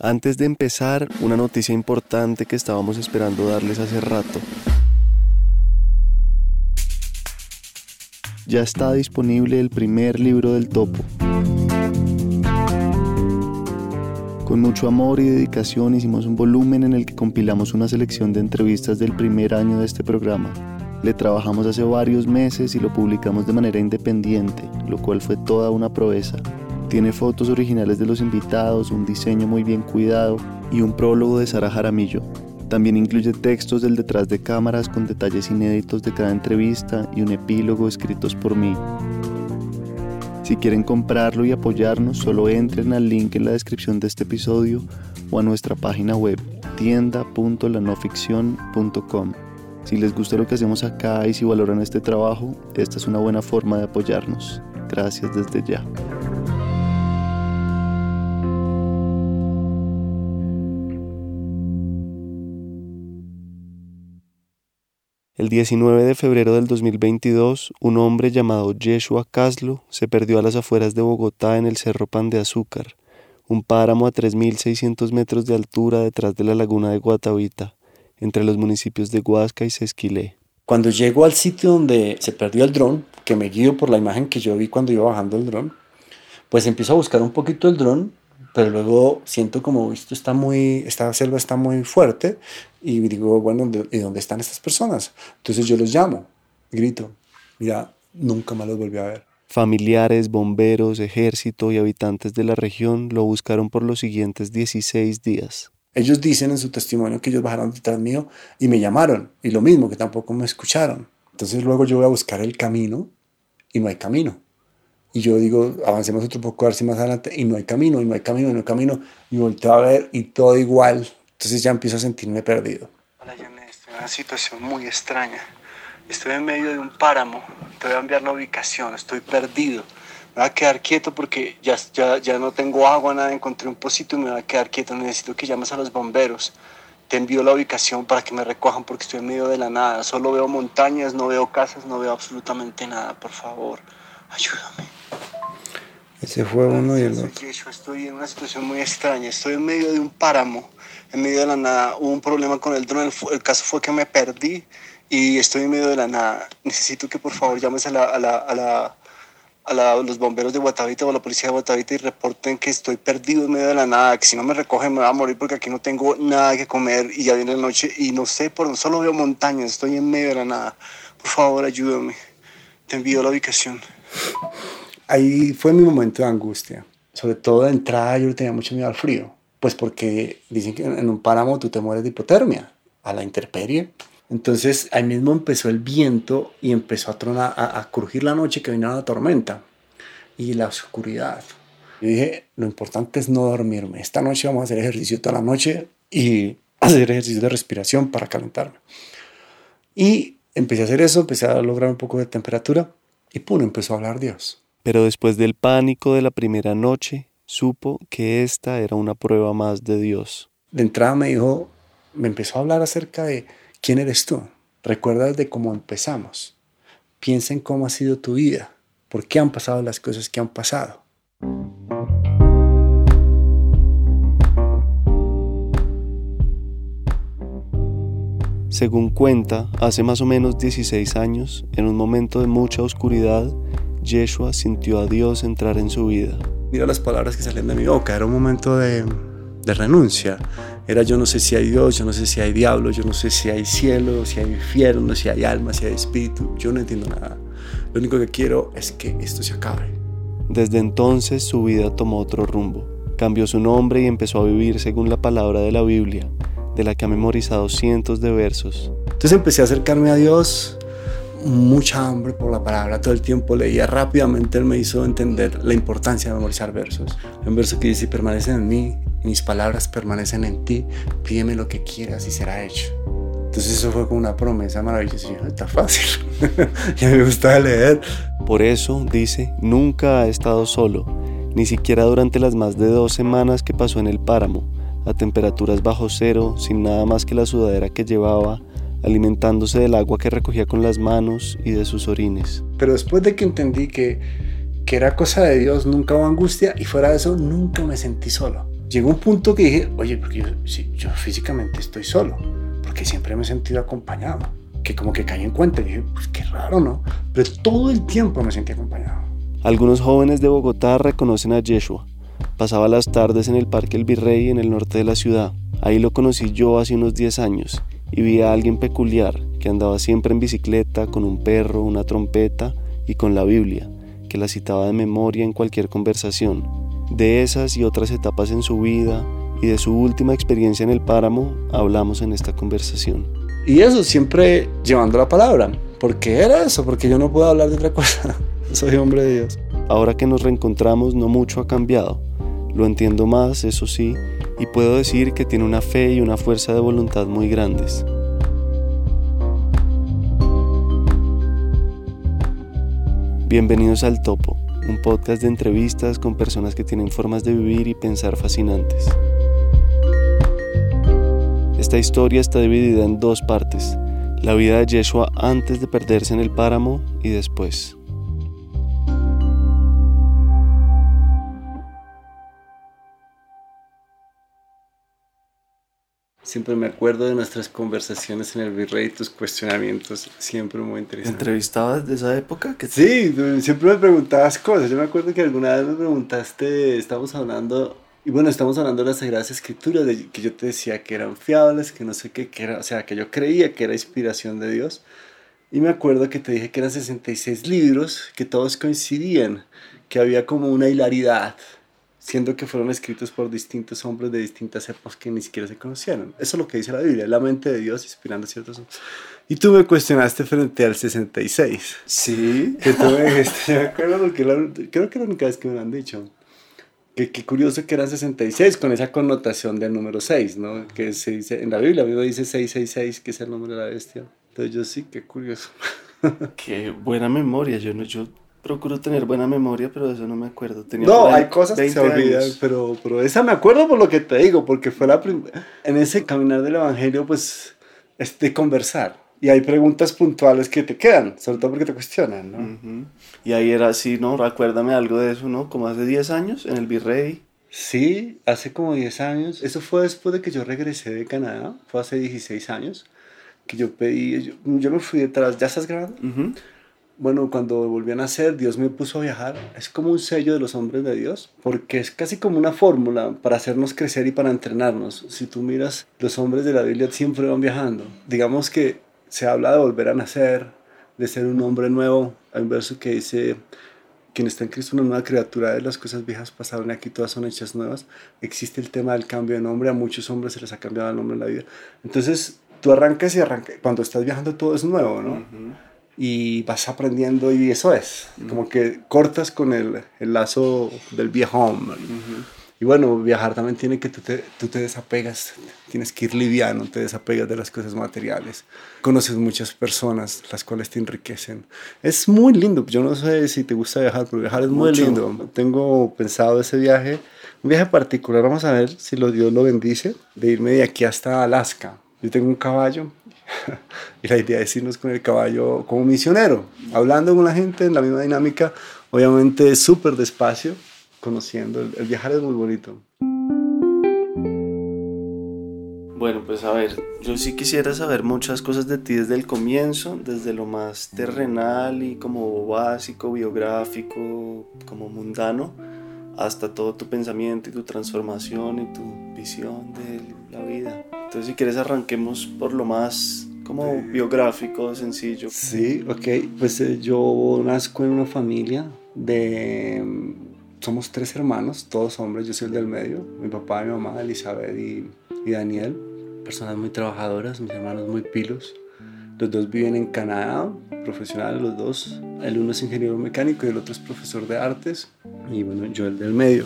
Antes de empezar, una noticia importante que estábamos esperando darles hace rato. Ya está disponible el primer libro del topo. Con mucho amor y dedicación hicimos un volumen en el que compilamos una selección de entrevistas del primer año de este programa. Le trabajamos hace varios meses y lo publicamos de manera independiente, lo cual fue toda una proeza. Tiene fotos originales de los invitados, un diseño muy bien cuidado y un prólogo de Sara Jaramillo. También incluye textos del detrás de cámaras con detalles inéditos de cada entrevista y un epílogo escritos por mí. Si quieren comprarlo y apoyarnos, solo entren al link en la descripción de este episodio o a nuestra página web tienda.lanoficción.com. Si les gusta lo que hacemos acá y si valoran este trabajo, esta es una buena forma de apoyarnos. Gracias desde ya. El 19 de febrero del 2022, un hombre llamado Yeshua Caslo se perdió a las afueras de Bogotá en el Cerro Pan de Azúcar, un páramo a 3.600 metros de altura detrás de la laguna de Guatavita, entre los municipios de Huasca y Sesquilé. Cuando llego al sitio donde se perdió el dron, que me guío por la imagen que yo vi cuando iba bajando el dron, pues empiezo a buscar un poquito el dron pero luego siento como esto está muy, esta selva está muy fuerte y digo, bueno, ¿y dónde están estas personas? Entonces yo los llamo, grito, mira, nunca más los volví a ver. Familiares, bomberos, ejército y habitantes de la región lo buscaron por los siguientes 16 días. Ellos dicen en su testimonio que ellos bajaron detrás mío y me llamaron, y lo mismo, que tampoco me escucharon. Entonces luego yo voy a buscar el camino y no hay camino. Y yo digo, avancemos otro poco, a ver si más adelante, y no hay camino, y no hay camino, y no hay camino, y volteo a ver, y todo igual. Entonces ya empiezo a sentirme perdido. Hola, Janet, estoy en una situación muy extraña. Estoy en medio de un páramo, te voy a enviar la ubicación, estoy perdido. Me voy a quedar quieto porque ya, ya, ya no tengo agua, nada, encontré un pocito y me voy a quedar quieto. Necesito que llames a los bomberos. Te envío la ubicación para que me recojan porque estoy en medio de la nada. Solo veo montañas, no veo casas, no veo absolutamente nada. Por favor, ayúdame. Ese fue uno y el otro. estoy en una situación muy extraña. Estoy en medio de un páramo, en medio de la nada. Hubo un problema con el dron. El, caso fue que me perdí y estoy en medio de la nada. Necesito que por favor llames a, la, a, la, a, la, a los bomberos de Guatavita o a la policía de Guatavita y reporten que estoy perdido en medio de la nada. Que si no me recogen me voy a morir porque aquí no tengo nada que comer y ya viene la noche y no sé por dónde. Solo veo montañas. Estoy en medio de la nada. Por favor, ayúdame. Te envío la ubicación ahí fue mi momento de angustia. Sobre todo de entrada yo tenía mucho miedo al frío, pues porque dicen que en un páramo tú te mueres de hipotermia, a la intemperie. Entonces ahí mismo empezó el viento y empezó a, tronar, a, crujir la noche que venía la tormenta y la oscuridad. Yo dije, lo importante es no dormirme. Esta noche vamos a hacer ejercicio toda la noche y hacer ejercicio de respiración para calentarme. Y empecé a hacer eso, empecé a lograr un poco de temperatura y pum, empezó a hablar Dios. Pero después del pánico de la primera noche, supo que esta era una prueba más de Dios. De entrada me dijo, me empezó a hablar acerca de quién eres tú. Recuerdas de cómo empezamos. Piensa en cómo ha sido tu vida, por qué han pasado las cosas que han pasado. Según cuenta, hace más o menos 16 años, en un momento de mucha oscuridad, Yeshua sintió a Dios entrar en su vida. Mira las palabras que salen de mi boca, era un momento de, de renuncia. Era yo no sé si hay Dios, yo no sé si hay diablo, yo no sé si hay cielo, si hay infierno, si hay alma, si hay espíritu. Yo no entiendo nada. Lo único que quiero es que esto se acabe. Desde entonces su vida tomó otro rumbo. Cambió su nombre y empezó a vivir según la palabra de la Biblia, de la que ha memorizado cientos de versos. Entonces empecé a acercarme a Dios mucha hambre por la palabra, todo el tiempo leía rápidamente, él me hizo entender la importancia de memorizar versos. un verso que dice, permanecen en mí, mis palabras permanecen en ti, pídeme lo que quieras y será hecho. Entonces eso fue como una promesa maravillosa. Y está fácil. ya me gusta leer. Por eso, dice, nunca ha estado solo, ni siquiera durante las más de dos semanas que pasó en el páramo, a temperaturas bajo cero, sin nada más que la sudadera que llevaba, alimentándose del agua que recogía con las manos y de sus orines. Pero después de que entendí que, que era cosa de Dios, nunca hubo angustia y fuera de eso, nunca me sentí solo. llegó un punto que dije, oye, porque yo, sí, yo físicamente estoy solo, porque siempre me he sentido acompañado, que como que caí en cuenta y dije, pues qué raro, ¿no? Pero todo el tiempo me sentí acompañado. Algunos jóvenes de Bogotá reconocen a Yeshua. Pasaba las tardes en el Parque El Virrey en el norte de la ciudad. Ahí lo conocí yo hace unos 10 años y vi a alguien peculiar que andaba siempre en bicicleta con un perro, una trompeta y con la Biblia, que la citaba de memoria en cualquier conversación. De esas y otras etapas en su vida y de su última experiencia en el páramo hablamos en esta conversación. Y eso siempre llevando la palabra. ¿Por qué era eso? Porque yo no puedo hablar de otra cosa. Soy hombre de Dios. Ahora que nos reencontramos no mucho ha cambiado. Lo entiendo más, eso sí, y puedo decir que tiene una fe y una fuerza de voluntad muy grandes. Bienvenidos al Topo, un podcast de entrevistas con personas que tienen formas de vivir y pensar fascinantes. Esta historia está dividida en dos partes, la vida de Yeshua antes de perderse en el páramo y después. Siempre me acuerdo de nuestras conversaciones en el Virrey, tus cuestionamientos, siempre muy interesantes. ¿Entrevistabas de esa época? Que sí, siempre me preguntabas cosas. Yo me acuerdo que alguna vez me preguntaste, estamos hablando, y bueno, estamos hablando de las Sagradas Escrituras, de que yo te decía que eran fiables, que no sé qué, que era, o sea, que yo creía que era inspiración de Dios. Y me acuerdo que te dije que eran 66 libros, que todos coincidían, que había como una hilaridad siendo que fueron escritos por distintos hombres de distintas épocas que ni siquiera se conocieron. Eso es lo que dice la Biblia, la mente de Dios inspirando ciertos hombres. Y tú me cuestionaste frente al 66. Sí. Que tú me dijiste, me acuerdo porque creo que la única vez que me lo han dicho. Que qué curioso que eran 66 con esa connotación del número 6, ¿no? Que se dice, en la Biblia, la Biblia dice 666, que es el nombre de la bestia. Entonces yo sí, qué curioso. Qué buena memoria, yo no, yo procuro tener buena memoria, pero de eso no me acuerdo. Tenía no, hay cosas que se olvidan, pero, pero esa me acuerdo por lo que te digo, porque fue la en ese caminar del Evangelio, pues, es de conversar. Y hay preguntas puntuales que te quedan, sobre todo porque te cuestionan, ¿no? Y ahí era así, ¿no? Recuérdame algo de eso, ¿no? Como hace 10 años, en el Virrey. Sí, hace como 10 años. Eso fue después de que yo regresé de Canadá, fue hace 16 años, que yo pedí, yo, me fui detrás, ¿ya estás grabando? Bueno, cuando volví a nacer, Dios me puso a viajar. Es como un sello de los hombres de Dios, porque es casi como una fórmula para hacernos crecer y para entrenarnos. Si tú miras, los hombres de la Biblia siempre van viajando. Digamos que se habla de volver a nacer, de ser un hombre nuevo. Hay un verso que dice, quien está en Cristo una nueva criatura, de las cosas viejas pasaron y aquí todas son hechas nuevas. Existe el tema del cambio de nombre, a muchos hombres se les ha cambiado el nombre en la vida. Entonces, tú arrancas y arrancas, cuando estás viajando todo es nuevo, ¿no? Y vas aprendiendo y eso es, como que cortas con el, el lazo del viejo Y bueno, viajar también tiene que tú te, tú te desapegas, tienes que ir liviano, te desapegas de las cosas materiales. Conoces muchas personas, las cuales te enriquecen. Es muy lindo, yo no sé si te gusta viajar, pero viajar es muy lindo. Tengo pensado ese viaje, un viaje particular, vamos a ver si lo, Dios lo bendice, de irme de aquí hasta Alaska. Yo tengo un caballo y la idea es irnos con el caballo como misionero, hablando con la gente en la misma dinámica, obviamente súper despacio, conociendo. El, el, viajar es muy bonito. Bueno, pues a ver, yo sí quisiera saber muchas cosas de ti desde el comienzo, desde lo más terrenal y como básico, biográfico, como mundano, hasta todo tu pensamiento y tu transformación y tu visión de la vida. Entonces, si quieres, arranquemos por lo más como biográfico, sencillo. Sí, ok. Pues eh, yo nazco en una familia de... Somos tres hermanos, todos hombres, yo soy el del medio. Mi papá, mi mamá, Elizabeth y, y Daniel. Personas muy trabajadoras, mis hermanos muy pilos. Los dos viven en Canadá, profesionales los dos. El uno es ingeniero mecánico y el otro es profesor de artes. Y bueno, yo el del medio.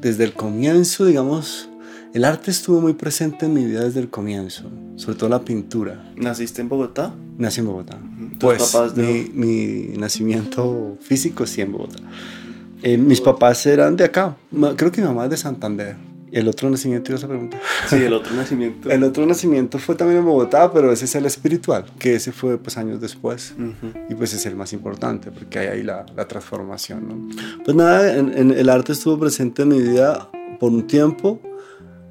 Desde el comienzo, digamos, el arte estuvo muy presente en mi vida desde el comienzo, sobre todo la pintura. ¿Naciste en Bogotá? Nací en Bogotá. Pues mi, mi, nacimiento físico sí en Bogotá. Eh, mis papás eran de acá. Creo que mi mamá es de Santander. ¿El otro nacimiento ibas a preguntar? Sí, el otro nacimiento. el otro nacimiento fue también en Bogotá, pero ese es el espiritual, que ese fue pues años después. Y pues es el más importante, porque hay ahí la, la transformación, ¿no? Pues nada, en, en, el arte estuvo presente en mi vida por un tiempo.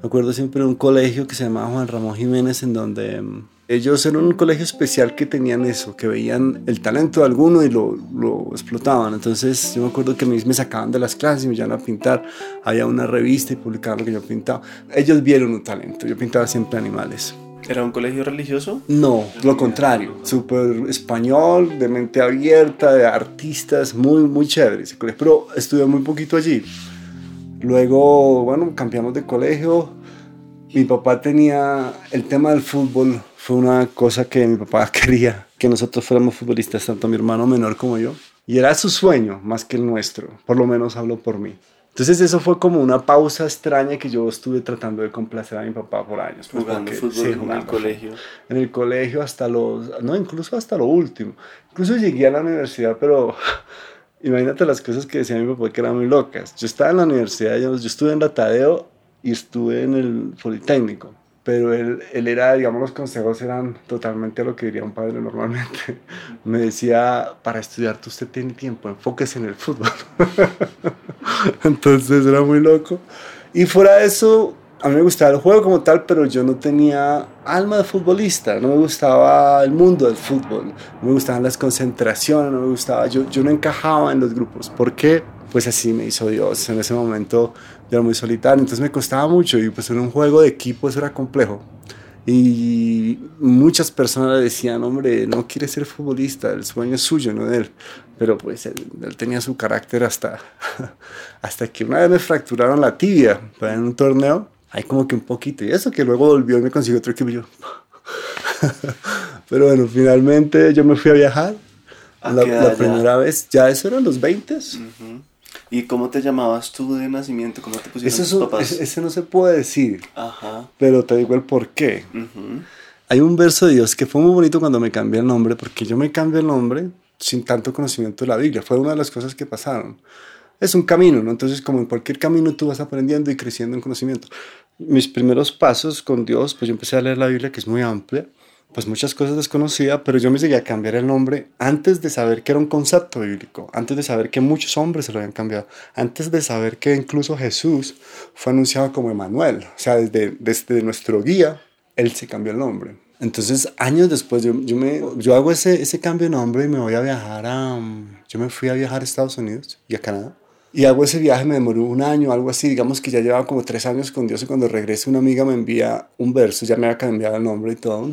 Me acuerdo siempre de un colegio que se llamaba Juan Ramón Jiménez, en donde mm, ellos eran un colegio especial que tenían eso, que veían el talento de alguno y lo, lo explotaban. Entonces yo me acuerdo que me, me sacaban de las clases y me llevaban a pintar. Había una revista y publicaban lo que yo pintaba. Ellos vieron un talento. Yo pintaba siempre animales. ¿Era un colegio religioso? No, lo contrario. Súper español, de mente abierta, de artistas, muy, muy chévere ese colegio. Pero estudié muy poquito allí. Luego, bueno, cambiamos de colegio. Mi papá tenía el tema del fútbol, fue una cosa que mi papá quería, que nosotros fuéramos futbolistas, tanto mi hermano menor como yo. Y era su sueño más que el nuestro, por lo menos hablo por mí. Entonces eso fue como una pausa extraña que yo estuve tratando de complacer a mi papá por años. Pues jugando fútbol en el colegio. En el colegio hasta los, no, incluso hasta lo último. Incluso llegué a la universidad, pero imagínate las cosas que decía mi papá que eran muy locas. Yo estaba en la universidad, yo, yo estuve en la Tadeo y estuve en el Politécnico pero él, él, era, digamos, los consejos eran totalmente lo que diría un padre normalmente. Me decía, para estudiar tú usted tiene tiempo, enfóquese en el fútbol. Entonces era muy loco. Y fuera de eso, a mí me gustaba el juego como tal, pero yo no tenía alma de futbolista, no me gustaba el mundo del fútbol, no me gustaban las concentraciones, no me gustaba, yo, yo no encajaba en los grupos. ¿Por qué? Pues así me hizo Dios. En ese momento yo era muy solitario, entonces me costaba mucho y pues en un juego de equipo eso era complejo. Y muchas personas decían, hombre, no quiere ser futbolista, el sueño es suyo, no de él. Pero pues él, tenía su carácter hasta, hasta que una vez me fracturaron la tibia en un torneo, hay como que un poquito. Y eso que luego volvió y me consiguió otro equipo. Yo. Pero bueno, finalmente yo me fui a viajar. La, la, primera vez, ya eso eran los 20. s ¿Y cómo te llamabas tú de nacimiento? ¿Cómo te pusieron tus papás? Ese, no se puede decir, Ajá. pero te digo el por qué. Hay un verso de Dios que fue muy bonito cuando me cambié el nombre, porque yo me cambié el nombre sin tanto conocimiento de la Biblia. Fue una de las cosas que pasaron. Es un camino, ¿no? Entonces, como en cualquier camino, tú vas aprendiendo y creciendo en conocimiento. Mis primeros pasos con Dios, pues yo empecé a leer la Biblia, que es muy amplia pues muchas cosas desconocía, pero yo me llegué a cambiar el nombre antes de saber que era un concepto bíblico, antes de saber que muchos hombres se lo habían cambiado, antes de saber que incluso Jesús fue anunciado como Emanuel, o sea, desde, desde nuestro guía, él se cambió el nombre. Entonces, años después, yo, yo, me, yo hago ese, ese cambio de nombre y me voy a viajar a... Yo me fui a viajar a Estados Unidos y a Canadá. Y hago ese viaje, me demoró un año, algo así, digamos que ya llevaba como tres años con Dios y cuando regreso una amiga me envía un verso, ya me había cambiado el nombre y todo,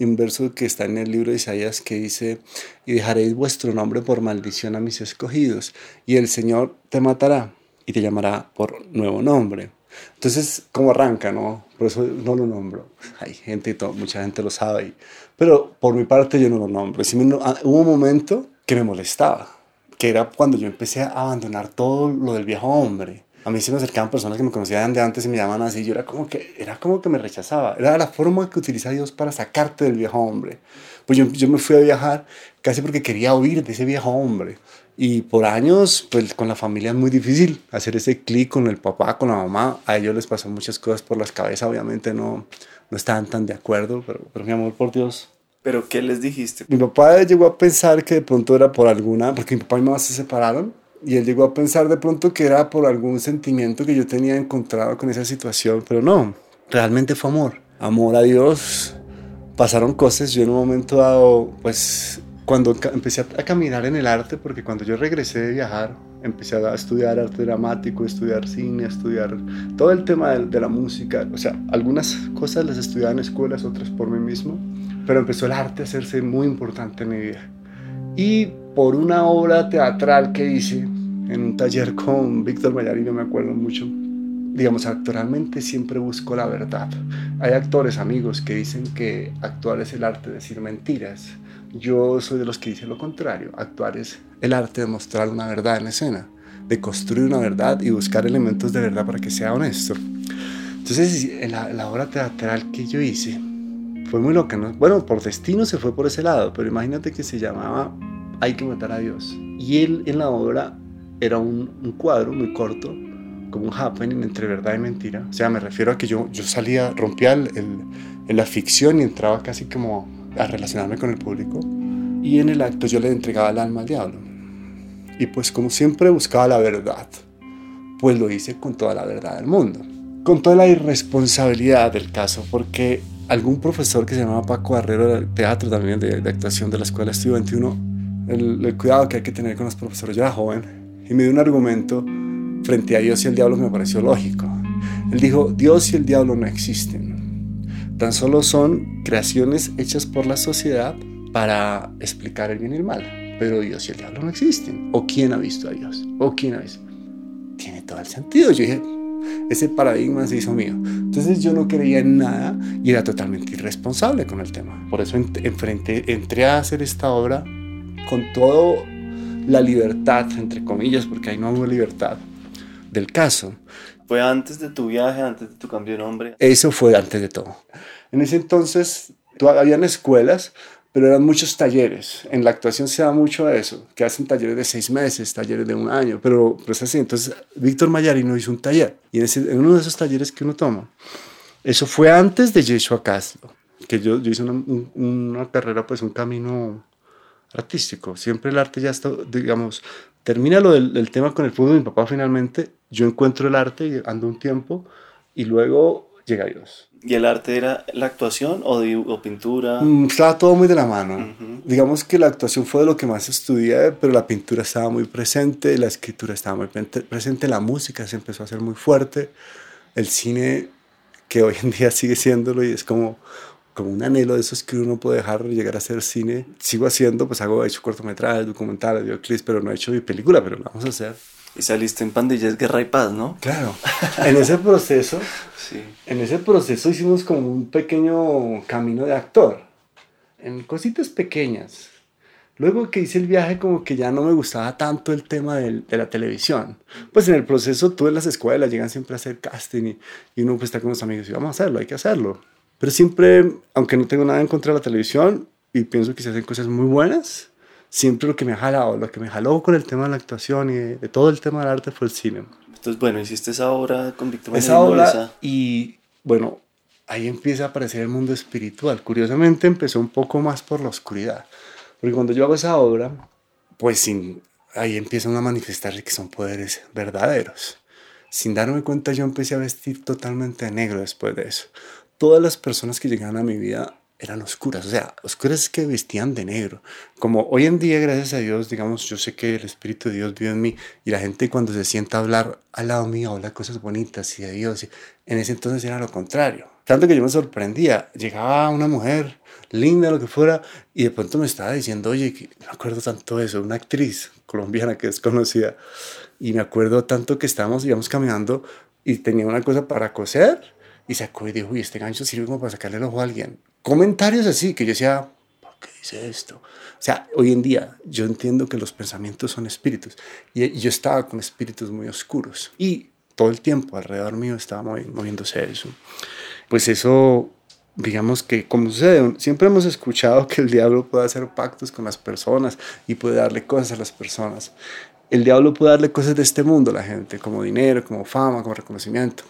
un verso que está en el libro de Isaías que dice, y dejaréis vuestro nombre por maldición a mis escogidos, y el Señor te matará y te llamará por nuevo nombre. Entonces, ¿cómo arranca, no? Por eso no lo nombro. Hay gente, mucha gente lo sabe, pero por mi parte yo no lo nombro. Ah, hubo un momento que me molestaba, que era cuando yo empecé a abandonar todo lo del viejo hombre a mí se me acercaban personas que me conocían de antes y me llamaban así. Yo era como que, era como que me rechazaba. Era la forma que utiliza Dios para sacarte del viejo hombre. Pues yo, yo me fui a viajar casi porque quería huir de ese viejo hombre. Y por años, pues con la familia es muy difícil hacer ese clic con el papá, con la mamá. A ellos les pasó muchas cosas por las cabezas, obviamente no, no estaban tan de acuerdo, pero, pero mi amor por Dios. ¿Pero qué les dijiste? Mi papá llegó a pensar que de pronto era por alguna, porque mi papá y mi mamá se separaron y él llegó a pensar de pronto que era por algún sentimiento que yo tenía encontrado con esa situación, pero no, realmente fue amor. Amor a Dios. Pasaron cosas, yo en un momento dado, pues cuando empecé a caminar en el arte, porque cuando yo regresé de viajar, empecé a estudiar arte dramático, estudiar cine, estudiar todo el tema de, de la música. O sea, algunas cosas las estudiaba en escuelas, otras por mí mismo, pero empezó el arte a hacerse muy importante en mi vida. Y por una obra teatral que hice en un taller con Víctor Mayarino, me acuerdo mucho, digamos, actualmente siempre busco la verdad. Hay actores, amigos, que dicen que actuar es el arte de decir mentiras. Yo soy de los que dicen lo contrario. Actuar es el arte de mostrar una verdad en escena, de construir una verdad y buscar elementos de verdad para que sea honesto. Entonces, la obra teatral que yo hice fue muy loca, ¿no? Bueno, por destino se fue por ese lado, pero imagínate que se llamaba Hay que matar a Dios. Y él en la obra era un, un cuadro muy corto, como un happening entre verdad y mentira. O sea, me refiero a que yo, yo salía, rompía el, en la ficción y entraba casi como a relacionarme con el público. Y en el acto yo le entregaba el alma al diablo. Y pues como siempre buscaba la verdad. pues lo hice con toda la verdad del mundo, con toda la irresponsabilidad del caso, porque algún profesor que se llamaba Paco Barrero de teatro también, de, actuación de la Escuela Estudio 21, el, el, cuidado que hay que tener con los profesores, yo era joven, y me dio un argumento frente a Dios y el diablo que me pareció lógico. Él dijo, Dios y el diablo no existen, tan solo son creaciones hechas por la sociedad para explicar el bien y el mal, pero Dios y el diablo no existen. ¿O quién ha visto a Dios? ¿O quién ha visto? Tiene todo el sentido. Yo dije, ese paradigma se hizo mío. Entonces yo no creía en nada y era totalmente irresponsable con el tema. Por eso enfrente, entré a hacer esta obra con toda la libertad, entre comillas, porque ahí no hubo libertad, del caso. ¿Fue antes de tu viaje, antes de tu cambio de nombre? Eso fue antes de todo. En ese entonces, habían escuelas pero eran muchos talleres. En la actuación se da mucho eso, que hacen talleres de seis meses, talleres de un año, pero pues así. Entonces, Víctor Mayarino hizo un taller, y en, uno de esos talleres que uno toma, eso fue antes de Yeshua Castro, que yo, hice una, carrera, pues un camino artístico. Siempre el arte ya está, digamos, termina lo del, del tema con el fútbol. Mi papá finalmente, yo encuentro el arte y ando un tiempo, y luego llega Dios ¿Y el arte era la actuación o, o pintura? Mm, estaba todo muy de la mano. Digamos que la actuación fue de lo que más estudié, pero la pintura estaba muy presente, la escritura estaba muy presente, la música se empezó a hacer muy fuerte, el cine, que hoy en día sigue siéndolo y es como, como un anhelo de esos que uno puede dejar llegar a hacer cine. Sigo haciendo, pues hago, he hecho cortometrajes, documentales, videoclips, pero no he hecho mi película, pero lo vamos a hacer. Y saliste en Pandillas Guerra y Paz, ¿no? Claro. En ese proceso, sí. en ese proceso hicimos como un pequeño camino de actor, en cositas pequeñas. Luego que hice el viaje, como que ya no me gustaba tanto el tema de la televisión. Pues en el proceso, tú en las escuelas llegan siempre a hacer casting y, uno pues está con los amigos y vamos a hacerlo, hay que hacerlo. Pero siempre, aunque no tengo nada en contra de la televisión y pienso que se hacen cosas muy buenas, siempre lo que me ha jalado, lo que me jaló con el tema de la actuación y de, todo el tema del arte fue el cine. Entonces, bueno, hiciste esa obra con Víctor Esa obra y, bueno, ahí empieza a aparecer el mundo espiritual. Curiosamente empezó un poco más por la oscuridad, porque cuando yo hago esa obra, pues sin, ahí empiezan a manifestarse que son poderes verdaderos. Sin darme cuenta yo empecé a vestir totalmente de negro después de eso. Todas las personas que llegaban a mi vida eran oscuras, o sea, oscuras que vestían de negro. Como hoy en día, gracias a Dios, digamos, yo sé que el Espíritu de Dios vive en mí y la gente cuando se sienta a hablar al lado mío habla cosas bonitas y de Dios, en ese entonces era lo contrario. Tanto que yo me sorprendía, llegaba una mujer linda, lo que fuera, y de pronto me estaba diciendo, oye, no me acuerdo tanto de eso, una actriz colombiana que es conocida, y me acuerdo tanto que estábamos, íbamos caminando y tenía una cosa para coser, y sacó y dijo, uy, este gancho sirve como para sacarle el ojo a alguien comentarios así que yo decía, ¿por qué dice esto? O sea, hoy en día yo entiendo que los pensamientos son espíritus y yo estaba con espíritus muy oscuros y todo el tiempo alrededor mío estaba moviéndose eso. Pues eso, digamos que como sucede, siempre hemos escuchado que el diablo puede hacer pactos con las personas y puede darle cosas a las personas. El diablo puede darle cosas de este mundo a la gente, como dinero, como fama, como reconocimiento.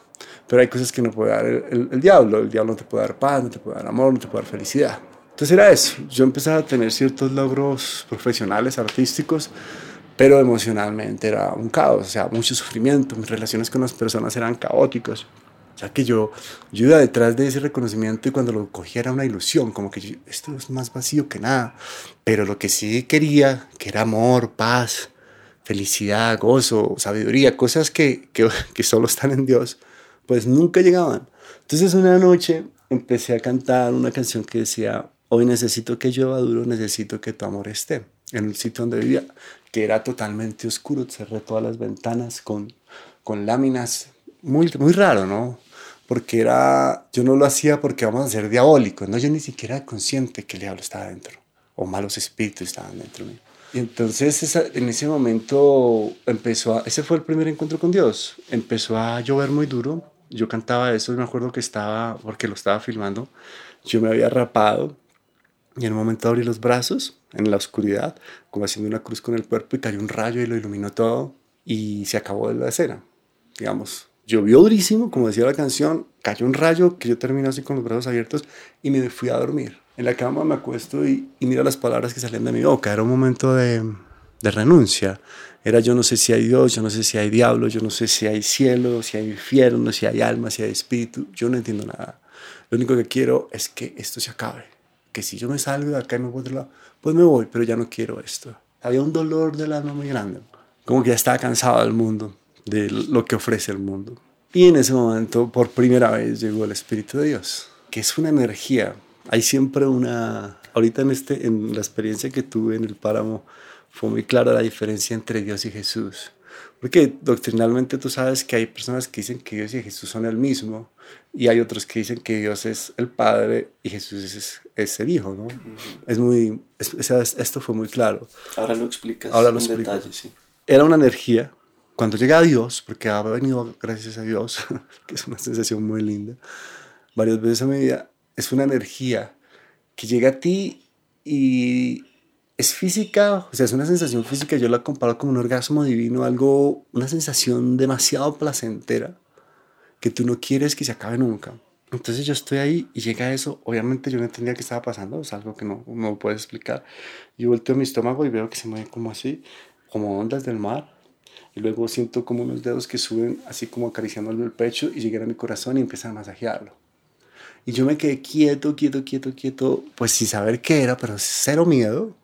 Pero hay cosas que no puede dar el, diablo. El diablo no te puede dar paz, no te puede dar amor, no te puede dar felicidad. Entonces era eso. Yo empecé a tener ciertos logros profesionales, artísticos, pero emocionalmente era un caos, o sea, mucho sufrimiento. Mis relaciones con las personas eran caóticas. O sea que yo, yo iba detrás de ese reconocimiento y cuando lo cogía era una ilusión, como que esto es más vacío que nada. Pero lo que sí quería, que era amor, paz, felicidad, gozo, sabiduría, cosas que, que, que solo están en Dios, pues nunca llegaban. Entonces una noche empecé a cantar una canción que decía, hoy necesito que llueva duro, necesito que tu amor esté, en el sitio donde vivía, que era totalmente oscuro, cerré todas las ventanas con, con láminas, muy, muy raro, ¿no? Porque era, yo no lo hacía porque vamos a ser diabólicos, ¿no? Yo ni siquiera era consciente que el diablo estaba dentro, o malos espíritus estaban dentro mío. Y entonces en ese momento empezó a, ese fue el primer encuentro con Dios, empezó a llover muy duro, yo cantaba eso y me acuerdo que estaba, porque lo estaba filmando, yo me había rapado y en un momento abrí los brazos en la oscuridad, como haciendo una cruz con el cuerpo y cayó un rayo y lo iluminó todo y se acabó la escena, digamos. Llovió durísimo, como decía la canción, cayó un rayo que yo terminé así con los brazos abiertos y me fui a dormir. En la cama me acuesto y, y miro las palabras que salían de mi boca. Era un momento de, de renuncia. Era yo no sé si hay Dios, yo no sé si hay diablo, yo no sé si hay cielo, si hay infierno, si hay alma, si hay espíritu. Yo no entiendo nada. Lo único que quiero es que esto se acabe. Que si yo me salgo de acá y me voy a otro lado, pues me voy, pero ya no quiero esto. Había un dolor del alma muy grande. Como que ya estaba cansado del mundo, de lo que ofrece el mundo. Y en ese momento, por primera vez, llegó el Espíritu de Dios, que es una energía. Hay siempre una... Ahorita en, este, en la experiencia que tuve en el páramo, fue muy clara la diferencia entre Dios y Jesús. Porque doctrinalmente tú sabes que hay personas que dicen que Dios y Jesús son el mismo y hay otros que dicen que Dios es el Padre y Jesús es, es el Hijo, ¿no? Es muy, esto fue muy claro. Ahora lo explicas Ahora lo en detalle, sí. Era una energía, cuando llega a Dios, porque ha venido gracias a Dios, que es una sensación muy linda, varias veces a mi vida, es una energía que llega a ti y es física, o sea, es una sensación física, yo la comparo como un orgasmo divino, algo, una sensación demasiado placentera que tú no quieres que se acabe nunca. Entonces yo estoy ahí y llega eso, obviamente yo no entendía qué estaba pasando, es algo que no, no puedes explicar. Yo volteo mi estómago y veo que se mueve como así, como ondas del mar, y luego siento como unos dedos que suben así como acariciándole el pecho y llegan a mi corazón y empiezan a masajearlo. Y yo me quedé quieto, quieto, quieto, quieto, pues sin saber qué era, pero cero miedo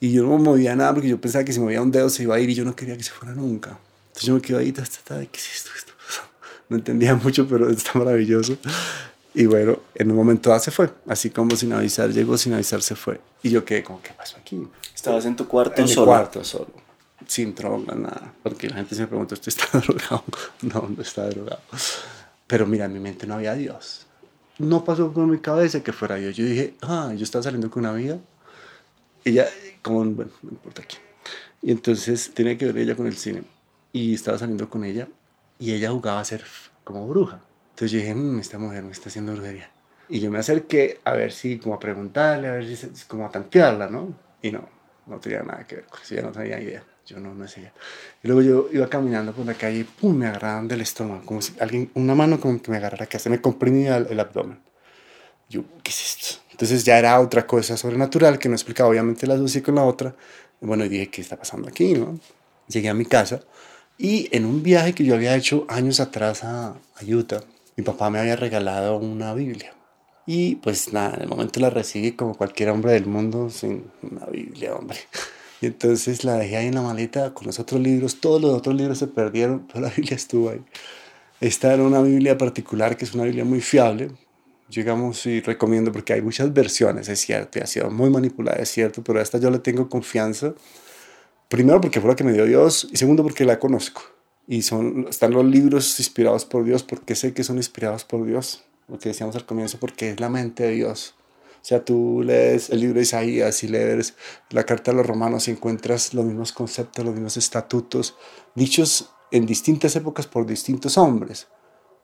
y yo no movía nada porque yo pensaba que si movía un dedo se iba a ir y yo no quería que se fuera nunca. Entonces yo me quedé ahí, ¿qué es esto? No entendía mucho, pero está maravilloso. Y bueno, en un momento dado se fue, así como sin avisar, llegó sin avisar, se fue. Y yo quedé como, ¿qué pasó aquí? ¿Estabas en tu cuarto en solo? En cuarto solo, sin droga, nada. Porque la gente se me preguntó, ¿usted está drogado? No, no está drogado. Pero mira, en mi mente no había Dios. No pasó por mi cabeza que fuera Dios. Yo dije, ah, yo estaba saliendo con una amiga. Ella, como, bueno, no importa aquí. Y entonces tenía que ver ella con el cine. Y estaba saliendo con ella y ella jugaba a ser como bruja. Entonces yo dije, mmm, esta mujer me está haciendo brujería. Y yo me acerqué a ver si, como a preguntarle, a ver si, como a tantearla, ¿no? Y no, no tenía nada que ver con eso, ya no tenía idea. Yo no, no sé. Y luego yo iba caminando por la calle y pum, me agarraban del estómago, como si alguien, una mano como que me agarrara que se me comprimía el, el abdomen. Yo, ¿qué es esto? Entonces ya era otra cosa sobrenatural que no explicaba, obviamente la asocié con la otra. Bueno, y dije, ¿qué está pasando aquí? Llegué a mi casa y en un viaje que yo había hecho años atrás a, a Utah, mi papá me había regalado una Biblia. Y pues nada, en el momento la recibí como cualquier hombre del mundo sin una Biblia, hombre. Y entonces la dejé ahí en la maleta con los otros libros. Todos los otros libros se perdieron, pero la Biblia estuvo ahí. Esta era una Biblia particular que es una Biblia muy fiable, llegamos y recomiendo porque hay muchas versiones, es cierto, y ha sido muy manipulada, es cierto, pero a esta yo le tengo confianza. Primero porque fue la que me dio Dios y segundo porque la conozco. Y son, están los libros inspirados por Dios porque sé que son inspirados por Dios, lo que decíamos al comienzo, porque es la mente de Dios. O sea, tú lees el libro de Isaías y lees la carta de los romanos y encuentras los mismos conceptos, los mismos estatutos, dichos en distintas épocas por distintos hombres.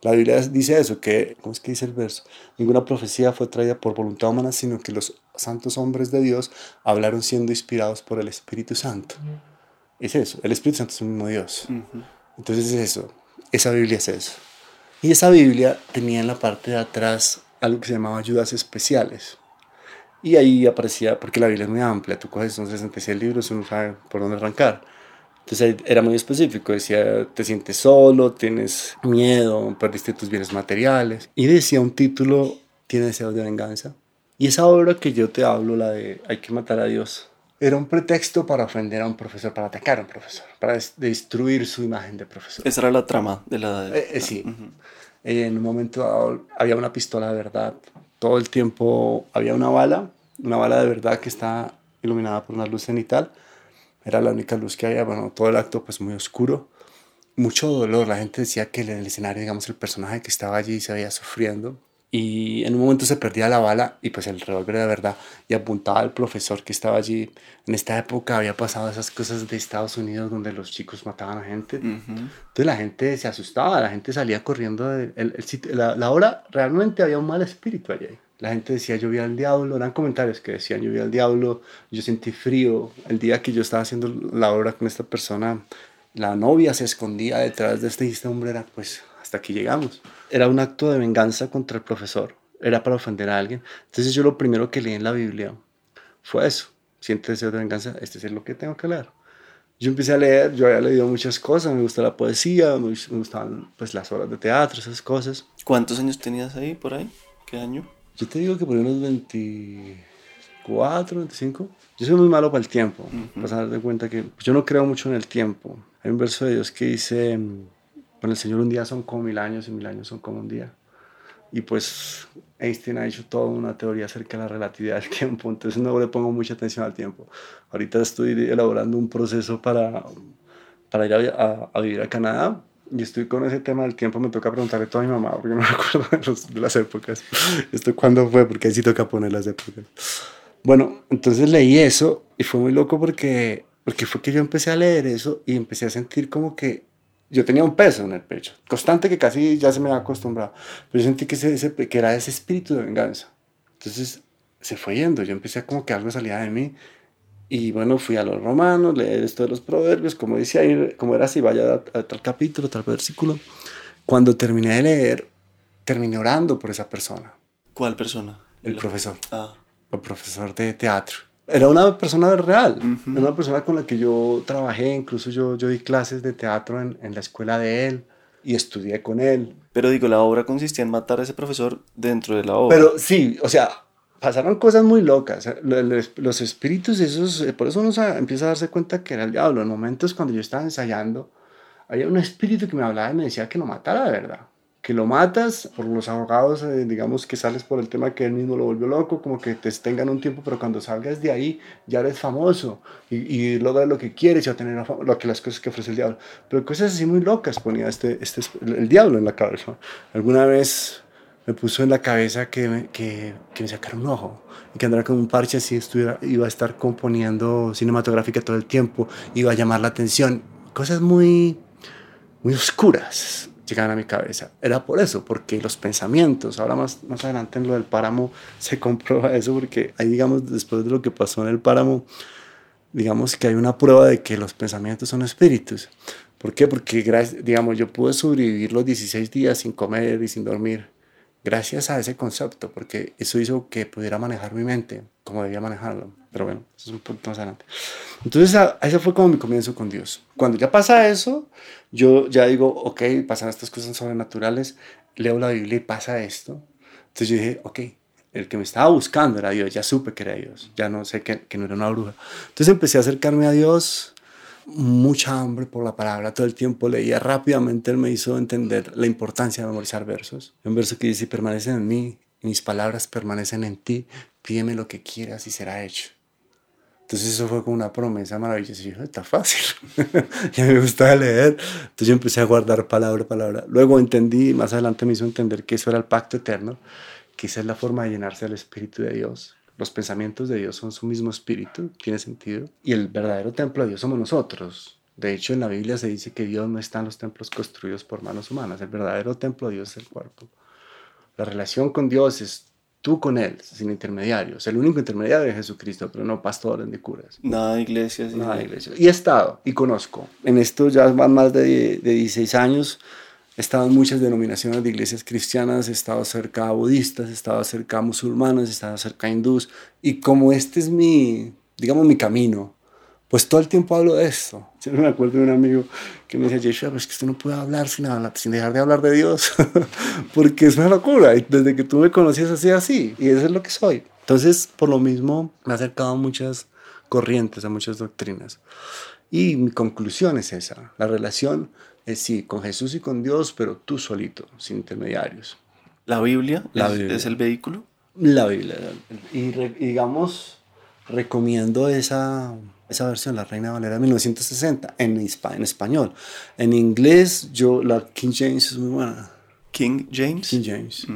La Biblia dice eso, que, ¿cómo es que dice el verso? Ninguna profecía fue traída por voluntad humana, sino que los santos hombres de Dios hablaron siendo inspirados por el Espíritu Santo. Es eso, el Espíritu Santo es el mismo Dios. Entonces es eso, esa Biblia es eso. Y esa Biblia tenía en la parte de atrás algo que se llamaba ayudas especiales. Y ahí aparecía, porque la Biblia es muy amplia, tú coges son 66 libros, uno sabe por dónde arrancar entonces era muy específico, decía, te sientes solo, tienes miedo, perdiste tus bienes materiales. Y decía un título, tiene deseos de venganza. Y esa obra que yo te hablo, la de Hay que matar a Dios, era un pretexto para ofender a un profesor, para atacar a un profesor, para destruir su imagen de profesor. Esa era la trama de la... Eh, eh, sí. En un momento había una pistola de verdad. Todo el tiempo había una bala, una bala de verdad que está iluminada por una luz cenital era la única luz que había, bueno, todo el acto pues muy oscuro, mucho dolor, la gente decía que en el escenario, digamos, el personaje que estaba allí se veía sufriendo y en un momento se perdía la bala y pues el revólver de verdad y apuntaba al profesor que estaba allí. En esta época había pasado esas cosas de Estados Unidos donde los chicos mataban a gente. Entonces la gente se asustaba, la gente salía corriendo. el, la, la, hora realmente había un mal espíritu allí. La gente decía yo vi al diablo, eran comentarios que decían yo vi al diablo, yo sentí frío. El día que yo estaba haciendo la obra con esta persona, la novia se escondía detrás de este, este hombre era pues hasta aquí llegamos. Era un acto de venganza contra el profesor, era para ofender a alguien. Entonces yo lo primero que leí en la Biblia fue eso, siente deseo de venganza, este es lo que tengo que leer. yo empecé a leer, yo había leído muchas cosas, me gusta la poesía, me, gustaban pues las obras de teatro, esas cosas. ¿Cuántos años tenías ahí por ahí? ¿Qué año? Yo te digo que por unos 24, 25. Yo soy muy malo para el tiempo, para darte cuenta que yo no creo mucho en el tiempo. Hay un verso de Dios que dice, con el Señor un día son como mil años y mil años son como un día. Y pues Einstein ha hecho toda una teoría acerca de la relatividad del tiempo, entonces no le pongo mucha atención al tiempo. Ahorita estoy elaborando un proceso para, para ir a, a, vivir a Canadá y estoy con ese tema del tiempo. Me toca preguntarle a mi mamá porque no me acuerdo de, las épocas. Esto cuándo fue, porque ahí sí toca poner las épocas. Bueno, entonces leí eso y fue muy loco porque, porque fue que yo empecé a leer eso y empecé a sentir como que yo tenía un peso en el pecho, constante que casi ya se me había acostumbrado, pero yo sentí que, ese, que era ese espíritu de venganza. Entonces se fue yendo, yo empecé a como que algo salía de mí y bueno, fui a los romanos, leer esto de los proverbios, como decía ahí, como era así, vaya a, tal capítulo, tal versículo. Cuando terminé de leer, terminé orando por esa persona. ¿Cuál persona? El profesor. Ah. El profesor de teatro era una persona real, era una persona con la que yo trabajé, incluso yo, yo di clases de teatro en, en, la escuela de él y estudié con él. Pero digo, la obra consistía en matar a ese profesor dentro de la obra. Pero sí, o sea, pasaron cosas muy locas. Los espíritus, esos, eh, por eso uno empieza a darse cuenta que era el diablo. En momentos cuando yo estaba ensayando, había un espíritu que me hablaba y me decía que no matara de verdad que lo matas por los abogados, eh, digamos que sales por el tema que él mismo lo volvió loco, como que te tengan un tiempo, pero cuando salgas de ahí ya eres famoso y, y logras lo que quieres y obtener lo que las cosas que ofrece el diablo. Pero cosas así muy locas ponía este, este el diablo en la cabeza. Alguna vez me puso en la cabeza que me, que, que me sacara un ojo y que andara con un parche así, estuviera, iba a estar componiendo cinematográfica todo el tiempo, iba a llamar la atención. Cosas muy, muy oscuras llegaban a mi cabeza. Era por eso, porque los pensamientos, ahora más, más adelante en lo del páramo se comprueba eso, porque ahí digamos, después de lo que pasó en el páramo, digamos que hay una prueba de que los pensamientos son espíritus. ¿Por qué? Porque, digamos, yo pude sobrevivir los 16 días sin comer y sin dormir gracias a ese concepto, porque eso hizo que pudiera manejar mi mente como debía manejarlo. Pero bueno, eso es un poquito más adelante. Entonces, ese fue como mi comienzo con Dios. Cuando ya pasa eso, yo ya digo, ok, pasan estas cosas sobrenaturales, leo la Biblia y pasa esto. Entonces yo dije, ok, el que me estaba buscando era Dios, ya supe que era Dios, ya no sé que, que no era una bruja. Entonces empecé a acercarme a Dios, mucha hambre por la palabra, todo el tiempo leía rápidamente, él me hizo entender la importancia de memorizar versos. Un verso que dice, permanece en mí, mis palabras permanecen en ti, pídeme lo que quieras y será hecho. Entonces eso fue como una promesa maravillosa. Y yo, está fácil. ya me gustaba leer. Entonces yo empecé a guardar palabra a palabra. Luego entendí, más adelante me hizo entender que eso era el pacto eterno, que esa es la forma de llenarse del Espíritu de Dios. Los pensamientos de Dios son su mismo espíritu, tiene sentido. Y el verdadero templo de Dios somos nosotros. De hecho, en la Biblia se dice que Dios no está en los templos construidos por manos humanas. El verdadero templo de Dios es el cuerpo. La relación con Dios es tú con Él, sin intermediarios. El único intermediario es Jesucristo, pero no pastores ni curas. Nada de iglesias. Nada de iglesias. Y he estado y conozco. En esto ya van más de, de 16 años. He estado en muchas denominaciones de iglesias cristianas, he estado cerca a budistas, he estado cerca a musulmanes, he estado cerca a hindús. Y como este es mi, digamos, mi camino, pues todo el tiempo hablo de esto. Siempre me acuerdo de un amigo que me decía, Joshua, es que usted no puede hablar sin, hablar, sin dejar de hablar de Dios, porque es una locura. Y desde que tú me conocías así, así, y eso es lo que soy. Entonces, por lo mismo, me ha acercado a muchas corrientes, a muchas doctrinas. Y mi conclusión es esa. La relación es sí, con Jesús y con Dios, pero tú solito, sin intermediarios. ¿La Biblia, la Biblia. es el vehículo? La Biblia. Y digamos, recomiendo esa esa versión, la Reina Valera 1960, en, en español. En inglés, yo, la King James es muy buena. King James. King James.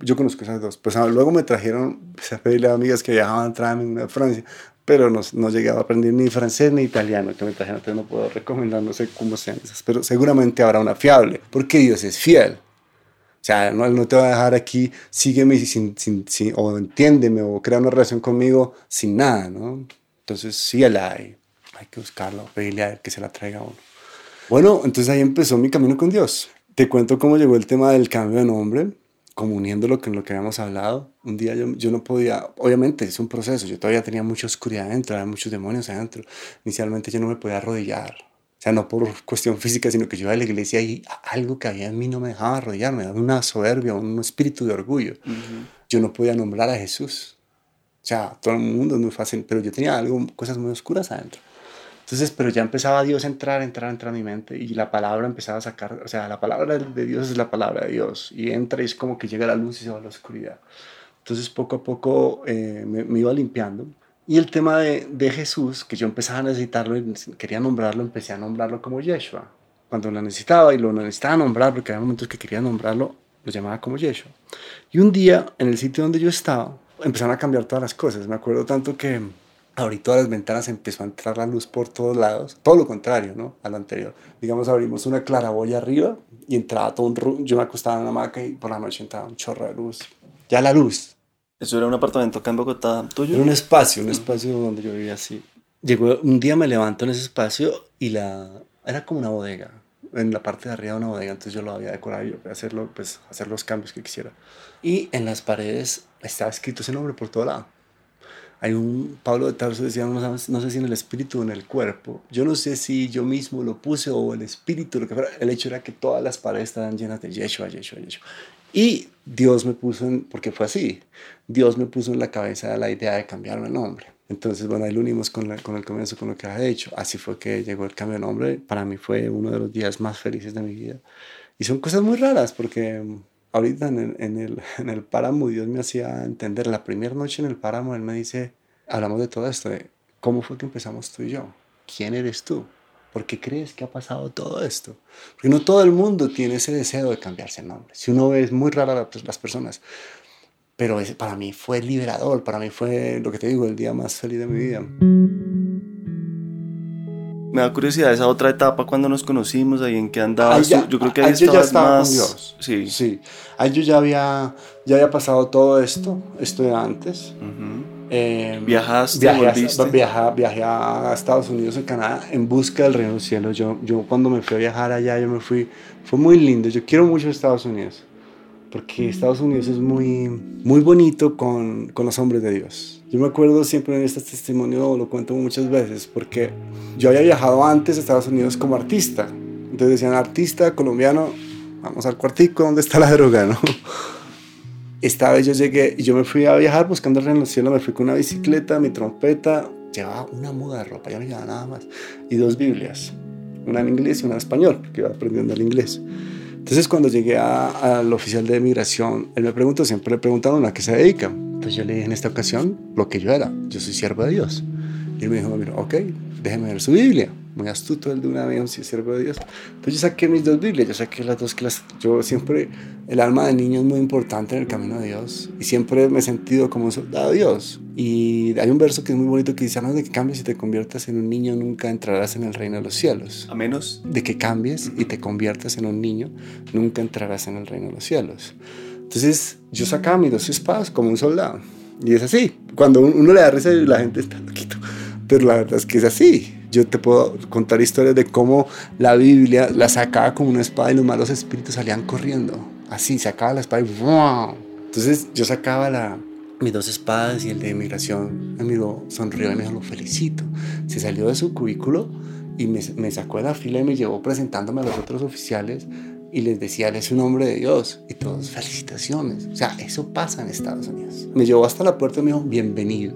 Yo conozco esas dos. Pues ah, luego me trajeron, empecé a pedirle a amigas que viajaban, traerme a Francia, pero no, no llegaba a aprender ni francés ni italiano que me trajeron, no puedo recomendar, no sé cómo sean esas, pero seguramente habrá una fiable, porque Dios es fiel. O sea, no, no te va a dejar aquí, sígueme sin, sin, sin, o entiéndeme o crea una relación conmigo sin nada, ¿no? Entonces sí la hay, hay que buscarla, pedirle a él que se la traiga uno. Bueno, entonces ahí empezó mi camino con Dios. Te cuento cómo llegó el tema del cambio de nombre. Como uniéndolo con lo que habíamos hablado, un día yo, yo no podía, obviamente es un proceso, yo todavía tenía mucha oscuridad adentro, había muchos demonios adentro. Inicialmente yo no me podía arrodillar, o sea, no por cuestión física, sino que yo iba a la iglesia y algo que había en mí no me dejaba arrodillarme, me daba una soberbia, un espíritu de orgullo. Yo no podía nombrar a Jesús. O sea, todo el mundo es muy fácil, pero yo tenía algo, cosas muy oscuras adentro. Entonces, pero ya empezaba Dios a entrar, entrar, entrar a mi mente y la palabra empezaba a sacar, o sea, la palabra de Dios es la palabra de Dios y entra y es como que llega la luz y se va la oscuridad. Entonces, poco a poco eh, me, iba limpiando. Y el tema de, de, Jesús, que yo empezaba a necesitarlo y quería nombrarlo, empecé a nombrarlo como Yeshua. Cuando lo necesitaba y lo necesitaba nombrar, porque había momentos que quería nombrarlo, lo llamaba como Yeshua. Y un día, en el sitio donde yo estaba, empezaron a cambiar todas las cosas. Me acuerdo tanto que abrí todas las ventanas, empezó a entrar la luz por todos lados, todo lo contrario, ¿no? A lo anterior. Digamos, abrimos una claraboya arriba y entraba todo un... Yo me acostaba en una hamaca y por la noche entraba un chorro de luz. Ya la luz. ¿Eso era un apartamento acá en Bogotá tuyo? Era un espacio, un espacio donde yo vivía así. Llegó, un día me levanto en ese espacio y la... Era como una bodega. En la parte de arriba una bodega, entonces yo lo había decorado yo hacerlo, pues, hacer los cambios que quisiera. Y en las paredes estaba escrito ese nombre por todo lado hay un, Pablo de Tarso decía, no, sé si en el espíritu o en el cuerpo. Yo no sé si yo mismo lo puse o el espíritu, lo que fuera. El hecho era que todas las paredes estaban llenas de Yeshua, Yeshua, Yeshua. Y Dios me puso, en, porque fue así, Dios me puso en la cabeza la idea de cambiarme el nombre. Entonces, bueno, ahí lo unimos con, con el comienzo, con lo que había hecho. Así fue que llegó el cambio de nombre. Para mí fue uno de los días más felices de mi vida. Y son cosas muy raras porque ahorita en el, en el, en el páramo Dios me hacía entender, la primera noche en el páramo Él me dice, hablamos de todo esto, de cómo fue que empezamos tú y yo, quién eres tú, ¿por qué crees que ha pasado todo esto? Porque no todo el mundo tiene ese deseo de cambiarse el nombre, si uno ve es muy rara las personas, pero para mí fue liberador, para mí fue lo que te digo, el día más feliz de mi vida. Me da curiosidad esa otra etapa cuando nos conocimos, ahí en qué andabas. yo creo que ahí, yo ya estaba más... con Dios. Sí. sí. Ahí yo ya había, ya había pasado todo esto, esto antes. Eh, ¿Viajaste? Viajé, a, viajé a Estados Unidos y Canadá en busca del reino de los cielos. Yo, yo cuando me fui a viajar allá, yo me fui, fue muy lindo. Yo quiero mucho Estados Unidos, porque Estados Unidos es muy, muy bonito con, con los hombres de Dios. Yo me acuerdo siempre en este testimonio, lo cuento muchas veces, porque yo había viajado antes a Estados Unidos como artista. Entonces decían, artista colombiano, vamos al cuartico, ¿dónde está la droga? ¿no? Esta vez yo llegué y yo me fui a viajar buscando reino los cielos, me fui con una bicicleta, mi trompeta, llevaba una muda de ropa, ya no llevaba nada más, y dos Biblias, una en inglés y una en español, porque iba aprendiendo el inglés. Entonces cuando llegué al oficial de migración, él me preguntó, siempre le preguntaban a qué se dedica. Entonces yo le dije en esta ocasión lo que yo era, yo soy siervo de Dios. Y él me dijo, mira, ok, déjeme ver su Biblia. Muy astuto el de una vez, si siervo de Dios. Entonces yo saqué mis dos Biblias, yo saqué las dos clases. Yo siempre, el alma de niño es muy importante en el camino de Dios. Y siempre me he sentido como un soldado de Dios. Y hay un verso que es muy bonito que dice, a menos de que cambies y te conviertas en un niño, nunca entrarás en el reino de los cielos. A menos de que cambies y te conviertas en un niño, nunca entrarás en el reino de los cielos. Entonces yo sacaba mis dos espadas como un soldado. Y es así. Cuando uno le da risa la gente está loquito. Pero la verdad es que es así. Yo te puedo contar historias de cómo la Biblia la sacaba como una espada y los malos espíritus salían corriendo. Así, sacaba la espada y ¡wow! Entonces yo sacaba la, mis dos espadas y el de inmigración me miró, sonrió y me dijo, lo felicito. Se salió de su cubículo y me, me sacó de la fila y me llevó presentándome a los otros oficiales y les decía, él es un hombre de Dios. Y todos, felicitaciones. O sea, eso pasa en Estados Unidos. Me llevó hasta la puerta y me dijo, bienvenido.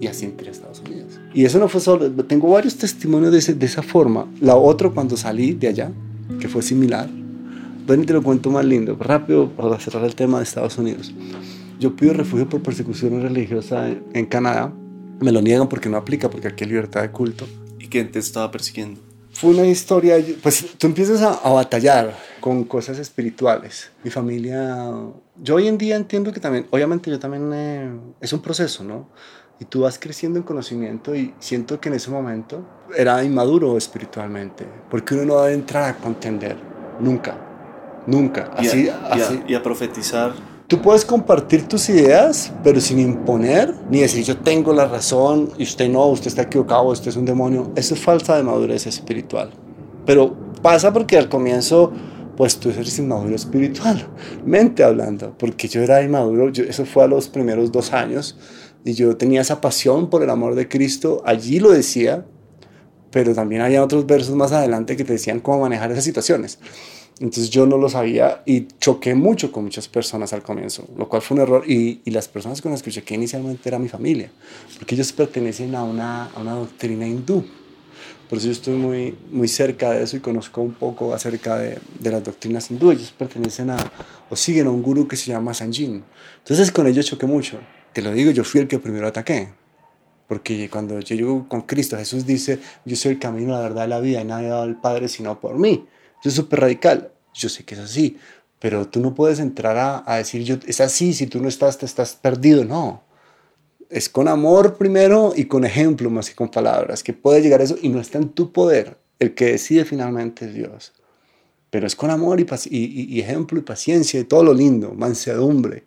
Y así entré a Estados Unidos. Y eso no fue solo, tengo varios testimonios de, de esa forma. La otra cuando salí de allá, que fue similar. Ven y te lo cuento más lindo, rápido para cerrar el tema de Estados Unidos. Yo pido refugio por persecución religiosa en, en Canadá. Me lo niegan porque no aplica, porque aquí hay libertad de culto. ¿Y quién te estaba persiguiendo? Fue una historia, pues tú empiezas a, batallar con cosas espirituales. Mi familia, yo hoy en día entiendo que también, obviamente yo también, eh, es un proceso, ¿no? Y tú vas creciendo en conocimiento y siento que en ese momento era inmaduro espiritualmente, porque uno no debe entrar a contender, nunca, nunca. Así, así. y a profetizar Tú puedes compartir tus ideas, pero sin imponer, ni decir yo tengo la razón y usted no, usted está equivocado, usted es un demonio. Eso es falsa de madurez espiritual. Pero pasa porque al comienzo pues tú eres inmaduro espiritual, mente hablando, porque yo era inmaduro, eso fue a los primeros dos años, y yo tenía esa pasión por el amor de Cristo, allí lo decía, pero también había otros versos más adelante que te decían cómo manejar esas situaciones. Entonces yo no lo sabía y choqué mucho con muchas personas al comienzo, lo cual fue un error. Y, y las personas con las que choqué inicialmente era mi familia, porque ellos pertenecen a una, a una doctrina hindú. Por eso yo estoy muy, muy cerca de eso y conozco un poco acerca de, de las doctrinas hindú. Ellos pertenecen a, o siguen a un gurú que se llama Sanjin. Entonces con ellos choqué mucho. Te lo digo, yo fui el que primero ataqué. Porque cuando yo llego con Cristo, Jesús dice, yo soy el camino, la verdad y la vida, y nadie va al Padre sino por mí. Eso es súper radical. Yo sé que es así, pero tú no puedes entrar a, a, decir, yo, es así, si tú no estás, te estás perdido. No. Es con amor primero y con ejemplo más que con palabras, que puede llegar a eso y no está en tu poder. El que decide finalmente es Dios. Pero es con amor y, y, y ejemplo y paciencia y todo lo lindo, mansedumbre.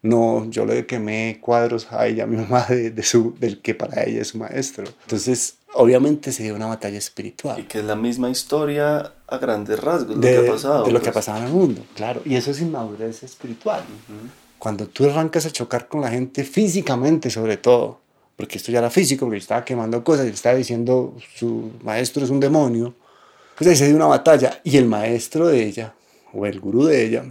No, yo le quemé cuadros a ella, a mi mamá, de, de su, del que para ella es su maestro. Entonces, obviamente se dio una batalla espiritual. Y que es la misma historia a grandes rasgos de lo que ha pasado. De lo pues. que ha pasado en el mundo, claro. Y eso es inmadurez espiritual. Uh -huh. Cuando tú arrancas a chocar con la gente físicamente, sobre todo, porque esto ya era físico, porque estaba quemando cosas y estaba diciendo su maestro es un demonio, pues ahí se dio una batalla y el maestro de ella, o el gurú de ella,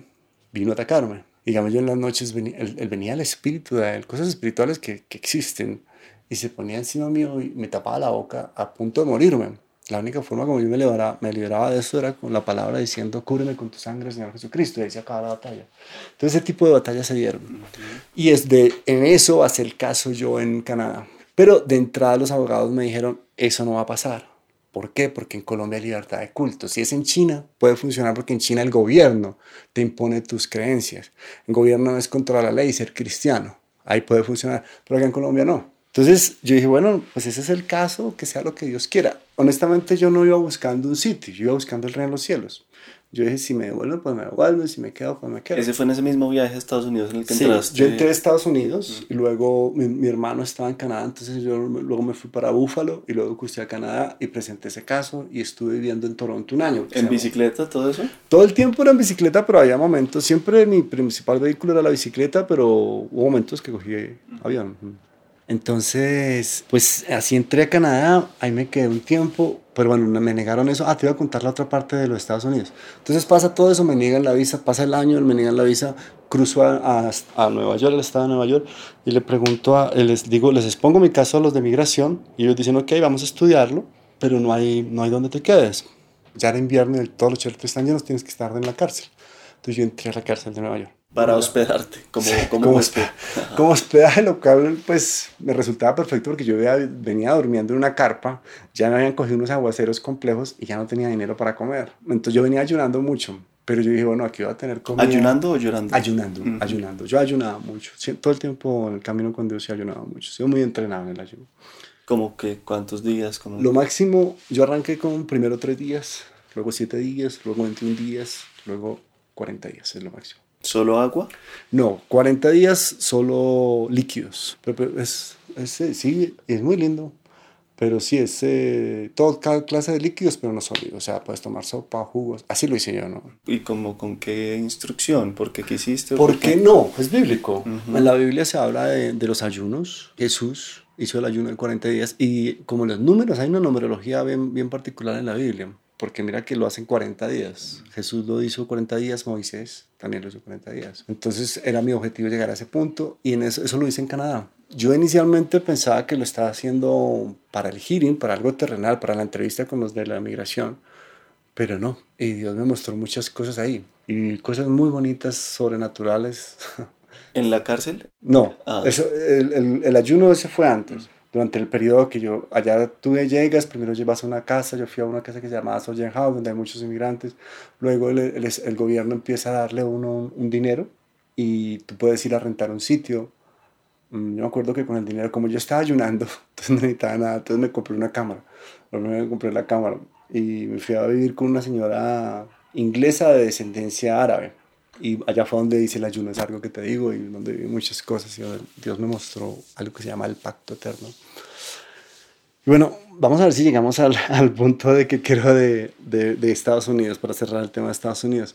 vino a atacarme. Digamos, yo en las noches venía, él, él venía el espíritu de él, cosas espirituales que, que existen, y se ponía encima mío y me tapaba la boca a punto de morirme. La única forma como yo me liberaba, me liberaba de eso era con la palabra diciendo, cúbreme con tu sangre, Señor Jesucristo, y ahí se acaba la batalla. Entonces ese tipo de batallas se dieron. Uh -huh. Y es de, en eso hace el caso yo en Canadá. Pero de entrada los abogados me dijeron, eso no va a pasar. ¿Por qué? Porque en Colombia hay libertad de culto. Si es en China, puede funcionar porque en China el gobierno te impone tus creencias. El gobierno es contra la ley, ser cristiano. Ahí puede funcionar, pero acá en Colombia no. Entonces yo dije, bueno, pues ese es el caso, que sea lo que Dios quiera. Honestamente yo no iba buscando un sitio, yo iba buscando el reino de los cielos. Yo dije, si me devuelvo, pues me devuelvo, si me quedo, pues me quedo. ¿Ese fue en ese mismo viaje a Estados Unidos en el que sí, entraste? yo entré a Estados Unidos y luego mi, mi, hermano estaba en Canadá, entonces yo luego me fui para Búfalo y luego crucé a Canadá y presenté ese caso y estuve viviendo en Toronto un año. ¿En bicicleta todo eso? Todo el tiempo era en bicicleta, pero había momentos, siempre mi principal vehículo era la bicicleta, pero hubo momentos que cogí avión. Entonces, pues así entré a Canadá, ahí me quedé un tiempo, pero bueno, me negaron eso. Ah, te iba a contar la otra parte de los Estados Unidos. Entonces pasa todo eso, me niegan la visa, pasa el año, me niegan la visa, cruzo a, a, Nueva York, al estado de Nueva York, y le pregunto, a, les digo, les expongo mi caso a los de migración, y ellos dicen, ok, vamos a estudiarlo, pero no hay, no hay donde te quedes. Ya era invierno y todos los charcos están llenos, tienes que estar en la cárcel. Entonces yo entré a la cárcel de Nueva York para hospedarte como, como, como, hospedaje, como hospedaje local pues me resultaba perfecto porque yo venía durmiendo en una carpa ya me habían cogido unos aguaceros complejos y ya no tenía dinero para comer. Entonces yo venía ayunando mucho pero yo dije bueno aquí voy a tener comida ¿ayunando o llorando? ayunando, uh -huh. ayunando. Yo ayunaba mucho. Todo el tiempo en el camino con Dios sí ayunaba mucho. Soy muy entrenado en el ayuno. ¿Cómo que cuántos días? Como... lo máximo yo arranqué con primero tres días luego siete días luego 21 días luego 40 días es lo máximo ¿Solo agua? No, 40 días solo líquidos. Pero es, es, sí, es muy lindo. Pero sí, es eh, toda clase de líquidos, pero no sólidos. O sea, puedes tomar sopa, jugos. Así lo hice yo, ¿no? ¿Y como con qué instrucción? ¿Por qué quisiste? ¿Por, ¿Por qué no? Es bíblico. Uh -huh. En la Biblia se habla de, de los ayunos. Jesús hizo el ayuno de 40 días. Y como los números, hay una numerología bien, bien particular en la Biblia porque mira que lo hacen 40 días. Jesús lo hizo 40 días, Moisés también lo hizo 40 días. Entonces era mi objetivo llegar a ese punto y en eso, eso lo hice en Canadá. Yo inicialmente pensaba que lo estaba haciendo para el hearing, para algo terrenal, para la entrevista con los de la migración, pero no. Y Dios me mostró muchas cosas ahí y cosas muy bonitas, sobrenaturales. ¿En la cárcel? No, ah. eso, el, el, el ayuno ese fue antes durante el periodo que yo allá tú llegas, primero llevas a una casa, yo fui a una casa que se llama Sojen House, donde hay muchos inmigrantes, luego el, el, el gobierno empieza a darle uno un, un, dinero y tú puedes ir a rentar un sitio. Mm, Yo me acuerdo que con el dinero, como yo estaba ayunando, entonces no necesitaba nada, entonces me compré una cámara, primero me compré la cámara y me fui a vivir con una señora inglesa de descendencia árabe y allá fue donde hice el ayuno, es algo que te digo, y donde vi muchas cosas. Y Dios me mostró algo que se llama el pacto eterno. Y bueno, vamos a ver si llegamos al, al punto de que quiero de, de, de, Estados Unidos, para cerrar el tema de Estados Unidos.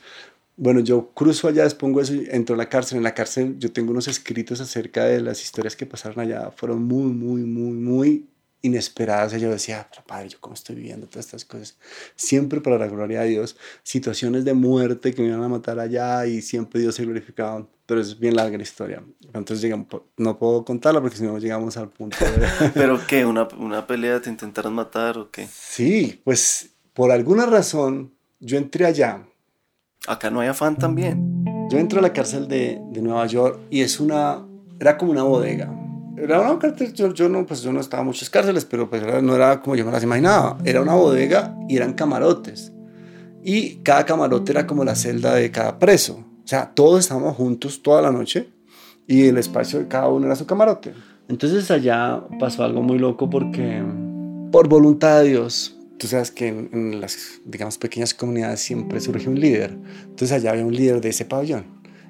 Bueno, yo cruzo allá, expongo eso y entro a la cárcel. En la cárcel yo tengo unos escritos acerca de las historias que pasaron allá. Fueron muy, muy, muy, muy inesperadas. Yo decía, pero padre, yo cómo estoy viviendo todas estas cosas. Siempre para la gloria de Dios. Situaciones de muerte que me iban a matar allá y siempre Dios se glorificaba. Pero es bien larga la historia. Entonces llegamos, no puedo contarla porque si no llegamos al punto de... ¿Pero qué? ¿Una, ¿Una pelea te intentaron matar o qué? Sí, pues por alguna razón yo entré allá. Acá no hay afán también. Yo entro a la cárcel de, de Nueva York y es una... Era como una bodega era una cárcel, yo, yo, no, pues yo no estaba en muchas cárceles, pero pues no era como yo me las imaginaba. Era una bodega y eran camarotes. Y cada camarote era como la celda de cada preso. O sea, todos estábamos juntos toda la noche y el espacio de cada uno era su camarote. Entonces allá pasó algo muy loco porque por voluntad de Dios, tú sabes que en, en las, digamos, pequeñas comunidades siempre surge un líder. Entonces allá había un líder de ese pabellón.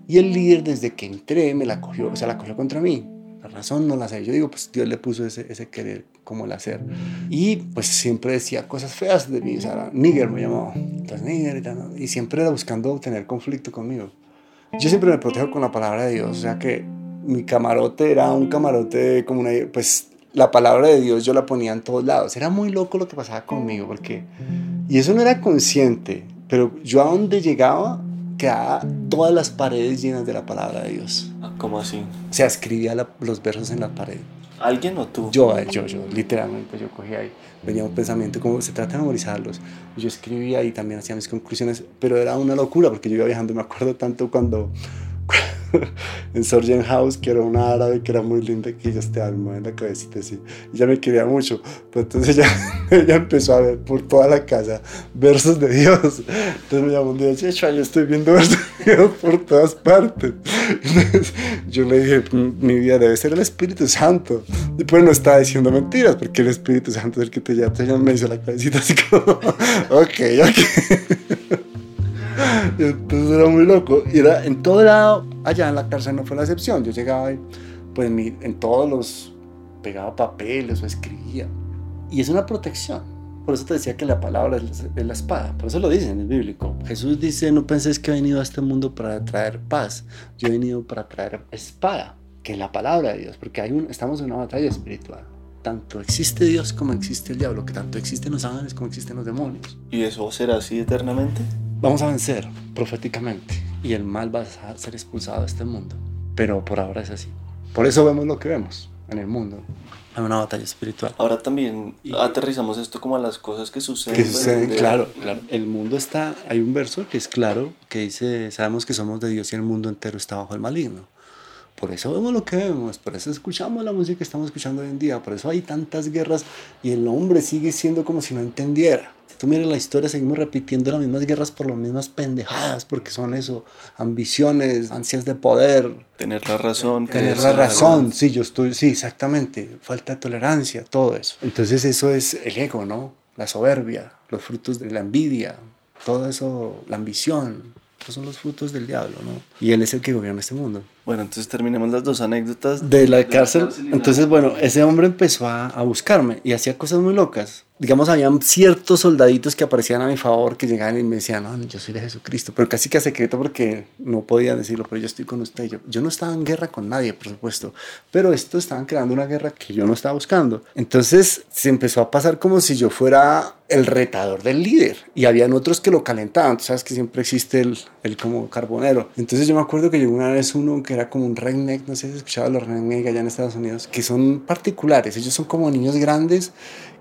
Y el líder desde que entré me la cogió, o sea, la cogió contra mí. Razón no la sé. Yo digo, pues Dios le puso ese, ese querer como el hacer. Y pues siempre decía cosas feas de mí. O sea, nigger me llamaba. Entonces, nigger y. Y siempre era buscando tener conflicto conmigo. Yo siempre me protejo con la palabra de Dios. O sea que mi camarote era un camarote como una... Pues la palabra de Dios yo la ponía en todos lados. Era muy loco lo que pasaba conmigo porque... Y eso no era consciente. Pero yo a donde llegaba quedaba todas las paredes llenas de la palabra de Dios. ¿Cómo así? O sea, escribía la, los versos en la pared. ¿Alguien o tú? Yo, yo, yo, literalmente, yo cogía ahí, venía un pensamiento, como se trata de memorizarlos. Yo escribía y también hacía mis conclusiones, pero era una locura porque yo iba viajando, me acuerdo tanto cuando en Sorgen House, que era una árabe que era muy linda, que ella te alma en la cabecita así. Ella me quería mucho. Pues entonces ella, ella empezó a ver por toda la casa versos de Dios. Entonces me llamó un día yo estoy viendo versos de Dios por todas partes. Entonces yo le dije, mi vida debe ser el Espíritu Santo. Y pues no estaba diciendo mentiras, porque el Espíritu Santo es el que te llama. Entonces ella me hizo la cabecita así como, ok, ok. Entonces era muy loco. Y era en todo lado, allá en la cárcel no fue la excepción. Yo llegaba y, pues en todos los, pegaba papeles o escribía. Y es una protección. Por eso te decía que la palabra es la, espada. Por eso lo dice en el bíblico. Jesús dice, no penséis que he venido a este mundo para traer paz. Yo he venido para traer espada, que es la palabra de Dios. Porque hay un, estamos en una batalla espiritual tanto existe Dios como existe el diablo, que tanto existen los ángeles como existen los demonios. ¿Y eso será así eternamente? Vamos a vencer proféticamente y el mal va a ser expulsado de este mundo. Pero por ahora es así. Por eso vemos lo que vemos en el mundo. Hay una batalla espiritual. Ahora también aterrizamos esto como a las cosas que suceden. Que suceden, claro, claro. El mundo está, hay un verso que es claro, que dice, sabemos que somos de Dios y el mundo entero está bajo el maligno. Por eso vemos lo que vemos, por eso escuchamos la música que estamos escuchando hoy en día, por eso hay tantas guerras y el hombre sigue siendo como si no entendiera. Si tú miras la historia, seguimos repitiendo las mismas guerras por las mismas pendejadas, porque son eso, ambiciones, ansias de poder. Tener la razón. Tener la razón, sí, yo estoy, sí, exactamente. Falta de tolerancia, todo eso. Entonces eso es el ego, ¿no? La soberbia, los frutos de la envidia, todo eso, la ambición, son los frutos del diablo, ¿no? Y él es el que gobierna este mundo. Bueno, entonces terminemos las dos anécdotas. De la cárcel. Entonces, bueno, ese hombre empezó a, a buscarme y hacía cosas muy locas digamos, habían ciertos soldaditos que aparecían a mi favor, que llegaban y me decían, yo soy de Jesucristo, pero casi que a secreto porque no podía decirlo, pero yo estoy con usted. Yo, yo no estaba en guerra con nadie, por supuesto, pero estos estaban creando una guerra que yo no estaba buscando. Entonces se empezó a pasar como si yo fuera el retador del líder y habían otros que lo calentaban, sabes que siempre existe el, el como carbonero. Entonces yo me acuerdo que llegó una vez uno que era como un redneck, no sé si has escuchado los redneck allá en Estados Unidos, que son particulares, ellos son como niños grandes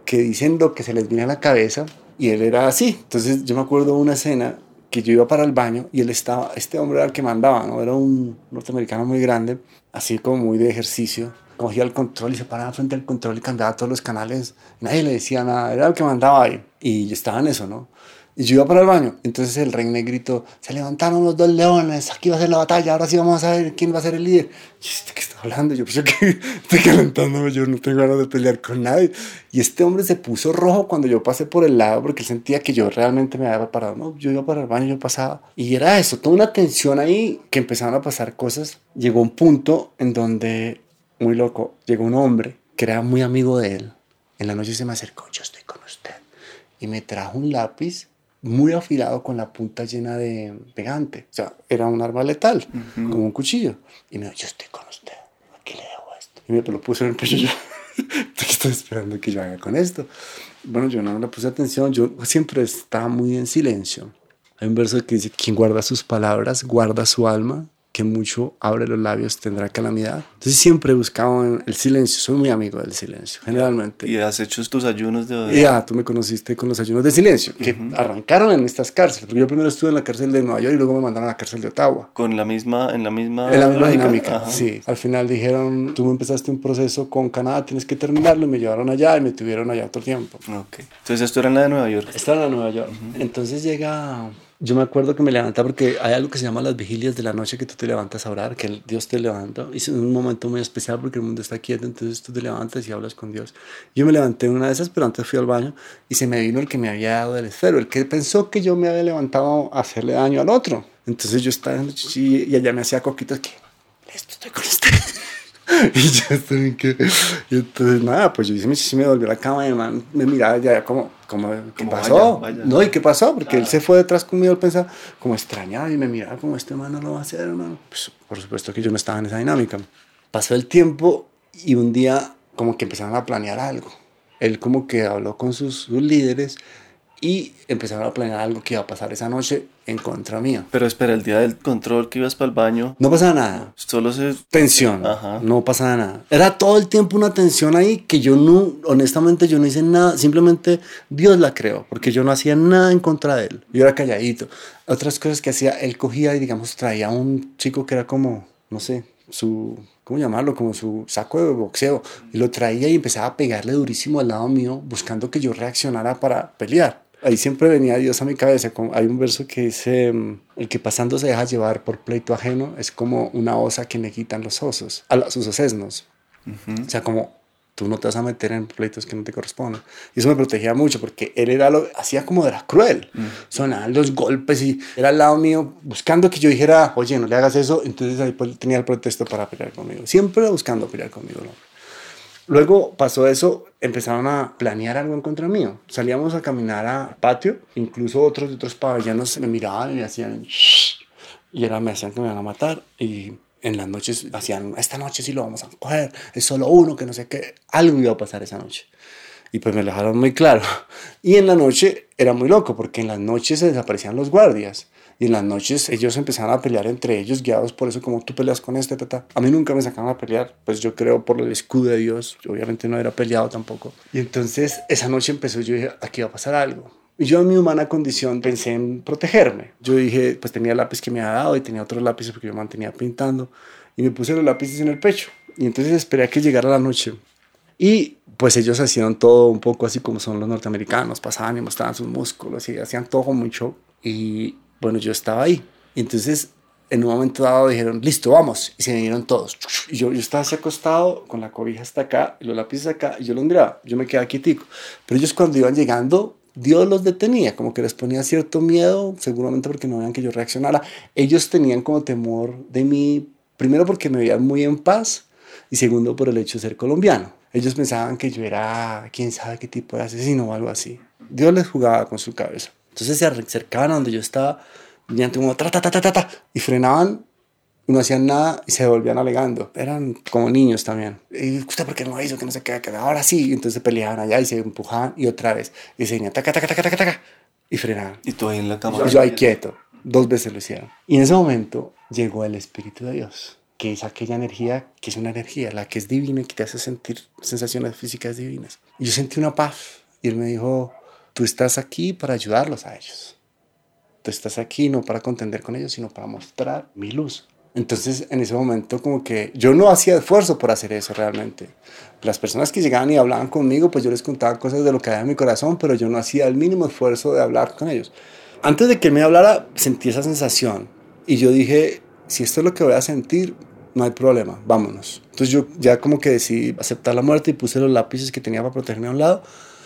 que dicen lo que se les viene a la cabeza y él era así. Entonces yo me acuerdo una escena que yo iba para el baño y él estaba, este hombre era el que mandaba, ¿no? Era un norteamericano muy grande, así como muy de ejercicio. Cogía el control y se paraba frente al control y cambiaba todos los canales. Nadie le decía nada, era el que mandaba ahí. Y estaba en eso, ¿no? Y yo iba para el baño. Entonces el rey negrito, se levantaron los dos leones, aquí va a ser la batalla, ahora sí vamos a ver quién va a ser el líder. Y ¿este qué está hablando? Yo, pues yo que estoy calentándome, yo no tengo ganas de pelear con nadie. Y este hombre se puso rojo cuando yo pasé por el lado porque él sentía que yo realmente me había parado. No, yo iba para el baño, yo pasaba. Y era eso, toda una tensión ahí que empezaron a pasar cosas. Llegó un punto en donde, muy loco, llegó un hombre que era muy amigo de él En la noche se me acercó, yo estoy con usted. Y me trajo un lápiz muy afilado con la punta llena de pegante. O sea, era un arma letal, como un cuchillo. Y me dijo, yo estoy con usted, aquí le dejo esto. Y me lo puso en el pecho yo. ¿Qué estoy esperando que yo haga con esto? Bueno, yo no le puse atención, yo siempre estaba muy en silencio. Hay un verso que dice, quien guarda sus palabras, guarda su alma, que mucho abre los labios tendrá calamidad. Entonces siempre he buscado el silencio, soy muy amigo del silencio, generalmente. ¿Y has hecho tus ayunos de Ya, tú me conociste con los ayunos de silencio, que arrancaron en estas cárceles. Yo primero estuve en la cárcel de Nueva York y luego me mandaron a la cárcel de Ottawa. Con la misma, en la misma... En la misma dinámica, sí. Al final dijeron, tú empezaste un proceso con Canadá, tienes que terminarlo, y me llevaron allá y me tuvieron allá todo el tiempo. Ok. Entonces esto era en la de Nueva York. Esto era en la de Nueva York. Entonces llega yo me acuerdo que me levantaba porque hay algo que se llama las vigilias de la noche que tú te levantas a orar, que Dios te levanta. Y es un momento muy especial porque el mundo está quieto, entonces tú te levantas y hablas con Dios. Yo me levanté una de esas, pero antes fui al baño y se me vino el que me había dado el esfero, el que pensó que yo me había levantado a hacerle daño al otro. Entonces yo estaba chichi y ella me hacía coquitos que, esto estoy con usted. y yo estoy que... Y entonces nada, pues yo hice chichi, me volví a la cama y man, me miraba ya como ¿qué pasó? No, ¿y qué pasó? Porque él se fue detrás conmigo, él pensaba, como extrañado y me miraba como este man no lo va a hacer, hermano. Pues por supuesto que yo no estaba en esa dinámica. Pasó el tiempo y un día como que empezaron a planear algo. Él como que habló con sus, sus líderes y empezaron a planear algo que iba a pasar esa noche en contra mía. Pero espera, el día del control que ibas para el baño. No pasaba nada. Solo se. Tensión. Ajá. No pasaba nada. Era todo el tiempo una tensión ahí que yo no, honestamente, yo no hice nada. Simplemente Dios la creó, porque yo no hacía nada en contra de él. Yo era calladito. Otras cosas que hacía, él cogía y, digamos, traía a un chico que era como, no sé, su ¿cómo llamarlo? Como su saco de boxeo. Y lo traía y empezaba a pegarle durísimo al lado mío, buscando que yo reaccionara para pelear ahí siempre venía Dios a mi cabeza. Hay un verso que dice, mm, el que pasando se deja llevar por pleito ajeno es como una osa que le quitan los osos, a sus osesnos. O sea, como tú no te vas a meter en pleitos que no te corresponden. Y eso me protegía mucho porque él era lo, hacía como era cruel. Sonaban los golpes y era al lado mío buscando que yo dijera, oye, no le hagas eso. Entonces ahí pues, tenía el pretexto para pelear conmigo. Siempre buscando pelear conmigo. ¿no? Luego pasó eso, empezaron a planear algo en contra mío. Salíamos a caminar a patio, incluso otros de otros pabellones me miraban y me hacían y era, me decían que me iban a matar y en las noches hacían, esta noche sí lo vamos a coger, es solo uno, que no sé qué, algo iba a pasar esa noche. Y pues me lo dejaron muy claro. Y en la noche era muy loco, porque en las noches se desaparecían los guardias y en las noches ellos empezaban a pelear entre ellos, guiados por eso, como tú peleas con este, tata. A mí nunca me sacaban a pelear, pues yo creo por el escudo de Dios, obviamente no era peleado tampoco. Y entonces esa noche empezó, yo dije, aquí va a pasar algo. Y yo en mi humana condición pensé en protegerme. Yo dije, pues tenía lápiz que me había dado y tenía otros lápices porque yo mantenía pintando. Y me puse los lápices en el pecho. Y entonces esperé a que llegara la noche. Y pues ellos hacían todo un poco así como son los norteamericanos, pasaban y mostraban sus músculos y hacían todo mucho. Y bueno, yo estaba ahí. Y entonces, en un momento dado, dijeron, listo, vamos. Y se vinieron todos. Y yo, yo estaba así acostado, con la cobija hasta acá, y los lápices acá, y yo lo miraba. Yo me quedaba quietico. Pero ellos cuando iban llegando, Dios los detenía, como que les ponía cierto miedo, seguramente porque no veían que yo reaccionara. Ellos tenían como temor de mí, primero porque me veían muy en paz, y segundo por el hecho de ser colombiano. Ellos pensaban que yo era, quién sabe qué tipo de asesino o algo así. Dios les jugaba con su cabeza. Entonces se acercaban a donde yo estaba, y como ta, ta, ta, ta, ta, y frenaban, no hacían nada y se volvían alegando. Eran como niños también. ¿Y usted por qué no hizo? Que no sé qué, que ahora sí. Entonces se peleaban allá y se empujaban y otra vez. Y se venía taca, taca, taca, taca, taca, y frenaban. Y tú ahí en la cama. Yo, yo ahí quieto. Dos veces lo hicieron. Y en ese momento llegó el Espíritu de Dios, que es aquella energía que es una energía, la que es divina y que te hace sentir sensaciones físicas divinas. Y yo sentí una paz. Y él me dijo, Tú estás aquí para ayudarlos a ellos. Tú estás aquí no para contender con ellos, sino para mostrar mi luz. Entonces, en ese momento, como que yo no hacía esfuerzo por hacer eso realmente. Las personas que llegaban y hablaban conmigo, pues yo les contaba cosas de lo que había en mi corazón, pero yo no hacía el mínimo esfuerzo de hablar con ellos. Antes de que me hablara, sentí esa sensación. Y yo dije, si esto es lo que voy a sentir, no hay problema, vámonos. Entonces yo ya como que decidí aceptar la muerte y puse los lápices que tenía para protegerme a un lado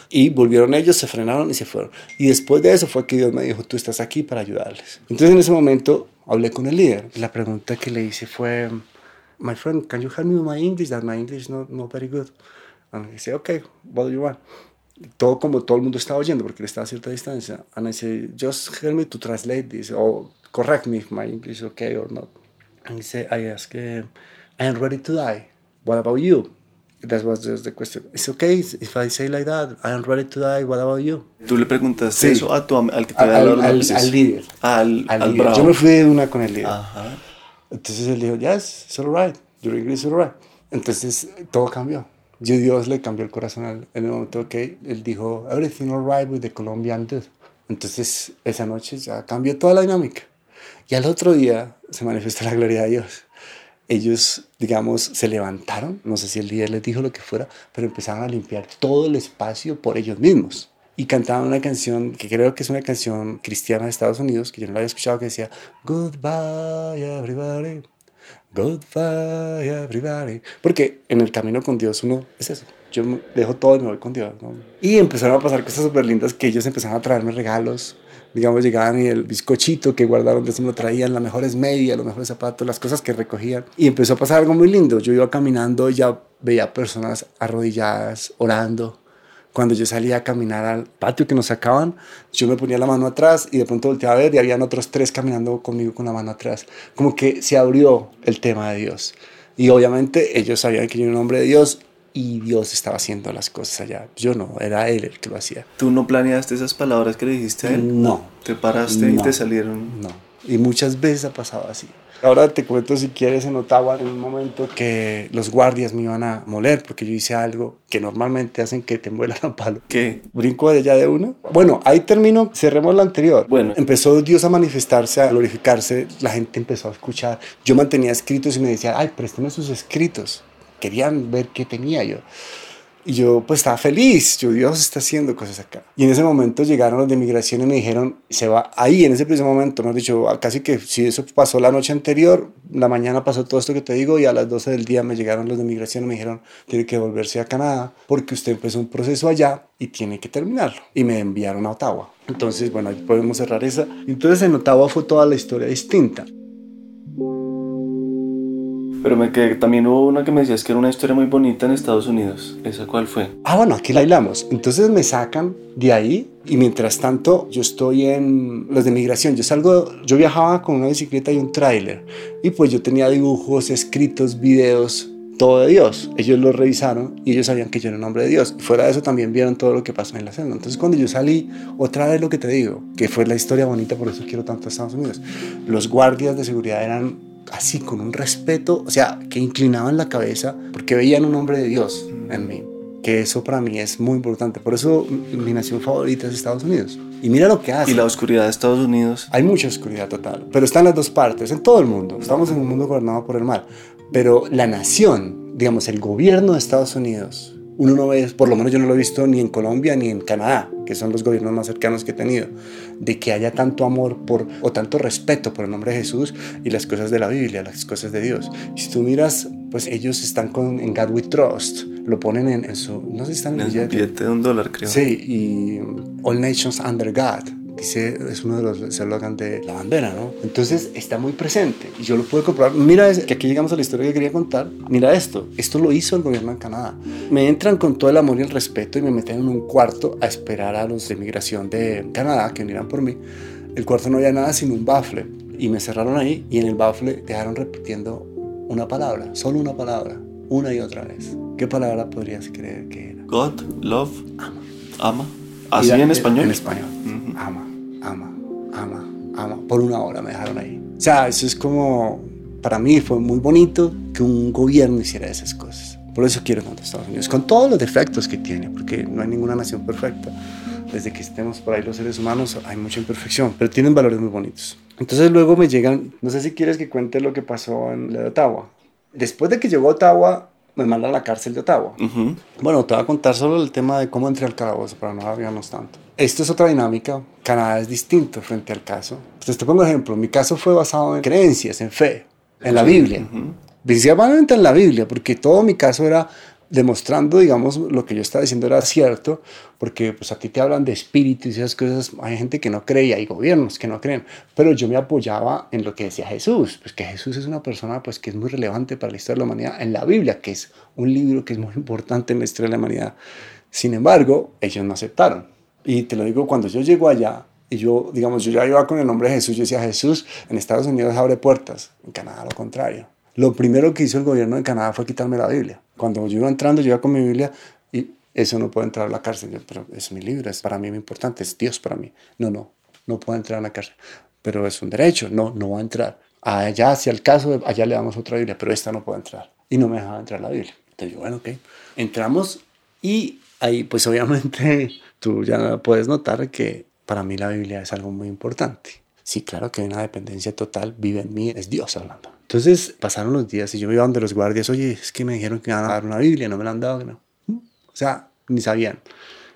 y volvieron ellos, se frenaron y se fueron. Y después de eso fue que Dios me dijo, tú estás aquí para ayudarles. Entonces en ese momento hablé con el líder. La pregunta que le hice fue, my friend, can you help me with my English? That my English not, not very good. And he said, okay, what do you want? Todo como todo el mundo estaba oyendo porque él estaba a cierta distancia. And I said, just help me to translate this or correct me if my English is okay or not. And he said, I asked, uh, I am ready to die. What about you? That was just the question. It's okay if I say like that. I am ready to die. What about you? Tú le preguntaste Sí. eso a tu, al que te había al, al- al líder. Al, Al al líder. bravo. Yo me fui de una con el líder. Ajá. Entonces él dijo, yes, it's all right. Your English is all right. Entonces todo cambió. Yo Dios le cambió el corazón al- en el momento que él dijo, everything all right with the Colombian dude. Entonces esa noche ya cambió toda la dinámica. Y al otro día se manifestó la gloria de Dios. Ellos, digamos, se levantaron, no sé si el líder les dijo lo que fuera, pero empezaron a limpiar todo el espacio por ellos mismos. Y cantaban una canción que creo que es una canción cristiana de Estados Unidos, que yo no la había escuchado, que decía, Goodbye everybody, goodbye everybody. Porque en el camino con Dios uno es eso. Yo dejo todo y me voy con Dios. ¿no? Y empezaron a pasar cosas súper lindas que ellos empezaron a traerme regalos. Digamos, llegaban y el bizcochito que guardaron de eso me lo traían, las mejores medias, los mejores zapatos, las cosas que recogían. Y empezó a pasar algo muy lindo. Yo iba caminando y ya veía personas arrodilladas, orando. Cuando yo salía a caminar al patio que nos sacaban, yo me ponía la mano atrás y de pronto volteaba a ver y habían otros tres caminando conmigo con la mano atrás. Como que se abrió el tema de Dios. Y obviamente ellos sabían que yo era un hombre de Dios y Dios estaba haciendo las cosas allá. Yo no, era Él el que lo hacía. ¿Tú no planeaste esas palabras que le dijiste a él? No, ¿Te paraste y te salieron? no. Y muchas veces ha pasado así. Ahora te cuento si quieres en Ottawa en un momento que los guardias me iban a moler porque yo hice algo que normalmente hacen que te muelan a palo. ¿Qué? Brinco de allá de uno. Bueno, ahí termino, cerremos la anterior. Bueno. Empezó Dios a manifestarse, a glorificarse, la gente empezó a escuchar. Yo mantenía escritos y me decía, ay, préstame sus escritos. Querían ver qué tenía yo. Y yo pues estaba feliz, yo Dios está haciendo cosas acá. Y en ese momento llegaron los de migración y me dijeron, se va ahí, en ese preciso momento, nos dicho, casi que si eso pasó la noche anterior, la mañana pasó todo esto que te digo y a las 12 del día me llegaron los de migración y me dijeron, tiene que volverse a Canadá porque usted empezó un proceso allá y tiene que terminarlo. Y me enviaron a Ottawa. Entonces, bueno, ahí podemos cerrar esa. Entonces en Ottawa fue toda la historia distinta. Pero me quedé, también hubo una que me decías que era una historia muy bonita en Estados Unidos. ¿Esa cuál fue? Ah, bueno, aquí la hilamos. Entonces me sacan de ahí y mientras tanto yo estoy en los de migración. Yo salgo, yo viajaba con una bicicleta y un tráiler y pues yo tenía dibujos, escritos, videos, todo de Dios. Ellos lo revisaron y ellos sabían que yo era un hombre de Dios. Fuera de eso también vieron todo lo que pasó en la celda. Entonces cuando yo salí, otra vez lo que te digo, que fue la historia bonita, por eso quiero tanto a Estados Unidos. Los guardias de seguridad eran así, con un respeto, o sea, que inclinaban la cabeza porque veían un hombre de Dios en mí. Que eso para mí es muy importante. Por eso mi nación favorita es Estados Unidos. Y mira lo que hace. Y la oscuridad de Estados Unidos. Hay mucha oscuridad total, pero está en las dos partes, en todo el mundo. Estamos en un mundo gobernado por el mal, pero la nación, digamos, el gobierno de Estados Unidos, uno no ve, por lo menos yo no lo he visto ni en Colombia ni en Canadá, que son los gobiernos más cercanos que he tenido, de que haya tanto amor por o tanto respeto por el nombre de Jesús y las cosas de la Biblia, las cosas de Dios. Y si tú miras, pues ellos están con en God We Trust, lo ponen en, en su, no sé si están en En el billete. billete de un dólar, creo. Sí, y All Nations Under God. Dice, es uno de los eslogans de la bandera, ¿no? Entonces está muy presente y yo lo puedo comprobar. Mira, es- que aquí llegamos a la historia que quería contar. Mira esto, esto lo hizo el gobierno en Canadá. Me entran con todo el amor y el respeto y me meten en un cuarto a esperar a los de migración de Canadá que vinieran por mí. El cuarto no había nada sino un bafle y me cerraron ahí y en el bafle dejaron repitiendo una palabra, solo una palabra, una y otra vez. ¿Qué palabra podrías creer que era? God, love, ama. ¿Así Mira, en español? En español. Ujú. Ama, ama, ama, ama. Por una hora me dejaron ahí. O sea, eso es como, para mí fue muy bonito que un gobierno hiciera esas cosas. Por eso quiero tanto a Estados Unidos, con todos los defectos que tiene, porque no hay ninguna nación perfecta. Desde que estemos por ahí los seres humanos hay mucha imperfección, pero tienen valores muy bonitos. Entonces luego me llegan, no sé si quieres que cuente lo que pasó en la de Ottawa. Después de que llegó a Ottawa, me mandan a la cárcel de Ottawa. Bueno, te voy a contar solo el tema de cómo entré al calabozo para no alargarnos tanto. Esto es otra dinámica. Canadá es distinto frente al caso. Entonces te pongo ejemplo. Mi caso fue basado en creencias, en fe, en la Biblia. Ujú. Principalmente en la Biblia, porque todo mi caso era demostrando, digamos, lo que yo estaba diciendo era cierto, porque pues a ti te hablan de espíritu y esas cosas, hay gente que no cree y hay gobiernos que no creen, pero yo me apoyaba en lo que decía Jesús, pues que Jesús es una persona pues que es muy relevante para la historia de la humanidad en la Biblia, que es un libro que es muy importante en la historia de la humanidad. Sin embargo, ellos no aceptaron. Y te lo digo, cuando yo llego allá, y yo, digamos, yo ya iba con el nombre de Jesús, yo decía, Jesús en Estados Unidos abre puertas, en Canadá lo contrario. Lo primero que hizo el gobierno de Canadá fue quitarme la Biblia. Cuando yo iba entrando, yo iba con mi Biblia y eso no puede entrar a la cárcel. pero es mi libro, es para mí muy importante, es Dios para mí. No, no, no puede entrar a la cárcel. Pero es un derecho, no, no va a entrar. Allá, si al caso, allá le damos otra Biblia, pero esta no puede entrar. Y no me dejaba entrar la Biblia. Entonces yo, bueno, ok. Entramos y ahí, pues obviamente, tú ya puedes notar que para mí la Biblia es algo muy importante. Sí, claro que hay una dependencia total, vive en mí, es Dios hablando. Entonces pasaron los días y yo me iba donde los guardias, oye, es que me dijeron que iban a dar una Biblia, no me la han dado, no. O sea, ni sabían.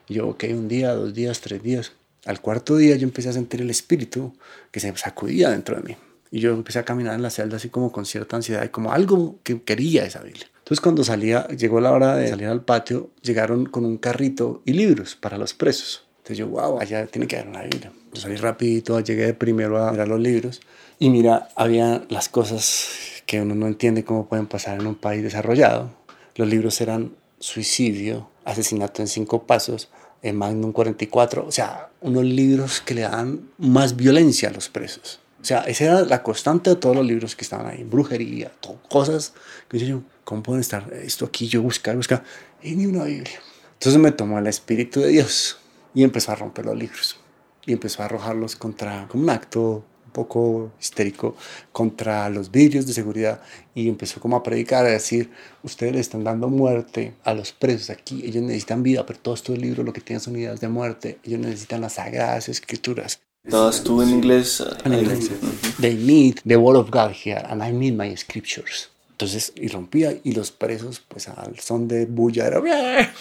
Y yo, ok, un día, dos días, tres días. Al cuarto día yo empecé a sentir el espíritu que se sacudía dentro de mí. Y yo empecé a caminar en la celda así como con cierta ansiedad y como algo que quería esa Biblia. Entonces cuando salía, llegó la hora de salir al patio, llegaron con un carrito y libros para los presos. Entonces yo, wow, allá tiene que haber una Biblia. Yo salí rapidito, llegué primero a mirar los libros y mira, había las cosas que uno no entiende cómo pueden pasar en un país desarrollado. Los libros eran suicidio, asesinato en cinco pasos, en Magnum 44, o sea, unos libros que le dan más violencia a los presos. O sea, esa era la constante de todos los libros que estaban ahí, brujería, cosas que yo, ¿cómo pueden estar esto aquí? Yo buscar, buscar, y ni una Biblia. Entonces me tomó el Espíritu de Dios y empezó a romper los libros y empezó a arrojarlos contra, como un acto un poco histérico contra los vidrios de seguridad y empezó como a predicar, a decir, ustedes le están dando muerte a los presos aquí, ellos necesitan vida, pero todos estos libros lo que tienen son ideas de muerte, ellos necesitan las sagradas escrituras. ¿Estabas tú en inglés? En inglés. They need the word of God here and I need my scriptures. Entonces irrumpía y los presos, pues al son de bulla, era...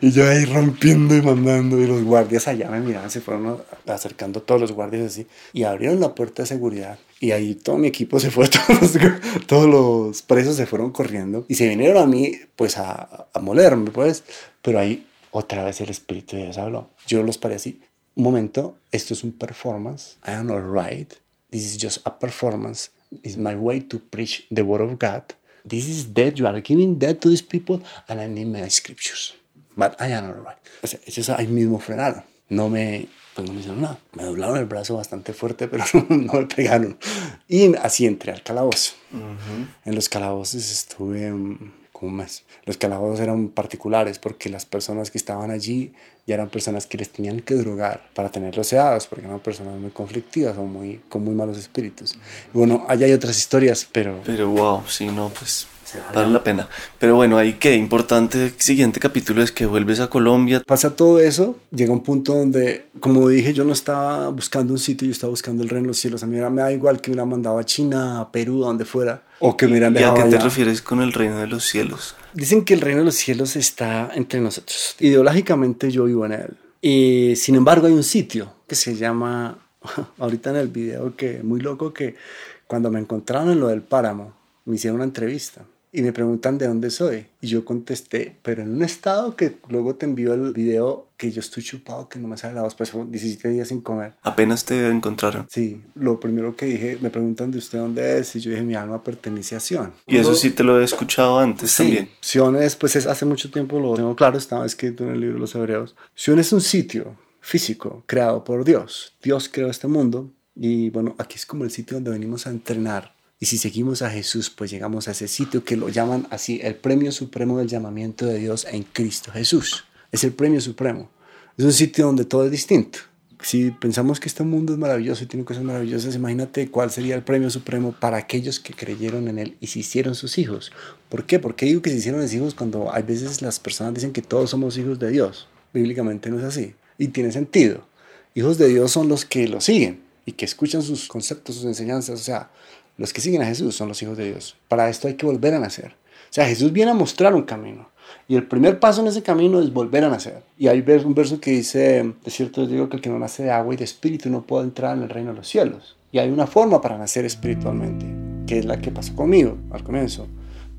y yo ahí rompiendo y mandando y los guardias allá me miraban, se fueron acercando todos los guardias así y abrieron la puerta de seguridad y ahí todo mi equipo se fue, todos los, todos los presos se fueron corriendo y se vinieron a mí pues a, a molerme pues, pero ahí otra vez el espíritu de Dios habló. Yo los paré así, un momento, esto es un performance, I am alright, this is just a performance, it's my way to preach the word of God This is dead. You are giving dead to these people, and I need my scriptures. But I am alright. O sea, ellos ahí mismo frenaron. No me, pues no me hicieron nada. Me doblaron el brazo bastante fuerte, pero no, me pegaron. Y así entré al calabozo. En los calabozos estuve mes. Los calabozos eran particulares porque las personas que estaban allí ya eran personas que les tenían que drogar para tenerlos sedados, porque eran personas muy conflictivas o muy, con muy malos espíritus. bueno, allá hay otras historias, pero... Pero wow, sí, no, pues vale la pena. Pero bueno, ahí qué importante, siguiente capítulo es que vuelves a Colombia. Pasa todo eso, llega un punto donde, como dije, yo no estaba buscando un sitio, yo estaba buscando el reino de los cielos. A mí me da igual que me hubiera mandado a China, a Perú, a donde fuera, o que me dejado ¿Y a qué te refieres con el reino de los cielos? Dicen que el reino de los cielos está entre nosotros. Ideológicamente yo vivo en él. Y sin embargo hay un sitio que se llama, ahorita en el video, que muy loco que cuando me encontraron en lo del páramo, me hicieron una entrevista y me preguntan de dónde soy. Y yo contesté, pero en un estado que luego te envío el video que yo estoy chupado, que no me sale la voz, pues 17 días sin comer. Apenas te encontraron. Sí, lo primero que dije, me preguntan de usted dónde es, y yo dije, mi alma pertenece a Sion. Y eso sí te lo he escuchado antes sí, también. Sion es, pues es, hace mucho tiempo lo tengo claro, estaba escrito en el libro de los Hebreos. Sion es un sitio físico creado por Dios. Dios creó este mundo y bueno, aquí es como el sitio donde venimos a entrenar y si seguimos a Jesús, pues llegamos a ese sitio que lo llaman así, el premio supremo del llamamiento de Dios en Cristo Jesús. Es el premio supremo. Es un sitio donde todo es distinto. Si pensamos que este mundo es maravilloso y tiene cosas maravillosas, imagínate cuál sería el premio supremo para aquellos que creyeron en Él y se hicieron sus hijos. ¿Por qué? Porque digo que se hicieron sus hijos cuando hay veces las personas dicen que todos somos hijos de Dios. Bíblicamente no es así. Y tiene sentido. Hijos de Dios son los que lo siguen y que escuchan sus conceptos, sus enseñanzas. O sea, los que siguen a Jesús son los hijos de Dios. Para esto hay que volver a nacer. O sea, Jesús viene a mostrar un camino. Y el primer paso en ese camino es volver a nacer. Y hay un verso que dice, de cierto digo que el que no nace de agua y de espíritu no puede entrar en el reino de los cielos. Y hay una forma para nacer espiritualmente, que es la que pasó conmigo al comienzo.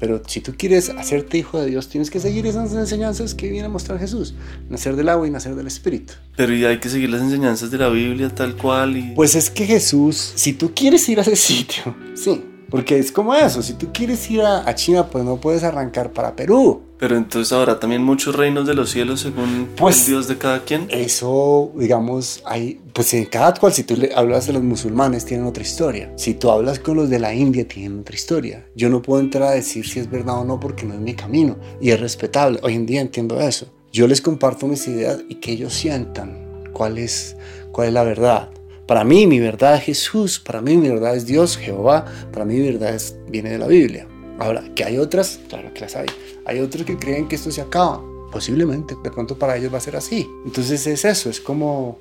Pero si tú quieres hacerte hijo de Dios, tienes que seguir esas enseñanzas que viene a mostrar Jesús. Nacer del agua y nacer del Espíritu. Pero y hay que seguir las enseñanzas de la Biblia tal cual y... Pues es que Jesús, si tú quieres ir a ese sitio, sí, porque es como eso, si tú quieres ir a, China, pues no puedes arrancar para Perú. Pero entonces ahora también muchos reinos de los cielos según pues, el Dios de cada quien. Eso, digamos, hay, pues en cada cual, si tú le hablas de los musulmanes, tienen otra historia. Si tú hablas con los de la India, tienen otra historia. Yo no puedo entrar a decir si es verdad o no porque no es mi camino y es respetable. Hoy en día entiendo eso. Yo les comparto mis ideas y que ellos sientan cuál es, cuál es la verdad. Para mí mi verdad es Jesús, para mí mi verdad es Dios, Jehová, para mí mi verdad es, viene de la Biblia. Ahora, que hay otras, claro que las hay. Hay otros que creen que esto se acaba. Posiblemente, de pronto para ellos va a ser así. Entonces es eso, es como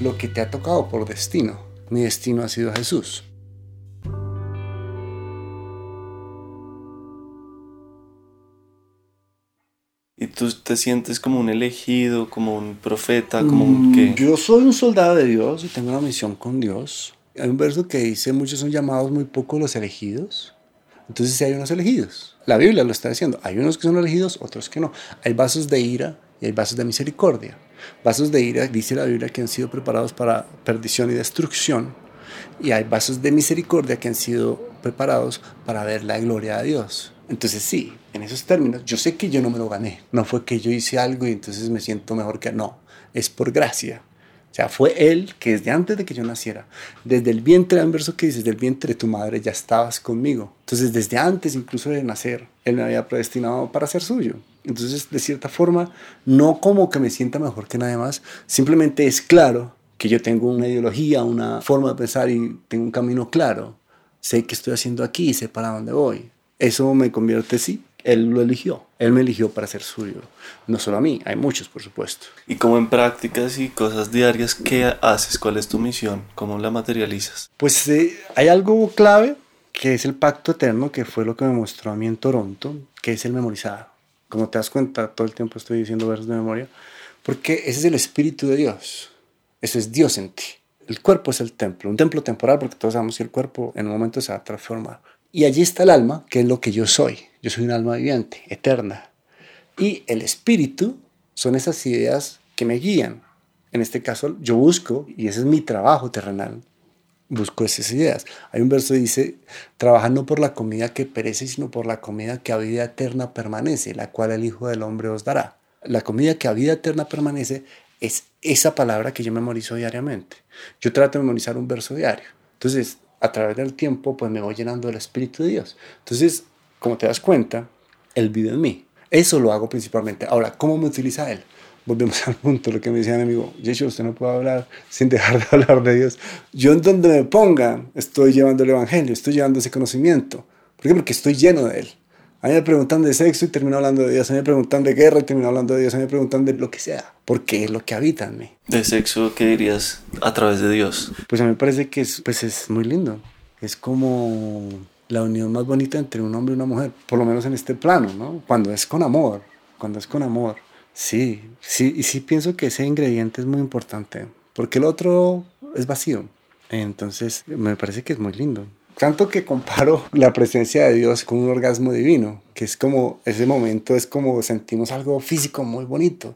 lo que te ha tocado por destino. Mi destino ha sido Jesús. ¿Y tú te sientes como un elegido, como un profeta, como un qué? Yo soy un soldado de Dios y tengo una misión con Dios. Hay un verso que dice, muchos son llamados, muy pocos los elegidos. Entonces sí hay unos elegidos. La Biblia lo está diciendo. Hay unos que son elegidos, otros que no. Hay vasos de ira y hay vasos de misericordia. Vasos de ira, dice la Biblia, que han sido preparados para perdición y destrucción. Y hay vasos de misericordia que han sido preparados para ver la gloria de Dios. Entonces sí, en esos términos, yo sé que yo no me lo gané. No fue que yo hice algo y entonces me siento mejor que no. Es por gracia. O sea, fue Él que desde antes de que yo naciera, desde el vientre, un verso que dice, desde el vientre de tu madre ya estabas conmigo. Entonces, desde antes incluso de nacer, Él me había predestinado para ser suyo. Entonces, de cierta forma, no como que me sienta mejor que nadie más, simplemente es claro que yo tengo una ideología, una forma de pensar y tengo un camino claro. Sé qué estoy haciendo aquí y sé para dónde voy. Eso me convierte, sí, él lo eligió. Él me eligió para ser suyo. No solo a mí, hay muchos, por supuesto. Y como en prácticas y cosas diarias, ¿qué haces? ¿Cuál es tu misión? ¿Cómo la materializas? Pues eh, hay algo clave que es el pacto eterno, que fue lo que me mostró a mí en Toronto, que es el memorizado. Como te das cuenta, todo el tiempo estoy diciendo versos de memoria, porque ese es el Espíritu de Dios. Eso es Dios en ti. El cuerpo es el templo, un templo temporal, porque todos sabemos que el cuerpo en un momento se va a transformar. Y allí está el alma, que es lo que yo soy. Yo soy un alma viviente, eterna. Y el espíritu son esas ideas que me guían. En este caso, yo busco, y ese es mi trabajo terrenal, busco esas ideas. Hay un verso que dice, trabaja no por la comida que perece, sino por la comida que a vida eterna permanece, la cual el Hijo del Hombre os dará. La comida que a vida eterna permanece es esa palabra que yo memorizo diariamente. Yo trato de memorizar un verso diario. Entonces, a través del tiempo, pues me voy llenando del Espíritu de Dios. Entonces, como te das cuenta, Él vive en mí. Eso lo hago principalmente. Ahora, ¿cómo me utiliza Él? Volvemos al punto, lo que me decía mi amigo, Yeshua, usted no puede hablar sin dejar de hablar de Dios. Yo en donde me ponga, estoy llevando el Evangelio, estoy llevando ese conocimiento. ¿Por qué? Porque estoy lleno de Él. A mí me preguntan de sexo y termino hablando de Dios. A mí me preguntan de guerra y termino hablando de Dios. A mí me preguntan de lo que sea, porque es lo que habita en mí. ¿De sexo qué dirías a través de Dios? Pues a mí me parece que es, pues es muy lindo. Es como la unión más bonita entre un hombre y una mujer, por lo menos en este plano, ¿no? Cuando es con amor, cuando es con amor. Sí, sí, y sí pienso que ese ingrediente es muy importante, porque el otro es vacío. Entonces, me parece que es muy lindo. Tanto que comparo la presencia de Dios con un orgasmo divino, que es como, ese momento es como sentimos algo físico muy bonito,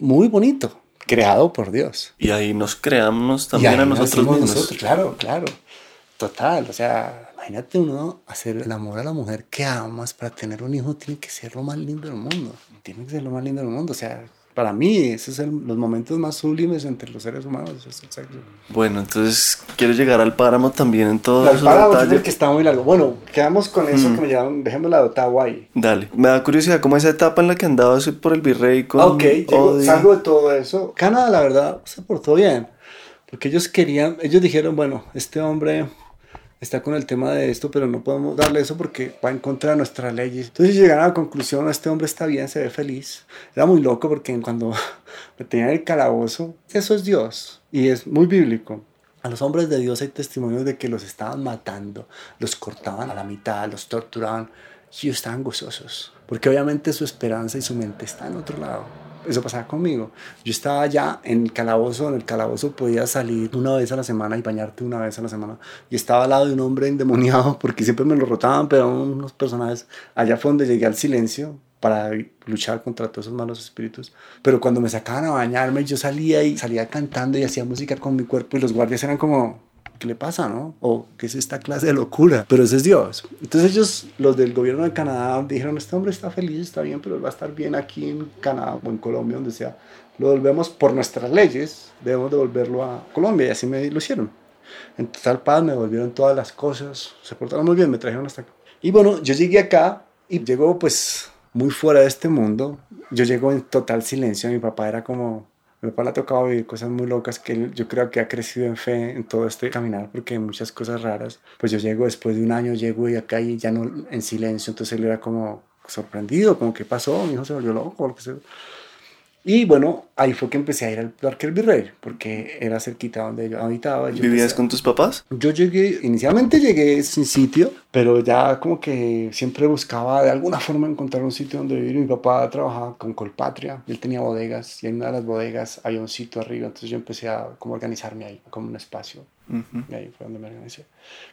muy bonito, creado por Dios. Y ahí nos creamos también a nosotros mismos. Nosotros, claro, claro, total. O sea, imagínate uno hacer el amor a la mujer que amas para tener un hijo, tiene que ser lo más lindo del mundo. Tiene que ser lo más lindo del mundo. O sea, para mí, esos son los momentos más sublimes entre los seres humanos. Es el sexo. Bueno, entonces quiero llegar al páramo también en todo El páramo es el que está muy largo. Bueno, quedamos con eso mm. que me llaman, dejemos la de Ottawa ahí. Dale, me da curiosidad cómo esa etapa en la que andabas por el virrey con. Ok, salgo de todo eso. Canadá, la verdad, se portó bien. Porque ellos querían, ellos dijeron, bueno, este hombre está con el tema de esto, pero no podemos darle eso porque va en contra de nuestras leyes. Entonces llegaron a la conclusión, este hombre está bien, se ve feliz. Era muy loco porque cuando me tenían el calabozo, eso es Dios y es muy bíblico. A los hombres de Dios hay testimonios de que los estaban matando, los cortaban a la mitad, los torturaban y ellos estaban gozosos, porque obviamente su esperanza y su mente está en otro lado. Eso pasaba conmigo. Yo estaba allá en el calabozo, en el calabozo podías salir una vez a la semana y bañarte una vez a la semana. Y estaba al lado de un hombre endemoniado porque siempre me lo rotaban, pero unos personajes. Allá fue donde llegué al silencio para luchar contra todos esos malos espíritus. Pero cuando me sacaban a bañarme, yo salía y salía cantando y hacía música con mi cuerpo y los guardias eran como, ¿qué le pasa, no? O ¿qué es esta clase de locura? Pero ese es Dios. Entonces ellos, los del gobierno de Canadá, dijeron, este hombre está feliz, está bien, pero él va a estar bien aquí en Canadá o en Colombia, donde sea. Lo volvemos por nuestras leyes, debemos devolverlo a Colombia y así me lo hicieron. En total paz me devolvieron todas las cosas, se portaron muy bien, me trajeron hasta acá. Y bueno, yo llegué acá y llegó pues muy fuera de este mundo. Yo llego en total silencio. Mi papá era como. Mi papá le ha tocado vivir cosas muy locas que yo creo que ha crecido en fe en todo este caminar porque muchas cosas raras. Pues yo llego después de un año, llego y acá y ya no en silencio. Entonces él era como sorprendido, como ¿qué pasó? Mi hijo se volvió loco. Que. Y bueno, ahí fue que empecé a ir al Parque El Virrey, porque era cerquita donde yo habitaba. Yo ¿Vivías con tus papás? Yo llegué, inicialmente llegué sin sitio, pero ya como que siempre buscaba de alguna forma encontrar un sitio donde vivir. Mi papá trabajaba con Colpatria, él tenía bodegas, y en una de las bodegas había un sitio arriba, entonces yo empecé a como organizarme ahí, como un espacio. Y ahí fue donde me organizé,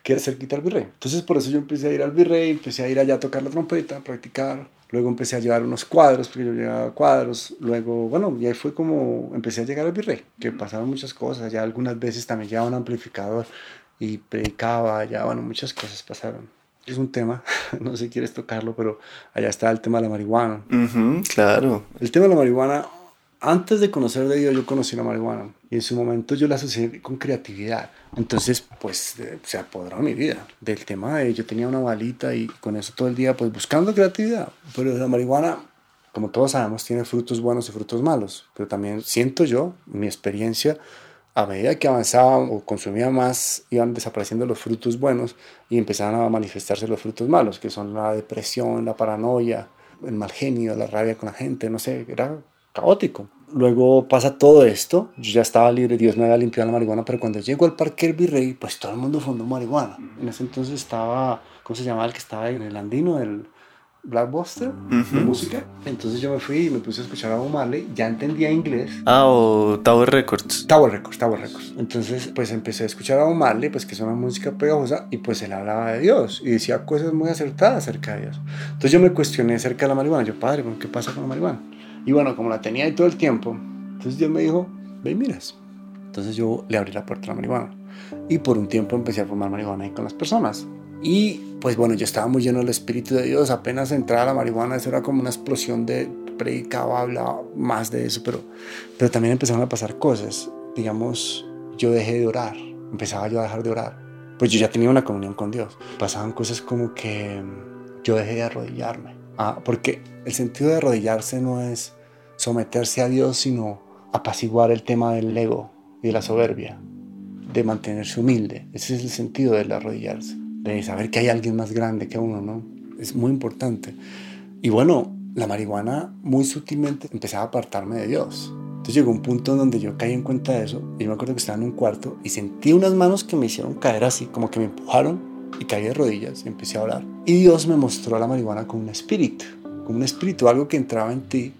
que era cerquita al Virrey. Entonces por eso yo empecé a ir al Virrey, empecé a ir allá a tocar la trompeta, a practicar Luego empecé a llevar unos cuadros, porque yo llevaba cuadros. Luego, bueno, y ahí fue como empecé a llegar al virrey, que pasaron muchas cosas. Ya algunas veces también llevaba un amplificador y predicaba, ya, bueno, muchas cosas pasaron. Es un tema, no sé si quieres tocarlo, pero allá está el tema de la marihuana. claro. El tema de la marihuana antes de conocer de Dios yo conocí la marihuana y en su momento yo la asocié con creatividad. Entonces, pues se apoderó mi vida del tema de yo tenía una balita y con eso todo el día pues buscando creatividad. Pero la marihuana, como todos sabemos, tiene frutos buenos y frutos malos. Pero también siento yo, mi experiencia, a medida que avanzaba o consumía más, iban desapareciendo los frutos buenos y empezaban a manifestarse los frutos malos, que son la depresión, la paranoia, el mal genio, la rabia con la gente, no sé, era caótico. Luego pasa todo esto, yo ya estaba libre, Dios me había limpiado la marihuana, pero cuando llego al Parque El Virrey, pues todo el mundo fundó marihuana. En ese entonces estaba, ¿cómo se llamaba el que estaba en el andino? El Blackbuster de música. Entonces yo me fui y me puse a escuchar a Bob Marley, ya entendía inglés. Ah, o Tower Records. Tower Records, Tower Records. Entonces pues empecé a escuchar a Bob Marley, pues que es una música pegajosa, y pues él hablaba de Dios y decía cosas muy acertadas acerca de Dios. Entonces yo me cuestioné acerca de la marihuana, yo padre, ¿qué pasa con la marihuana? Y bueno, como la tenía ahí todo el tiempo, entonces Dios me dijo, ve y miras. Entonces yo le abrí la puerta a la marihuana. Y por un tiempo empecé a fumar marihuana ahí con las personas. Y pues bueno, yo estaba muy lleno del Espíritu de Dios. Apenas entraba la marihuana, eso era como una explosión de predicaba, hablaba más de eso. Pero, pero también empezaron a pasar cosas. Digamos, yo dejé de orar. Empezaba yo a dejar de orar. Pues yo ya tenía una comunión con Dios. Pasaban cosas como que yo dejé de arrodillarme. Ah, porque el sentido de arrodillarse no es someterse a Dios, sino apaciguar el tema del ego y de la soberbia, de mantenerse humilde. Ese es el sentido del arrodillarse, de saber que hay alguien más grande que uno, ¿no? Es muy importante. Y bueno, la marihuana muy sutilmente empezaba a apartarme de Dios. Entonces llegó un punto en donde yo caí en cuenta de eso y me acuerdo que estaba en un cuarto y sentí unas manos que me hicieron caer así, como que me empujaron y caí de rodillas y empecé a orar. Y Dios me mostró la marihuana como un espíritu, como un espíritu, algo que entraba en ti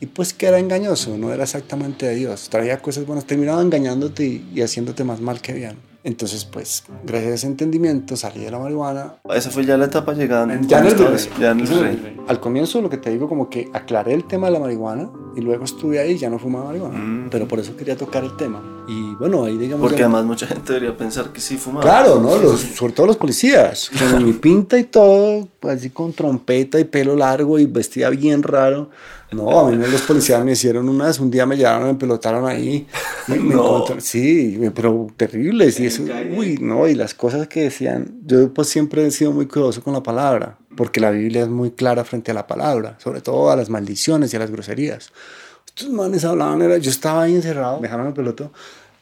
y pues que era engañoso, no era exactamente de Dios, traía cosas buenas, terminaba engañándote y, y haciéndote más mal que bien. Entonces, pues, gracias a ese entendimiento salí de la marihuana. Esa fue ya la etapa llegando. Ya en el. Ya en el virrey. Al comienzo, lo que te digo, como que aclaré el tema de la marihuana y luego estuve ahí y ya no fumaba marihuana. Mm. Pero por eso quería tocar el tema. Y bueno, ahí digamos. Porque además mucha gente debería pensar que sí fumaba. Claro, ¿no? Los, sobre todo los policías. Con mi pinta y todo, así con trompeta y pelo largo y vestía bien raro. No, a mí los policías me hicieron unas, un día me llevaron, me pelotaron ahí. Me, no. sí, pero terribles. Y eso, uy, no, y las cosas que decían, yo pues siempre he sido muy cuidadoso con la palabra, porque la Biblia es muy clara frente a la palabra, sobre todo a las maldiciones y a las groserías. Estos manes hablaban, era, yo estaba ahí encerrado, me dejaron el peloto,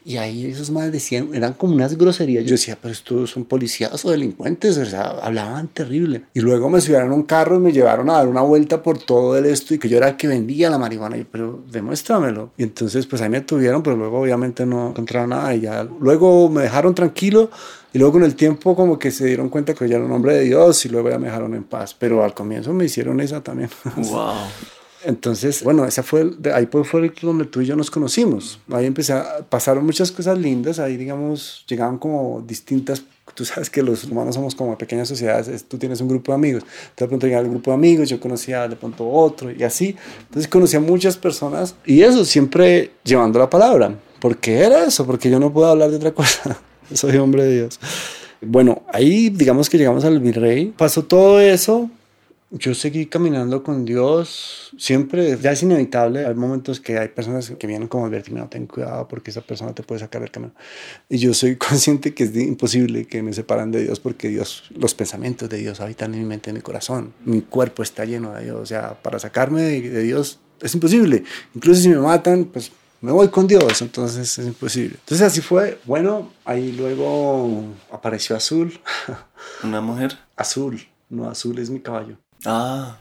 y ahí esos madres decían, eran como unas groserías. Yo decía, pero estos son policías o delincuentes, o sea, hablaban terrible. Y luego me subieron a un carro y me llevaron a dar una vuelta por todo el esto y que yo era el que vendía la marihuana. Y pero demuéstramelo. Y entonces, pues ahí me tuvieron, pero luego obviamente no encontraron nada. Y ya luego me dejaron tranquilo. Y luego con el tiempo como que se dieron cuenta que yo era un hombre de Dios y luego ya me dejaron en paz. Pero al comienzo me hicieron esa también. Wow. Entonces, bueno, esa fue, ahí fue donde tú y yo nos conocimos. Ahí empecé a, pasaron muchas cosas lindas, ahí digamos, llegaban como distintas tú sabes que los humanos somos como pequeñas sociedades, tú tienes un grupo de amigos, de pronto llegaba el grupo de amigos, yo conocía de pronto otro y así, entonces conocía a muchas personas y eso siempre llevando la palabra, porque era eso, porque yo no puedo hablar de otra cosa, soy hombre de Dios. Bueno, ahí digamos que llegamos al virrey, pasó todo eso, yo seguí caminando con Dios, siempre, ya es inevitable, hay momentos que hay personas que vienen como a advertirme, no, ten cuidado porque esa persona te puede sacar del camino. Y yo soy consciente que es imposible que me separan de Dios porque Dios, los pensamientos de Dios habitan en mi mente, en mi corazón, mi cuerpo está lleno de Dios, o sea, para sacarme de, de Dios es imposible. Incluso si me matan, pues me voy con Dios, entonces es imposible. Entonces así fue. Bueno, ahí luego apareció Azul. ¿Una mujer? Azul, no, Azul es mi caballo. Ah,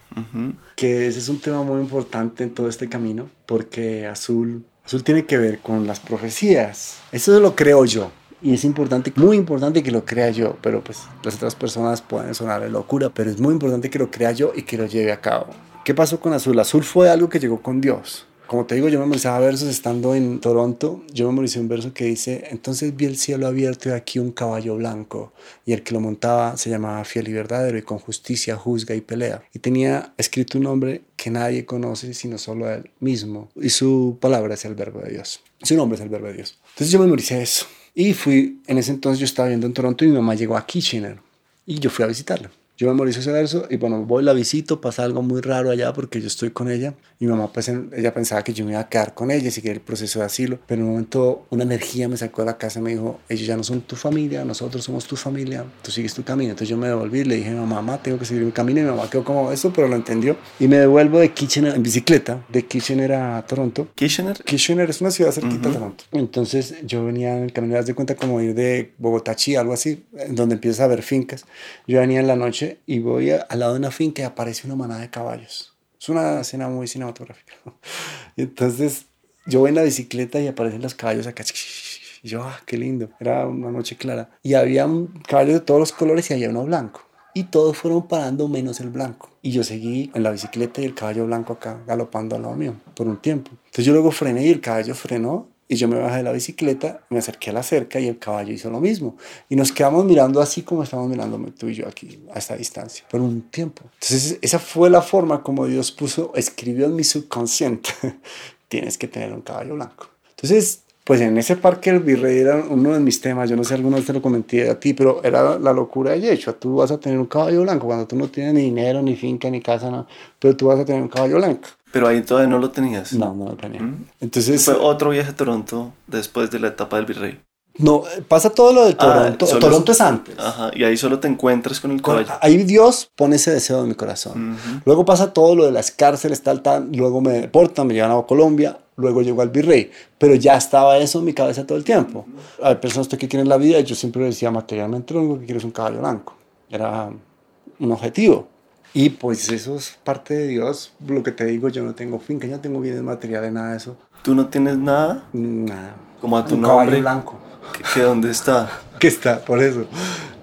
que ese es un tema muy importante en todo este camino, porque azul, azul tiene que ver con las profecías. Eso lo creo yo. Y es importante, muy importante que lo crea yo, pero pues las otras personas pueden sonar de locura, pero es muy importante que lo crea yo y que lo lleve a cabo. ¿Qué pasó con Azul? Azul fue algo que llegó con Dios. Como te digo, yo memorizaba versos estando en Toronto. Yo memoricé un verso que dice, entonces vi el cielo abierto y aquí un caballo blanco. Y el que lo montaba se llamaba fiel y verdadero y con justicia juzga y pelea. Y tenía escrito un nombre que nadie conoce sino solo él mismo. Y su palabra es el verbo de Dios. Su nombre es el verbo de Dios. Entonces yo memoricé eso. Y fui, en ese entonces yo estaba viendo en Toronto y mi mamá llegó a Kitchener. Y yo fui a visitarla. Yo memorizo ese verso y bueno, voy, la visito, pasa algo muy raro allá porque yo estoy con ella. Mi mamá, pues ella pensaba que yo me iba a quedar con ella, seguir el proceso de asilo, pero en un momento una energía me sacó de la casa y me dijo, ellos ya no son tu familia, nosotros somos tu familia, tú sigues tu camino. Entonces yo me devolví y le dije, mamá, tengo que seguir mi camino y mi mamá quedó como eso, pero lo entendió. Y me devuelvo de Kitchener en bicicleta, de Kitchener a Toronto. ¿Kitchener? Kitchener es una ciudad cerquita de Toronto. Entonces yo venía en el camino, das de cuenta como ir de Bogotá a algo así, donde empiezas a ver fincas. Yo venía en la noche y voy a, al lado de una finca y aparece una manada de caballos. Es una escena muy cinematográfica. Entonces yo voy en la bicicleta y aparecen los caballos acá. Y yo, ah, qué lindo. Era una noche clara. Y había caballos de todos los colores y había uno blanco. Y todos fueron parando menos el blanco. Y yo seguí en la bicicleta y el caballo blanco acá galopando al lado mío por un tiempo. Entonces yo luego frené y el caballo frenó y yo me bajé de la bicicleta, me acerqué a la cerca y el caballo hizo lo mismo. Y nos quedamos mirando así como estamos mirando tú y yo aquí, a esta distancia, por un tiempo. Entonces, esa fue la forma como Dios puso, escribió en mi subconsciente, tienes que tener un caballo blanco. Entonces, pues en ese parque el virrey era uno de mis temas, yo no sé, alguna vez te lo comenté a ti, pero era la locura de hecho, tú vas a tener un caballo blanco cuando tú no tienes ni dinero, ni finca, ni casa, no, pero tú vas a tener un caballo blanco. Pero ahí todavía no lo tenías. No, no lo tenía. Mm. Entonces... Fue otro viaje a Toronto después de la etapa del virrey. No, pasa todo lo de ah, Toronto. Toronto es antes. Ajá, y ahí solo te encuentras con el caballo. Ahí Dios pone ese deseo en mi corazón. Luego pasa todo lo de las cárceles, tal, tal. Luego me deportan, me llevan a Colombia. Luego llegó al virrey. Pero ya estaba eso en mi cabeza todo el tiempo. Hay personas que quieren la vida yo siempre decía materialmente lo único que quiero es un caballo blanco. Era un objetivo. Y pues eso es parte de Dios. Lo que te digo, yo no tengo finca, yo no tengo bienes materiales, nada de eso. ¿Tú no tienes nada? Nada. Como a tu un nombre. Blanco. ¿Qué, dónde está? que está, por eso.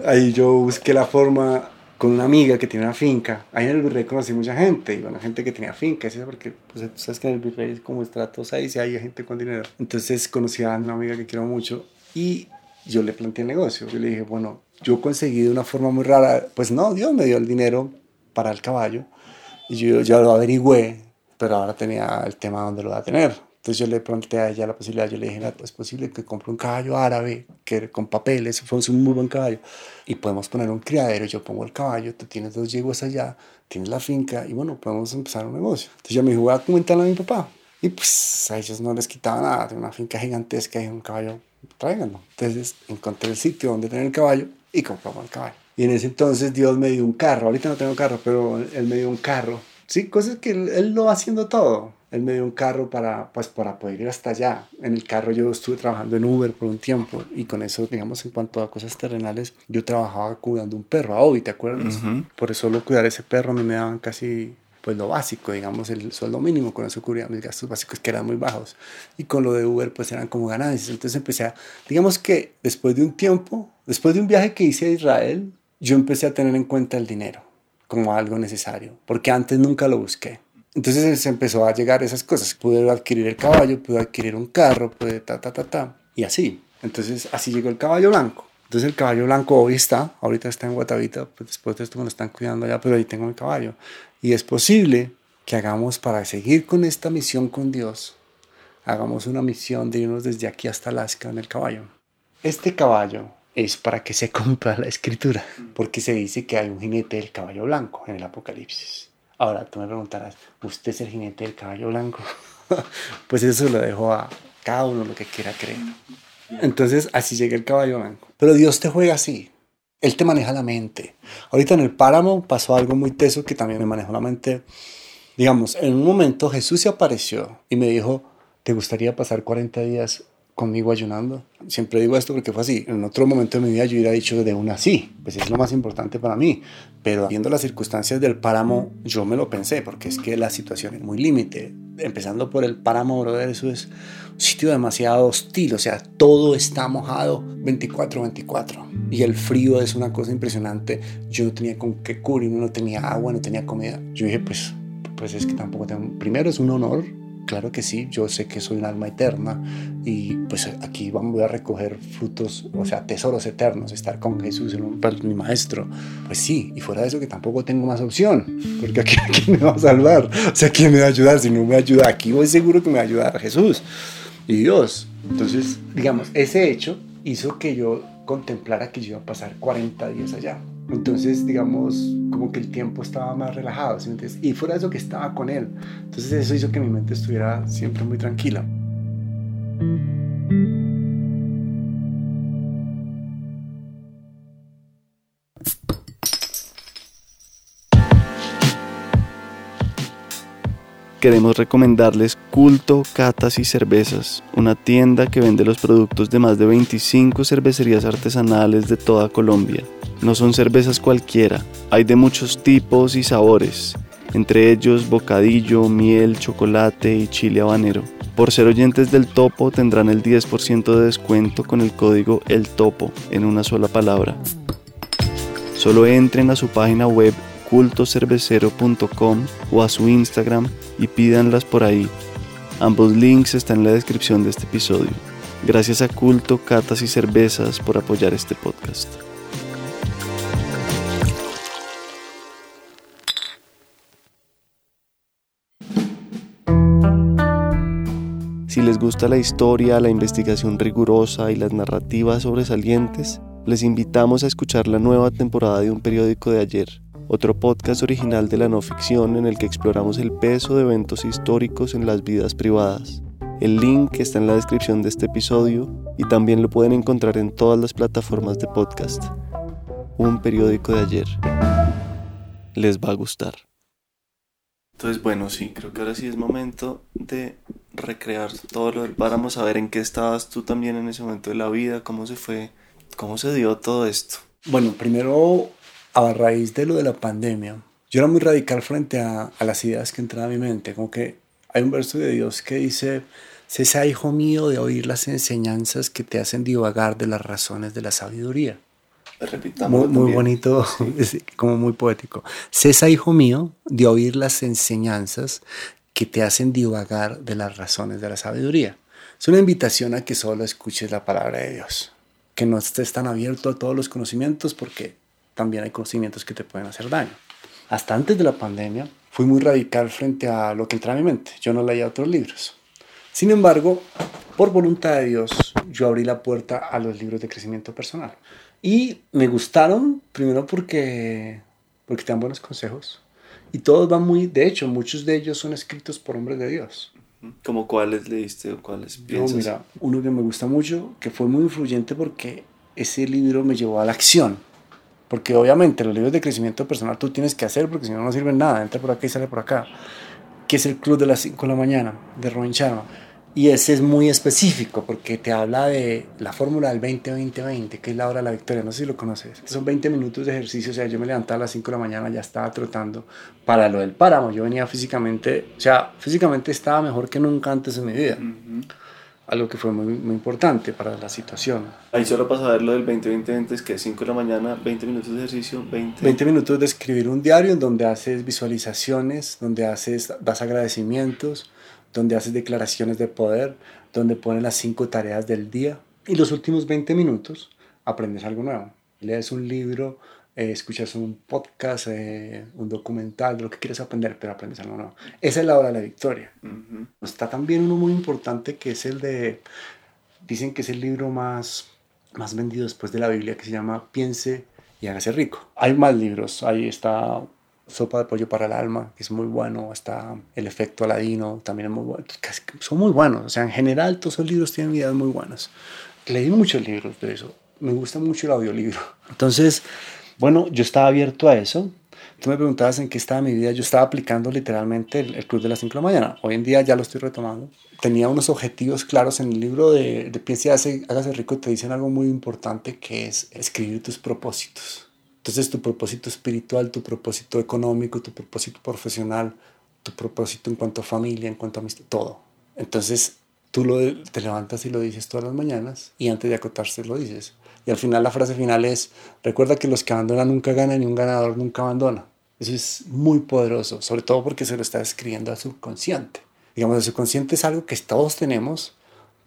Ahí yo busqué la forma con una amiga que tiene una finca. Ahí en el Virrey conocí mucha gente, y bueno, gente que tenía finca, ¿sí? porque pues, sabes que en el Virrey es como estratos ahí, si hay gente con dinero. Entonces conocí a una amiga que quiero mucho y yo le planteé el negocio. Yo le dije, bueno, yo conseguí de una forma muy rara, pues no, Dios me dio el dinero para el caballo. Y yo ya lo averigüé, pero ahora tenía el tema donde lo va a tener. Entonces yo le pregunté a ella la posibilidad, yo le dije, es posible que compre un caballo árabe que con papeles, fue un muy buen caballo, y podemos poner un criadero, yo pongo el caballo, tú tienes dos yeguas allá, tienes la finca, y bueno, podemos empezar un negocio. Entonces yo me voy a comentarle a mi papá. Y pues a ellos no les quitaba nada, de una finca gigantesca y un caballo, tráiganlo. Entonces encontré el sitio donde tener el caballo y compramos el caballo. Y en ese entonces Dios me dio un carro. Ahorita no tengo carro, pero Él me dio un carro. Sí, cosas que Él, lo va haciendo todo. Él me dio un carro para, pues, para poder ir hasta allá. En el carro yo estuve trabajando en Uber por un tiempo y con eso, digamos, en cuanto a cosas terrenales, yo trabajaba cuidando un perro, a Obi, ¿te acuerdas? Por eso solo cuidar ese perro a mí me daban casi pues lo básico, digamos, el sueldo mínimo, con eso cubría mis gastos básicos que eran muy bajos. Y con lo de Uber, pues eran como ganancias. Entonces empecé a, digamos que después de un tiempo, después de un viaje que hice a Israel, yo empecé a tener en cuenta el dinero como algo necesario, porque antes nunca lo busqué. Entonces se empezó a llegar esas cosas. Pude adquirir el caballo, pude adquirir un carro, pude ta, ta, ta, ta. Y así. Entonces así llegó el caballo blanco. Entonces el caballo blanco hoy está, ahorita está en Guatavita, pues después de esto me lo están cuidando allá, pero ahí tengo mi caballo. Y es posible que hagamos para seguir con esta misión con Dios, hagamos una misión de irnos desde aquí hasta Alaska en el caballo. Este caballo es para que se cumpla la escritura, porque se dice que hay un jinete del caballo blanco en el Apocalipsis. Ahora tú me preguntarás, ¿usted es el jinete del caballo blanco? pues eso lo dejo a cada uno lo que quiera creer. Entonces así llega el caballo blanco. Pero Dios te juega así. Él te maneja la mente. Ahorita en el páramo pasó algo muy teso que también me manejó la mente. Digamos, en un momento Jesús se apareció y me dijo, ¿te gustaría pasar 40 días conmigo ayunando. Siempre digo esto porque fue así. En otro momento de mi vida yo hubiera dicho de una sí, pues es lo más importante para mí. Pero viendo las circunstancias del páramo, yo me lo pensé, porque es que la situación es muy límite. Empezando por el páramo, brother, eso es un sitio demasiado hostil, o sea, todo está mojado 24-24. Y el frío es una cosa impresionante. Yo no tenía con qué cubrirme, no tenía agua, no tenía comida. Yo dije, pues, pues es que tampoco tengo... Primero es un honor Claro que sí, yo sé que soy un alma eterna y pues aquí voy a recoger frutos, o sea, tesoros eternos, estar con Jesús, un, mi maestro. Pues sí, y fuera de eso que tampoco tengo más opción, porque aquí, ¿quién me va a salvar? O sea, ¿quién me va a ayudar? Si no me ayuda aquí, voy seguro que me va a ayudar Jesús y Dios. Entonces, digamos, ese hecho hizo que yo contemplara que yo iba a pasar 40 días allá. Entonces, digamos, como que el tiempo estaba más relajado, ¿sí? y fuera de eso que estaba con él. Entonces eso hizo que mi mente estuviera siempre muy tranquila. Queremos recomendarles Culto, Catas y Cervezas, una tienda que vende los productos de más de 25 cervecerías artesanales de toda Colombia. No son cervezas cualquiera, hay de muchos tipos y sabores, entre ellos bocadillo, miel, chocolate y chile habanero. Por ser oyentes del Topo tendrán el 10% de descuento con el código El Topo en una sola palabra. Solo entren a su página web cultocervecero.com o a su Instagram y pídanlas por ahí. Ambos links están en la descripción de este episodio. Gracias a Culto, Catas y Cervezas por apoyar este podcast. Si les gusta la historia, la investigación rigurosa y las narrativas sobresalientes, les invitamos a escuchar la nueva temporada de un periódico de ayer otro podcast original de la no ficción en el que exploramos el peso de eventos históricos en las vidas privadas. El link está en la descripción de este episodio y también lo pueden encontrar en todas las plataformas de podcast. Un periódico de ayer. Les va a gustar. Entonces, bueno, sí, creo que ahora sí es momento de recrear todo lo del páramo, saber en qué estabas tú también en ese momento de la vida, cómo se fue, cómo se dio todo esto. Bueno, primero a raíz de lo de la pandemia, yo era muy radical frente a, las ideas que entraban a mi mente. Como que hay un verso de Dios que dice, cesa hijo mío de oír las enseñanzas que te hacen divagar de las razones de la sabiduría. Repitamos. Muy, muy bonito, como muy poético. Cesa, hijo mío, de oír las enseñanzas que te hacen divagar de las razones de la sabiduría. Es una invitación a que solo escuches la palabra de Dios, que no estés tan abierto a todos los conocimientos porque también hay conocimientos que te pueden hacer daño. Hasta antes de la pandemia fui muy radical frente a lo que entraba en mi mente. Yo no leía otros libros. Sin embargo, por voluntad de Dios, yo abrí la puerta a los libros de crecimiento personal. Y me gustaron, primero porque, porque te dan buenos consejos. Y todos van muy, de hecho, muchos de ellos son escritos por hombres de Dios. ¿Como cuáles leíste o cuáles piensas? No, mira, uno que me gusta mucho, que fue muy influyente porque ese libro me llevó a la acción. Porque obviamente los libros de crecimiento personal tú tienes que hacer porque si no, no sirven nada. Entra por acá y sale por acá. Que es el Club de las 5 de la mañana de Robin Sharma. Y ese es muy específico porque te habla de la fórmula del 20-20-20, que es la hora de la victoria. No sé si lo conoces. Son 20 minutos de ejercicio. O sea, yo me levantaba a las 5 de la mañana, ya estaba trotando para lo del páramo. Yo venía físicamente, o sea, físicamente estaba mejor que nunca antes en mi vida. Algo que fue muy, muy importante para la situación. Ahí solo para saber lo del 20-20-20 es que 5 de la mañana, 20 minutos de ejercicio, 20... 20 minutos de escribir un diario en donde haces visualizaciones, donde haces, das agradecimientos, donde haces declaraciones de poder, donde pones las cinco tareas del día y los últimos 20 minutos aprendes algo nuevo. Lees un libro, eh, escuchas un podcast, eh, un documental, lo que quieres aprender, pero aprendes algo nuevo. Esa es la hora de la victoria. Está también uno muy importante que es el de, dicen que es el libro más, más vendido después de la Biblia, que se llama Piense y hágase rico. Hay más libros, ahí está Sopa de pollo para el alma, que es muy bueno, está El efecto Aladino, también es muy bueno, son muy buenos, o sea, en general todos esos libros tienen ideas muy buenas. Leí muchos libros de eso, me gusta mucho el audiolibro. Entonces, bueno, yo estaba abierto a eso. Tú me preguntabas en qué estaba mi vida. Yo estaba aplicando literalmente el, Club de las 5 de la mañana. Hoy en día ya lo estoy retomando. Tenía unos objetivos claros en el libro de, de y hágase rico. Te dicen algo muy importante que es escribir tus propósitos. Entonces tu propósito espiritual, tu propósito económico, tu propósito profesional, tu propósito en cuanto a familia, en cuanto a amistad, todo. Entonces tú lo, te levantas y lo dices todas las mañanas y antes de acotarse lo dices. Y al final la frase final es, recuerda que los que abandonan nunca ganan y un ganador nunca abandona. Eso es muy poderoso, sobre todo porque se lo está escribiendo al subconsciente. Digamos, el subconsciente es algo que todos tenemos,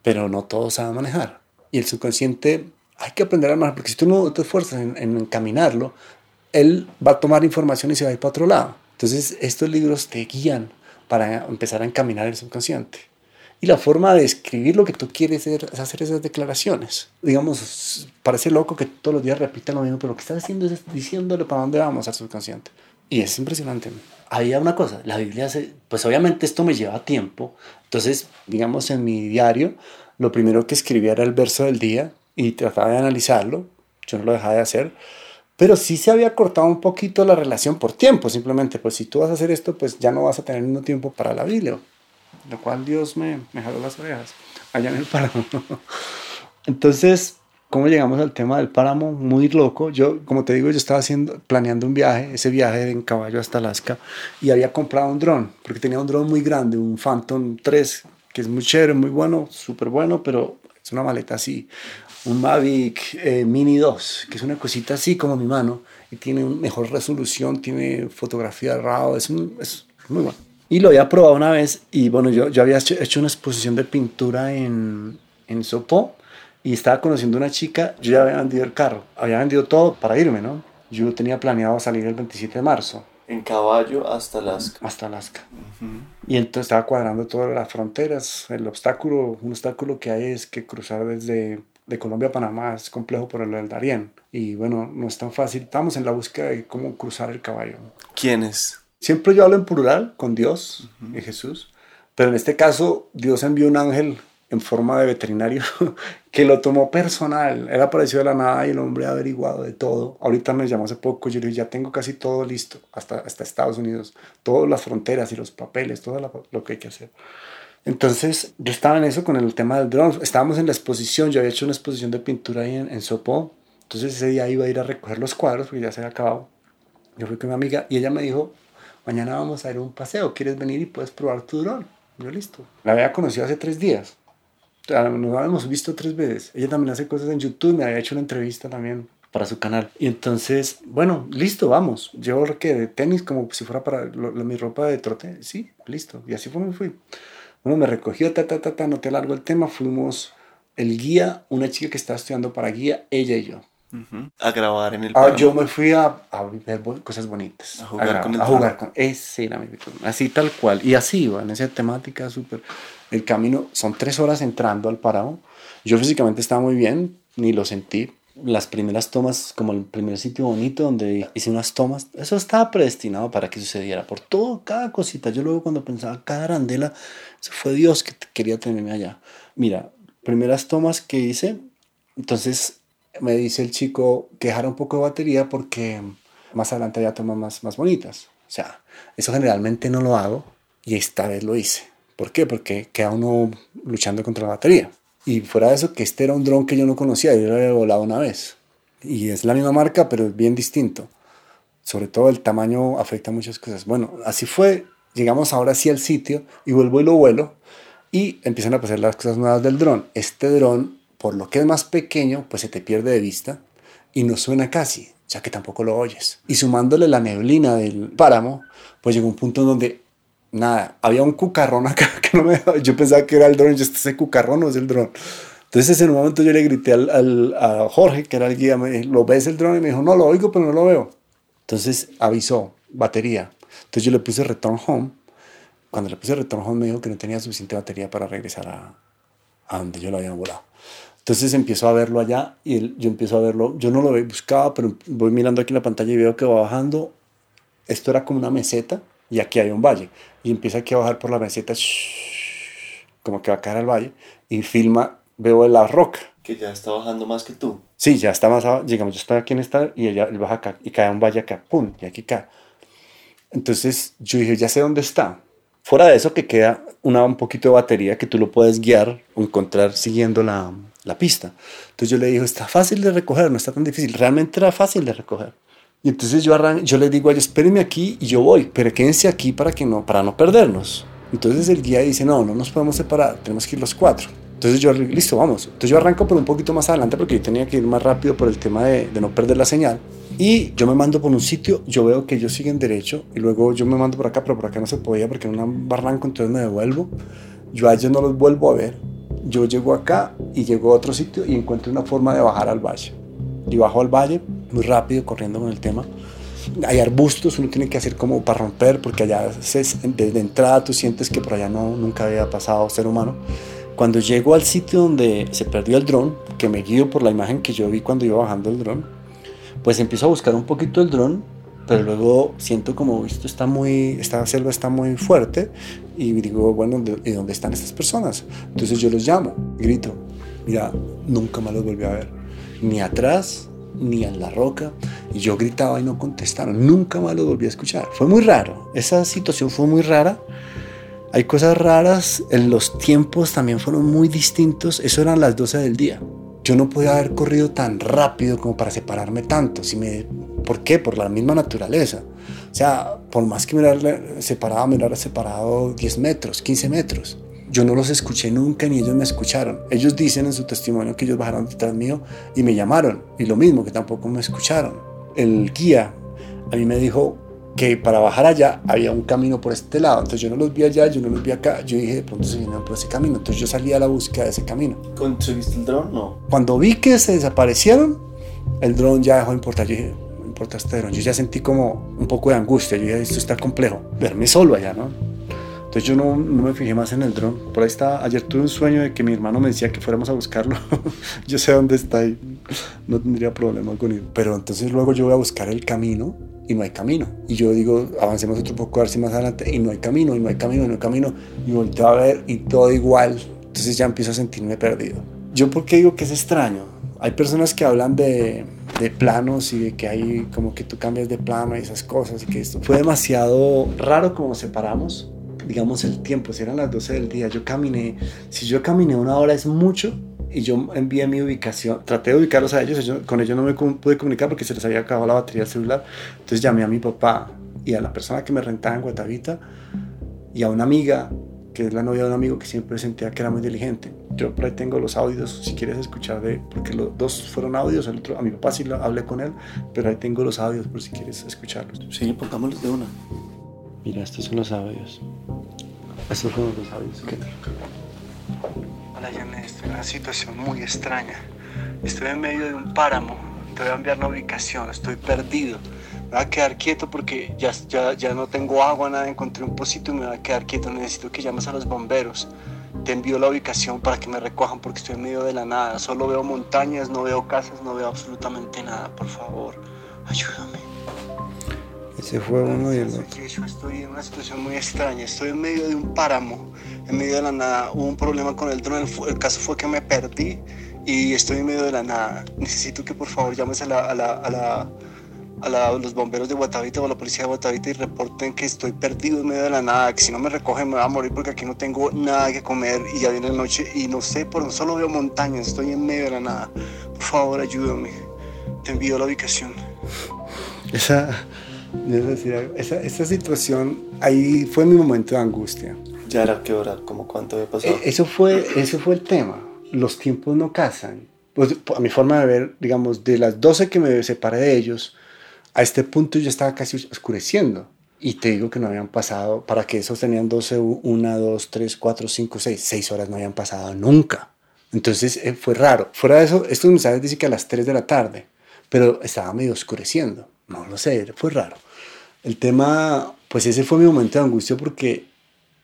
pero no todos saben manejar. Y el subconsciente hay que aprender a manejar, porque si tú no te esfuerzas en, en encaminarlo, él va a tomar información y se va a ir para otro lado. Entonces, estos libros te guían para empezar a encaminar el subconsciente. Y la forma de escribir lo que tú quieres es hacer esas declaraciones. Digamos, parece loco que todos los días repitan lo mismo, pero lo que estás haciendo es diciéndole para dónde vamos al subconsciente. Y es impresionante. Había una cosa, la Biblia, se, pues obviamente esto me lleva tiempo. Entonces, digamos, en mi diario, lo primero que escribía era el verso del día y trataba de analizarlo. Yo no lo dejaba de hacer. Pero sí se había cortado un poquito la relación por tiempo, simplemente, pues si tú vas a hacer esto, pues ya no vas a tener ningún tiempo para la Biblia lo cual Dios me, me jaló las orejas allá en el páramo. Entonces, ¿cómo llegamos al tema del páramo? Muy loco. Yo, como te digo, yo estaba haciendo, planeando un viaje, ese viaje en caballo hasta Alaska, y había comprado un dron, porque tenía un dron muy grande, un Phantom 3, que es muy chévere, muy bueno, súper bueno, pero es una maleta así. Un Mavic eh, Mini 2, que es una cosita así como mi mano, y tiene mejor resolución, tiene fotografía de RAW, es, es muy bueno. Y lo había probado una vez y bueno, yo, yo había hecho, una exposición de pintura en, en Sopó y estaba conociendo una chica, yo ya había vendido el carro, había vendido todo para irme, ¿no? Yo tenía planeado salir el 27 de marzo. En caballo hasta Alaska. Hasta Alaska. Y entonces estaba cuadrando todas las fronteras. El obstáculo, un obstáculo que hay es que cruzar desde de Colombia a Panamá es complejo por el del Darién. Y bueno, no es tan fácil. Estamos en la búsqueda de cómo cruzar el caballo. ¿Quiénes? Siempre yo hablo en plural con Dios y Jesús, pero en este caso Dios envió un ángel en forma de veterinario que lo tomó personal. Era aparecido de la nada y el hombre ha averiguado de todo. Ahorita me llamó hace poco, yo le dije, ya tengo casi todo listo, hasta, hasta Estados Unidos, todas las fronteras y los papeles, todo lo que hay que hacer. Entonces yo estaba en eso con el tema del drone. Estábamos en la exposición, yo había hecho una exposición de pintura ahí en, en Sopó. Entonces ese día iba a ir a recoger los cuadros porque ya se había acabado. Yo fui con mi amiga y ella me dijo, mañana vamos a ir a un paseo, ¿quieres venir y puedes probar tu dron? Yo listo. La había conocido hace tres días. Nos habíamos visto tres veces. Ella también hace cosas en YouTube, me había hecho una entrevista también para su canal. Y entonces, bueno, listo, vamos. Llevo que de tenis como si fuera para mi ropa de trote. Sí, listo. Y así fue, me fui. Bueno, me recogió, ta, ta, ta, ta, no te largo el tema. Fuimos el guía, una chica que estaba estudiando para guía, ella y yo. A grabar en el ah, Yo me fui a, a, ver cosas bonitas. A jugar con el A jugar con. Ese era mi Así tal cual. Y así iba, en esa temática súper. El camino, son tres horas entrando al parado. Yo físicamente estaba muy bien, ni lo sentí. Las primeras tomas, como el primer sitio bonito donde hice unas tomas, eso estaba predestinado para que sucediera. Por todo, cada cosita. Yo luego cuando pensaba, cada arandela, eso fue Dios que quería tenerme allá. Mira, primeras tomas que hice, entonces me dice el chico que dejara un poco de batería porque más adelante ya tomas más, más bonitas. O sea, eso generalmente no lo hago y esta vez lo hice. ¿Por qué? Porque queda uno luchando contra la batería. Y fuera de eso, que este era un dron que yo no conocía, yo lo había volado una vez. Y es la misma marca, pero es bien distinto. Sobre todo el tamaño afecta muchas cosas. Bueno, así fue. Llegamos ahora sí al sitio y vuelvo y lo vuelo. y empiezan a pasar las cosas nuevas del dron. Este dron, por lo que es más pequeño, pues se te pierde de vista y no suena casi, ya que tampoco lo oyes. Y sumándole la neblina del páramo, pues llegó un punto donde nada, había un cucarrón acá que no me Yo pensaba que era el dron, yo ese cucarrón no es el dron. Entonces en un momento yo le grité al, al, a Jorge, que era el guía, me dijo, ¿lo ves el dron? Y me dijo, no, lo oigo, pero no lo veo. Entonces avisó, batería. Entonces yo le puse return home. Cuando le puse return home me dijo que no tenía suficiente batería para regresar a, a donde yo lo había volado. Entonces empiezo a verlo allá y él, yo empiezo a verlo. Yo no lo buscaba, pero voy mirando aquí en la pantalla y veo que va bajando. Esto era como una meseta y aquí hay un valle. Y empieza aquí a bajar por la meseta, como que va a caer al valle, y filma, veo la roca. Que ya está bajando más que tú. Sí, ya está más abajo. Llegamos, yo estoy aquí en esta y ella baja acá y cae un valle acá, pum, y aquí cae. Entonces yo dije, ya sé dónde está. Fuera de eso que queda una, un poquito de batería que tú lo puedes guiar o encontrar siguiendo la, la pista. Entonces yo le dije, está fácil de recoger, no está tan difícil. Realmente era fácil de recoger. Y entonces yo, arran yo le digo a ellos, espérenme aquí y yo voy, pero quédense aquí para, que no, para no perdernos. Entonces el guía dice, no, no nos podemos separar, tenemos que ir los cuatro. Entonces yo, listo, vamos. Entonces yo arranco por un poquito más adelante porque yo tenía que ir más rápido por el tema de, de no perder la señal. Y yo me mando por un sitio, yo veo que ellos siguen derecho y luego yo me mando por acá, pero por acá no se podía porque en un barranco, entonces me devuelvo. Yo a ellos no los vuelvo a ver. Yo llego acá y llego a otro sitio y encuentro una forma de bajar al valle. Y bajo al valle muy rápido, corriendo con el tema. Hay arbustos, uno tiene que hacer como para romper, porque allá desde entrada tú sientes que por allá no, nunca había pasado ser humano. Cuando llego al sitio donde se perdió el dron, que me guío por la imagen que yo vi cuando iba bajando el dron, pues empiezo a buscar un poquito el dron, pero luego siento como esto está muy, esta selva está muy fuerte y digo, bueno, ¿y dónde están estas personas? Entonces yo los llamo, grito, mira, nunca más los volví a ver, ni atrás ni en la roca. Y yo gritaba y no contestaron. Nunca más lo volví a escuchar. Fue muy raro. Esa situación fue muy rara. Hay cosas raras. En los tiempos también fueron muy distintos. Eso eran las 12 del día. Yo no podía haber corrido tan rápido como para separarme tanto. Si me, ¿Por qué? Por la misma naturaleza. O sea, por más que me hubiera separado, me hubiera separado 10 metros, 15 metros. Yo no los escuché nunca ni ellos me escucharon. Ellos dicen en su testimonio que ellos bajaron detrás mío y me llamaron. Y lo mismo, que tampoco me escucharon. El guía a mí me dijo que para bajar allá había un camino por este lado. Entonces yo no los vi allá, yo no los vi acá. Yo dije, de pronto se vinieron por ese camino. Entonces yo salí a la búsqueda de ese camino. ¿Conseguiste el dron? No. Cuando vi que se desaparecieron, el dron ya dejó de importar. Yo dije, no importa este dron. Yo ya sentí como un poco de angustia. Yo dije, esto está complejo. Verme solo allá, ¿no? Entonces yo no, no, me fijé más en el dron. Por ahí está, ayer tuve un sueño de que mi hermano me decía que fuéramos a buscarlo. yo sé dónde está y no tendría problema con él. Pero entonces luego yo voy a buscar el camino y no hay camino. Y yo digo, avancemos otro poco a ver si más adelante y no hay camino, y no hay camino, y no hay camino. Y volteo a ver y todo igual. Entonces ya empiezo a sentirme perdido. Yo porque digo que es extraño. Hay personas que hablan de, de planos y de que hay como que tú cambias de plano y esas cosas y que esto fue demasiado raro como separamos digamos, el tiempo, si eran las 12 del día, yo caminé, si yo caminé una hora es mucho, y yo envié mi ubicación, traté de ubicarlos a ellos, con ellos no me pude comunicar porque se les había acabado la batería del celular, entonces llamé a mi papá y a la persona que me rentaba en Guatavita y a una amiga que es la novia de un amigo que siempre sentía que era muy diligente. Yo por ahí tengo los audios, si quieres escuchar de, porque los dos fueron audios, el otro, a mi papá sí lo hablé con él, pero ahí tengo los audios por si quieres escucharlos. Sí, pongámoslos de una. Mira, estos son los audios. Estos son los audios. ¿Qué Hola, Janet, estoy en una situación muy extraña. Estoy en medio de un páramo. Te voy a enviar la ubicación. Estoy perdido. Me voy a quedar quieto porque ya, ya, ya no tengo agua, nada. Encontré un pocito y me voy a quedar quieto. Necesito que llames a los bomberos. Te envío la ubicación para que me recojan porque estoy en medio de la nada. Solo veo montañas, no veo casas, no veo absolutamente nada. Por favor, ayúdame. Ese fue uno y el otro. Yo estoy en una situación muy extraña. Estoy en medio de un páramo, en medio de la nada. Hubo un problema con el dron. El, caso fue que me perdí y estoy en medio de la nada. Necesito que por favor llames a, la, a, la, a, la, a la, los bomberos de Guatavita o a la policía de Guatavita y reporten que estoy perdido en medio de la nada. Que si no me recogen me voy a morir porque aquí no tengo nada que comer y ya viene la noche y no sé, por solo veo montañas. Estoy en medio de la nada. Por favor, ayúdame. Te envío la ubicación. Esa esa, esa situación, ahí fue mi momento de angustia. ¿Ya era qué hora? ¿Cómo cuánto había pasado? Eh, eso, fue, eso fue el tema. Los tiempos no casan. Pues, a mi forma de ver, digamos, de las 12 que me separé de ellos, a este punto ya estaba casi oscureciendo. Y te digo que no habían pasado, para que esos tenían 12, 1, 2, 3, 4, 5, 6, 6 horas no habían pasado nunca. Entonces eh, fue raro. Fuera de eso, estos mensajes dicen que a las 3 de la tarde, pero estaba medio oscureciendo. No lo sé, fue raro. El tema, pues ese fue mi momento de angustia porque,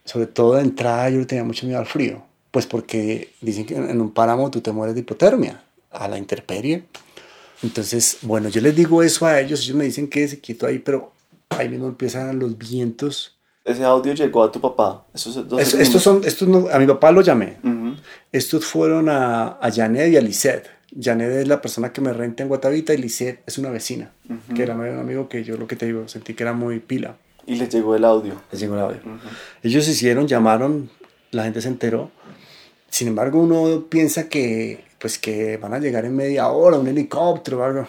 sobre todo de entrada, yo tenía mucho miedo al frío. Pues porque dicen que en un páramo tú te mueres de hipotermia, a la intemperie. Entonces, bueno, yo les digo eso a ellos, ellos me dicen que se quieto ahí, pero ahí mismo empiezan los vientos. Ese audio llegó a tu papá. Esos estos son, estos no, a mi papá lo llamé. Estos fueron a, a Janet y a Lisette. Janet es la persona que me renta en Guatavita y Lisette es una vecina, que era un amigo que yo lo que te digo, sentí que era muy pila. Y les llegó el audio. Les llegó el audio. Ellos hicieron, llamaron, la gente se enteró. Sin embargo, uno piensa que, pues, que van a llegar en media hora, un helicóptero o algo.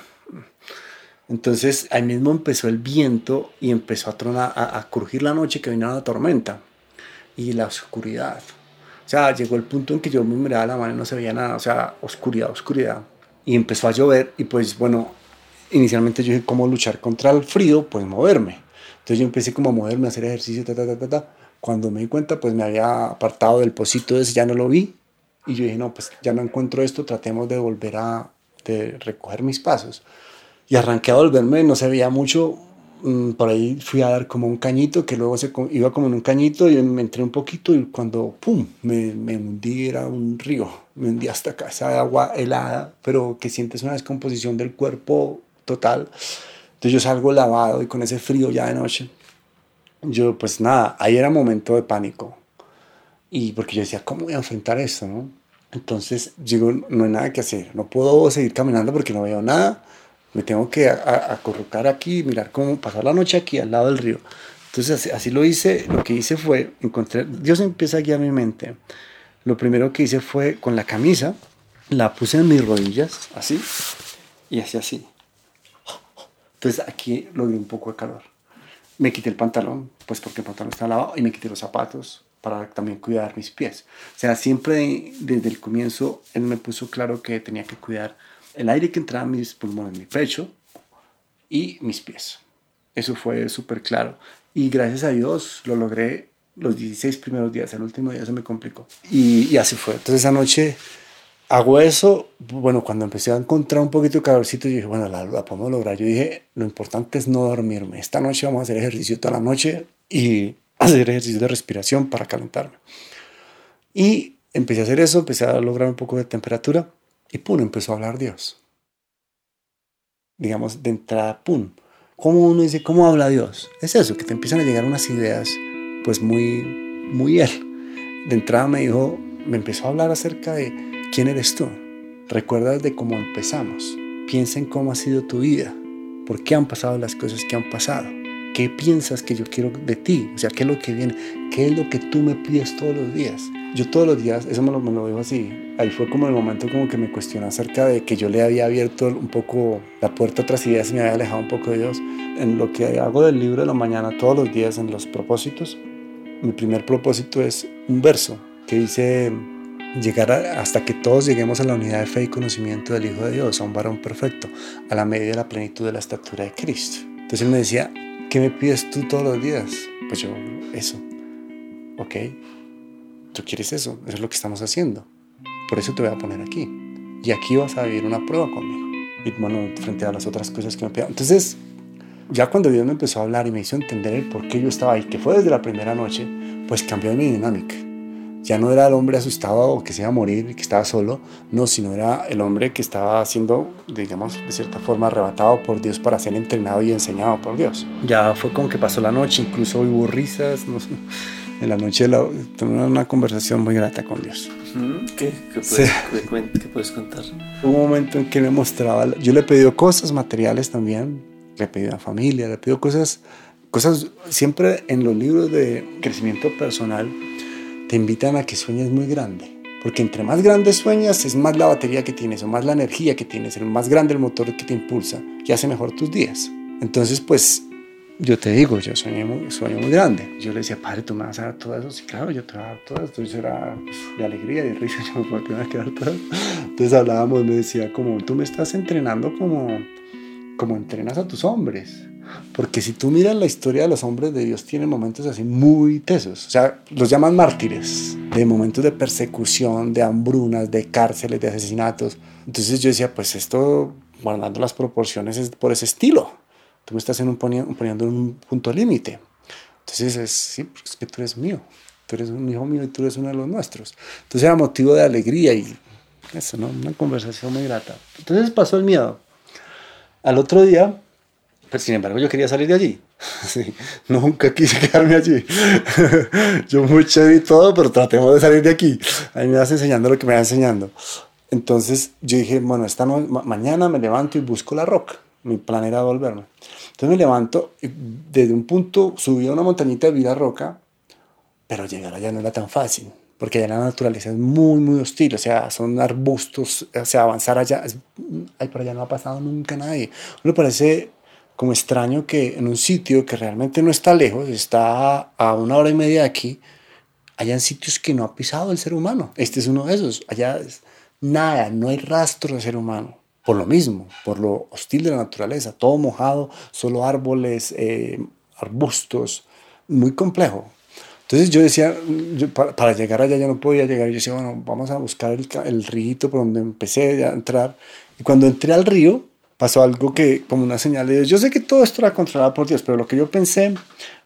Entonces ahí mismo empezó el viento y empezó a, tronar, a, crujir la noche que vino la tormenta y la oscuridad. O sea, llegó el punto en que yo me miraba la mano y no se veía nada, o sea, oscuridad, oscuridad. Y empezó a llover y pues bueno, inicialmente yo dije, ¿cómo luchar contra el frío? Pues moverme. Entonces yo empecé como a moverme, a hacer ejercicio, ta, ta, ta, ta, ta. Cuando me di cuenta, pues me había apartado del pocito ese, ya no lo vi. Y yo dije, no, pues ya no encuentro esto, tratemos de volver a de recoger mis pasos. Y arranqué a volverme, no se veía mucho. Mm, por ahí fui a dar como un cañito, que luego se iba como en un cañito y me entré un poquito y cuando, ¡pum!, me, me hundí, era un río. Me hundí hasta acá, esa agua helada, pero que sientes una descomposición del cuerpo total. Entonces yo salgo lavado y con ese frío ya de noche. Yo, pues nada, ahí era momento de pánico. Y porque yo decía, ¿cómo voy a enfrentar esto, no? Entonces digo, no hay nada que hacer, no puedo seguir caminando porque no veo nada me tengo que acurrucar aquí, mirar cómo pasar la noche aquí al lado del río. Entonces así, lo hice, lo que hice fue, encontré, Dios empieza a guiar mi mente. Lo primero que hice fue con la camisa, la puse en mis rodillas, así, y así así. Entonces aquí lo di un poco de calor. Me quité el pantalón, pues porque el pantalón está lavado, y me quité los zapatos para también cuidar mis pies. O sea, siempre desde el comienzo él me puso claro que tenía que cuidar el aire que entraba a mis pulmones, mi pecho y mis pies. Eso fue súper claro. Y gracias a Dios lo logré los 16 primeros días. El último día se me complicó. Y, así fue. Entonces esa noche hago eso. Bueno, cuando empecé a encontrar un poquito de calorcito, yo dije, bueno, la, la podemos lograr. Yo dije, lo importante es no dormirme. Esta noche vamos a hacer ejercicio toda la noche y hacer ejercicio de respiración para calentarme. Y empecé a hacer eso, empecé a lograr un poco de temperatura y pum, empezó a hablar Dios. Digamos, de entrada, pum. ¿Cómo uno dice, cómo habla Dios? Es eso, que te empiezan a llegar unas ideas, pues muy, muy él. De entrada me dijo, me empezó a hablar acerca de quién eres tú. Recuerda de cómo empezamos. Piensa en cómo ha sido tu vida. ¿Por qué han pasado las cosas que han pasado? ¿Qué piensas que yo quiero de ti? O sea, ¿qué es lo que viene? ¿Qué es lo que tú me pides todos los días? yo todos los días, eso me lo, me lo dijo así, ahí fue como el momento como que me cuestionó acerca de que yo le había abierto un poco la puerta a otras ideas y me había alejado un poco de Dios. En lo que hago del libro de la mañana todos los días en los propósitos, mi primer propósito es un verso que dice llegar hasta que todos lleguemos a la unidad de fe y conocimiento del Hijo de Dios, a un varón perfecto, a la medida de la plenitud de la estatura de Cristo. Entonces él me decía, ¿qué me pides tú todos los días? Pues yo, eso. Ok, tú quieres eso, eso es lo que estamos haciendo. Por eso te voy a poner aquí. Y aquí vas a vivir una prueba conmigo. Y bueno, frente a las otras cosas que me pidan. Entonces, ya cuando Dios me empezó a hablar y me hizo entender el por qué yo estaba ahí, que fue desde la primera noche, pues cambió mi dinámica. Ya no era el hombre asustado o que se iba a morir que estaba solo, no, sino era el hombre que estaba siendo, digamos, de cierta forma arrebatado por Dios para ser entrenado y enseñado por Dios. Ya fue como que pasó la noche, incluso hubo risas, no sé en la noche la, una conversación muy grata con Dios. ¿Qué, qué, puedes, contar? un momento en que me mostraba, yo le he pedido cosas materiales también, le he pedido a familia, le he pedido cosas, cosas siempre en los libros de crecimiento personal te invitan a que sueñes muy grande. Porque entre más grande sueñas, es más la batería que tienes, o más la energía que tienes, el más grande el motor que te impulsa, y hace mejor tus días. Entonces, pues yo te digo, yo muy, sueño muy grande. Yo le decía, padre, tú me vas a dar todo eso. Sí, claro, yo te voy a dar todo esto. Eso era de alegría de risa. Yo me voy a quedar todo. Entonces hablábamos, me decía, como tú me estás entrenando como, como entrenas a tus hombres. Porque si tú miras la historia de los hombres de Dios, tienen momentos así muy tesos. O sea, los llaman mártires, de momentos de persecución, de hambrunas, de cárceles, de asesinatos. Entonces yo decía, pues esto, guardando las proporciones, es por ese estilo. Tú me estás en un poniendo en un punto límite. Entonces es, sí, pues es que tú eres mío. Tú eres un hijo mío y tú eres uno de los nuestros. Entonces era motivo de alegría y eso, ¿no? Una conversación muy grata. Entonces pasó el miedo. Al otro día pero sin embargo, yo quería salir de allí. Sí, nunca quise quedarme allí. yo muy chévere y todo, pero tratemos de salir de aquí. Ahí me vas enseñando lo que me vas enseñando. Entonces yo dije, bueno, esta no, mañana me levanto y busco la roca. Mi plan era volverme. Entonces me levanto y desde un punto subí a una montañita y vi la roca, pero llegar allá no era tan fácil, porque allá la naturaleza es muy, muy hostil. O sea, son arbustos, o sea, avanzar allá, es, ay, por allá no ha pasado nunca nadie. me parece como extraño que en un sitio que realmente no está lejos, está a una hora y media de aquí, hayan sitios que no ha pisado el ser humano. Este es uno de esos. Allá es nada, no hay rastro de ser humano. Por lo mismo, por lo hostil de la naturaleza, todo mojado, solo árboles, eh, arbustos, muy complejo. Entonces yo decía, para, llegar allá ya no podía llegar. Yo decía, bueno, vamos a buscar el, el río por donde empecé a entrar. Y cuando entré al río, pasó algo que, como una señal de Dios. Yo sé que todo esto era controlado por Dios, pero lo que yo pensé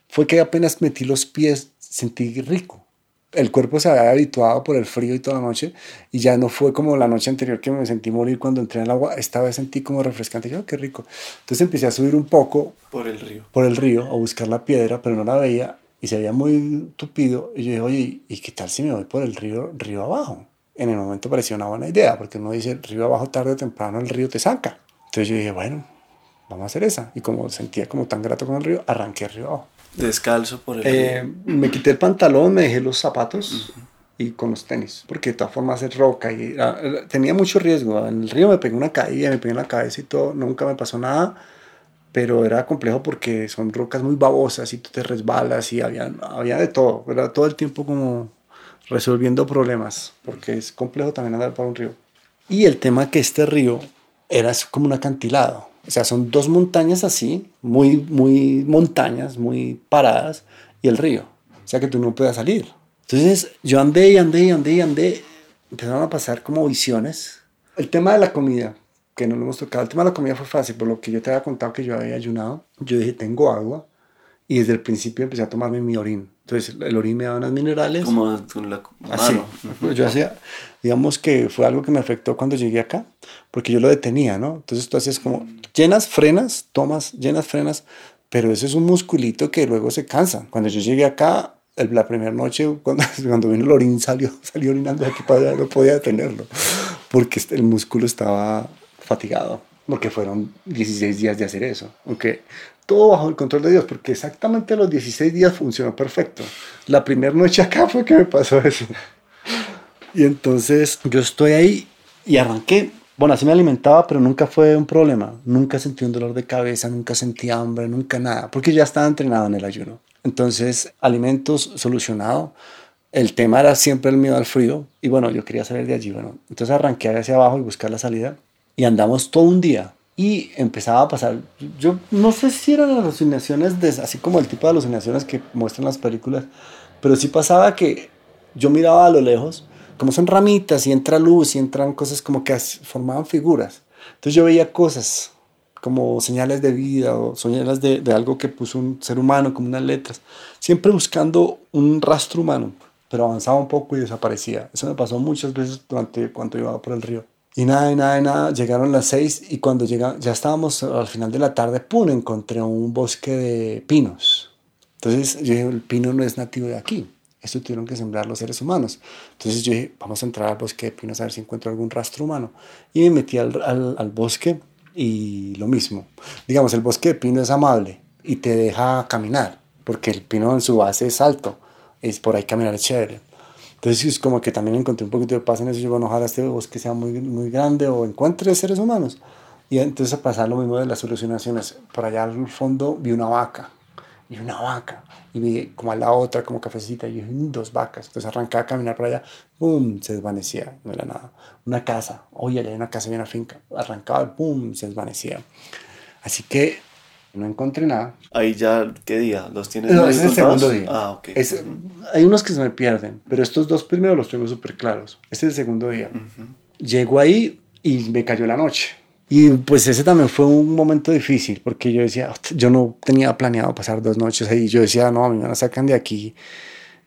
fue que apenas metí los pies, sentí rico. El cuerpo se había habituado por el frío y toda la noche, y ya no fue como la noche anterior que me sentí morir cuando entré en el agua. Esta vez sentí como refrescante. Yo, qué rico. Entonces empecé a subir un poco. Por el río. Por el río, a buscar la piedra, pero no la veía, y se veía muy tupido. Y yo dije, oye, ¿y qué tal si me voy por el río, río abajo? En el momento pareció una buena idea, porque uno dice, río abajo, tarde o temprano el río te saca. Entonces yo dije, bueno, vamos a hacer esa. Y como sentía como tan grato con el río, arranqué el río. Descalzo por el eh, río. Me quité el pantalón, me dejé los zapatos y con los tenis, porque de todas formas es roca y tenía mucho riesgo. En el río me pegué una caída, me pegué en la cabeza y todo, nunca me pasó nada, pero era complejo porque son rocas muy babosas y tú te resbalas y había, había de todo, era todo el tiempo como resolviendo problemas, porque es complejo también andar por un río. Y el tema que este río era como un acantilado. O sea, son dos montañas así, muy, muy montañas, muy paradas, y el río. O sea, que tú no puedas salir. Entonces, yo andé y andé y andé y andé. Empezaron a pasar como visiones. El tema de la comida, que no lo hemos tocado. El tema de la comida fue fácil, por lo que yo te había contado que yo había ayunado. Yo dije, tengo agua. Y desde el principio empecé a tomarme mi orín. Entonces, el orín me daba unas minerales. Como con la Así. Mano. Yo hacía, digamos que fue algo que me afectó cuando llegué acá, porque yo lo detenía, ¿no? Entonces tú hacías como llenas, frenas, tomas, llenas, frenas, pero eso es un musculito que luego se cansa. Cuando yo llegué acá, el, la primera noche, cuando, cuando vino el orín, salió, salió orinando aquí para allá, no podía detenerlo, porque el músculo estaba fatigado, porque fueron 16 días de hacer eso. Aunque todo bajo el control de Dios, porque exactamente los 16 días funcionó perfecto. La primera noche acá fue que me pasó eso. Y entonces yo estoy ahí y arranqué. Bueno, así me alimentaba, pero nunca fue un problema. Nunca sentí un dolor de cabeza, nunca sentí hambre, nunca nada, porque ya estaba entrenado en el ayuno. Entonces, alimentos solucionado. El tema era siempre el miedo al frío. Y bueno, yo quería salir de allí. Bueno, entonces arranqué hacia abajo y buscar la salida. Y andamos todo un día y empezaba a pasar, yo no sé si eran alucinaciones, de, así como el tipo de alucinaciones que muestran las películas, pero sí pasaba que yo miraba a lo lejos, como son ramitas y entra luz y entran cosas como que formaban figuras. Entonces yo veía cosas como señales de vida o señales de, de algo que puso un ser humano, como unas letras, siempre buscando un rastro humano, pero avanzaba un poco y desaparecía. Eso me pasó muchas veces durante cuando iba por el río. Y nada, nada, nada, llegaron las seis y cuando llega, ya estábamos al final de la tarde, ¡pum! encontré un bosque de pinos. Entonces yo dije, el pino no es nativo de aquí, esto tuvieron que sembrar los seres humanos. Entonces yo dije, vamos a entrar al bosque de pinos a ver si encuentro algún rastro humano. Y me metí al, al, al bosque y lo mismo. Digamos, el bosque de pino es amable y te deja caminar, porque el pino en su base es alto, es por ahí caminar es chévere. Entonces es como que también encontré un poquito de paz en eso. Yo, bueno, ojalá este bosque sea muy, muy grande o encuentre seres humanos. Y entonces a pasar lo mismo de las solucionaciones. Por allá al fondo vi una vaca y una vaca. Y vi como a la otra, como cafecita, y dije, "Mm, dos vacas. Entonces arrancaba a caminar para allá, ¡pum! Se desvanecía, no era nada. Una casa, oye, allá hay una casa y una finca. Arrancaba, ¡pum! Se desvanecía. Así que no encontré nada. Ahí ya, ¿qué día? ¿Los tienes No, es el segundo día. Ah, ok. Es- hay unos que se me pierden, pero estos dos primeros los tengo súper claros. Este es el segundo día. Llego ahí y me cayó la noche. Y pues ese también fue un momento difícil porque yo decía, yo no tenía planeado pasar dos noches ahí. Yo decía, no, a mí me la sacan de aquí.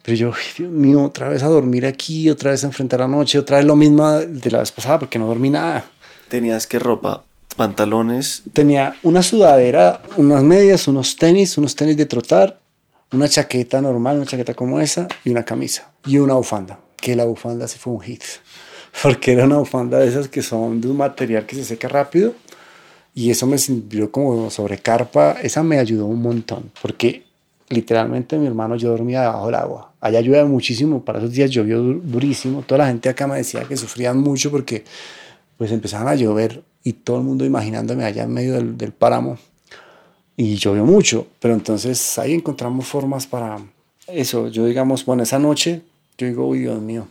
Pero yo, "Ay, Dios mío, otra vez a dormir aquí, otra vez a enfrentar la noche, otra vez lo mismo de la vez pasada porque no dormí nada. ¿Tenías qué ropa? ¿Pantalones? Tenía una sudadera, unas medias, unos tenis, unos tenis de trotar, una chaqueta normal, una chaqueta como esa y una camisa y una bufanda. Que la bufanda sí fue un hit. Porque era una bufanda de esas que son de un material que se seca rápido y eso me sirvió como sobrecarpa. Esa me ayudó un montón porque literalmente mi hermano yo dormía debajo del agua. Allá llueve muchísimo, para esos días llovió dur- durísimo. Toda la gente acá me decía que sufrían mucho porque pues empezaban a llover y todo el mundo imaginándome allá en medio del, páramo y llovió mucho, pero entonces ahí encontramos formas para eso. Yo digamos, bueno, esa noche yo digo, uy, Dios mío,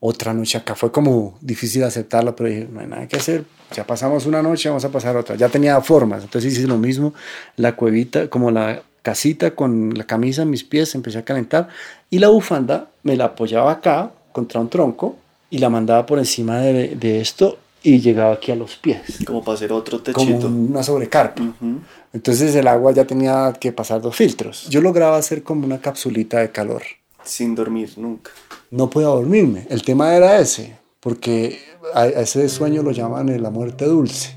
otra noche acá. Fue como difícil aceptarlo, pero dije, no hay nada que hacer. Ya pasamos una noche, vamos a pasar otra. Ya tenía formas, entonces hice lo mismo. La cuevita, como la casita con la camisa en mis pies, empecé a calentar y la bufanda me la apoyaba acá contra un tronco y la mandaba por encima de esto y llegaba aquí a los pies, Como para hacer otro como techito. una sobrecarpa. Ujú. Entonces el agua ya tenía que pasar dos filtros. Yo lograba hacer como una capsulita de calor. Sin dormir nunca. No podía dormirme. El tema era ese, porque a, ese sueño lo llaman la muerte dulce,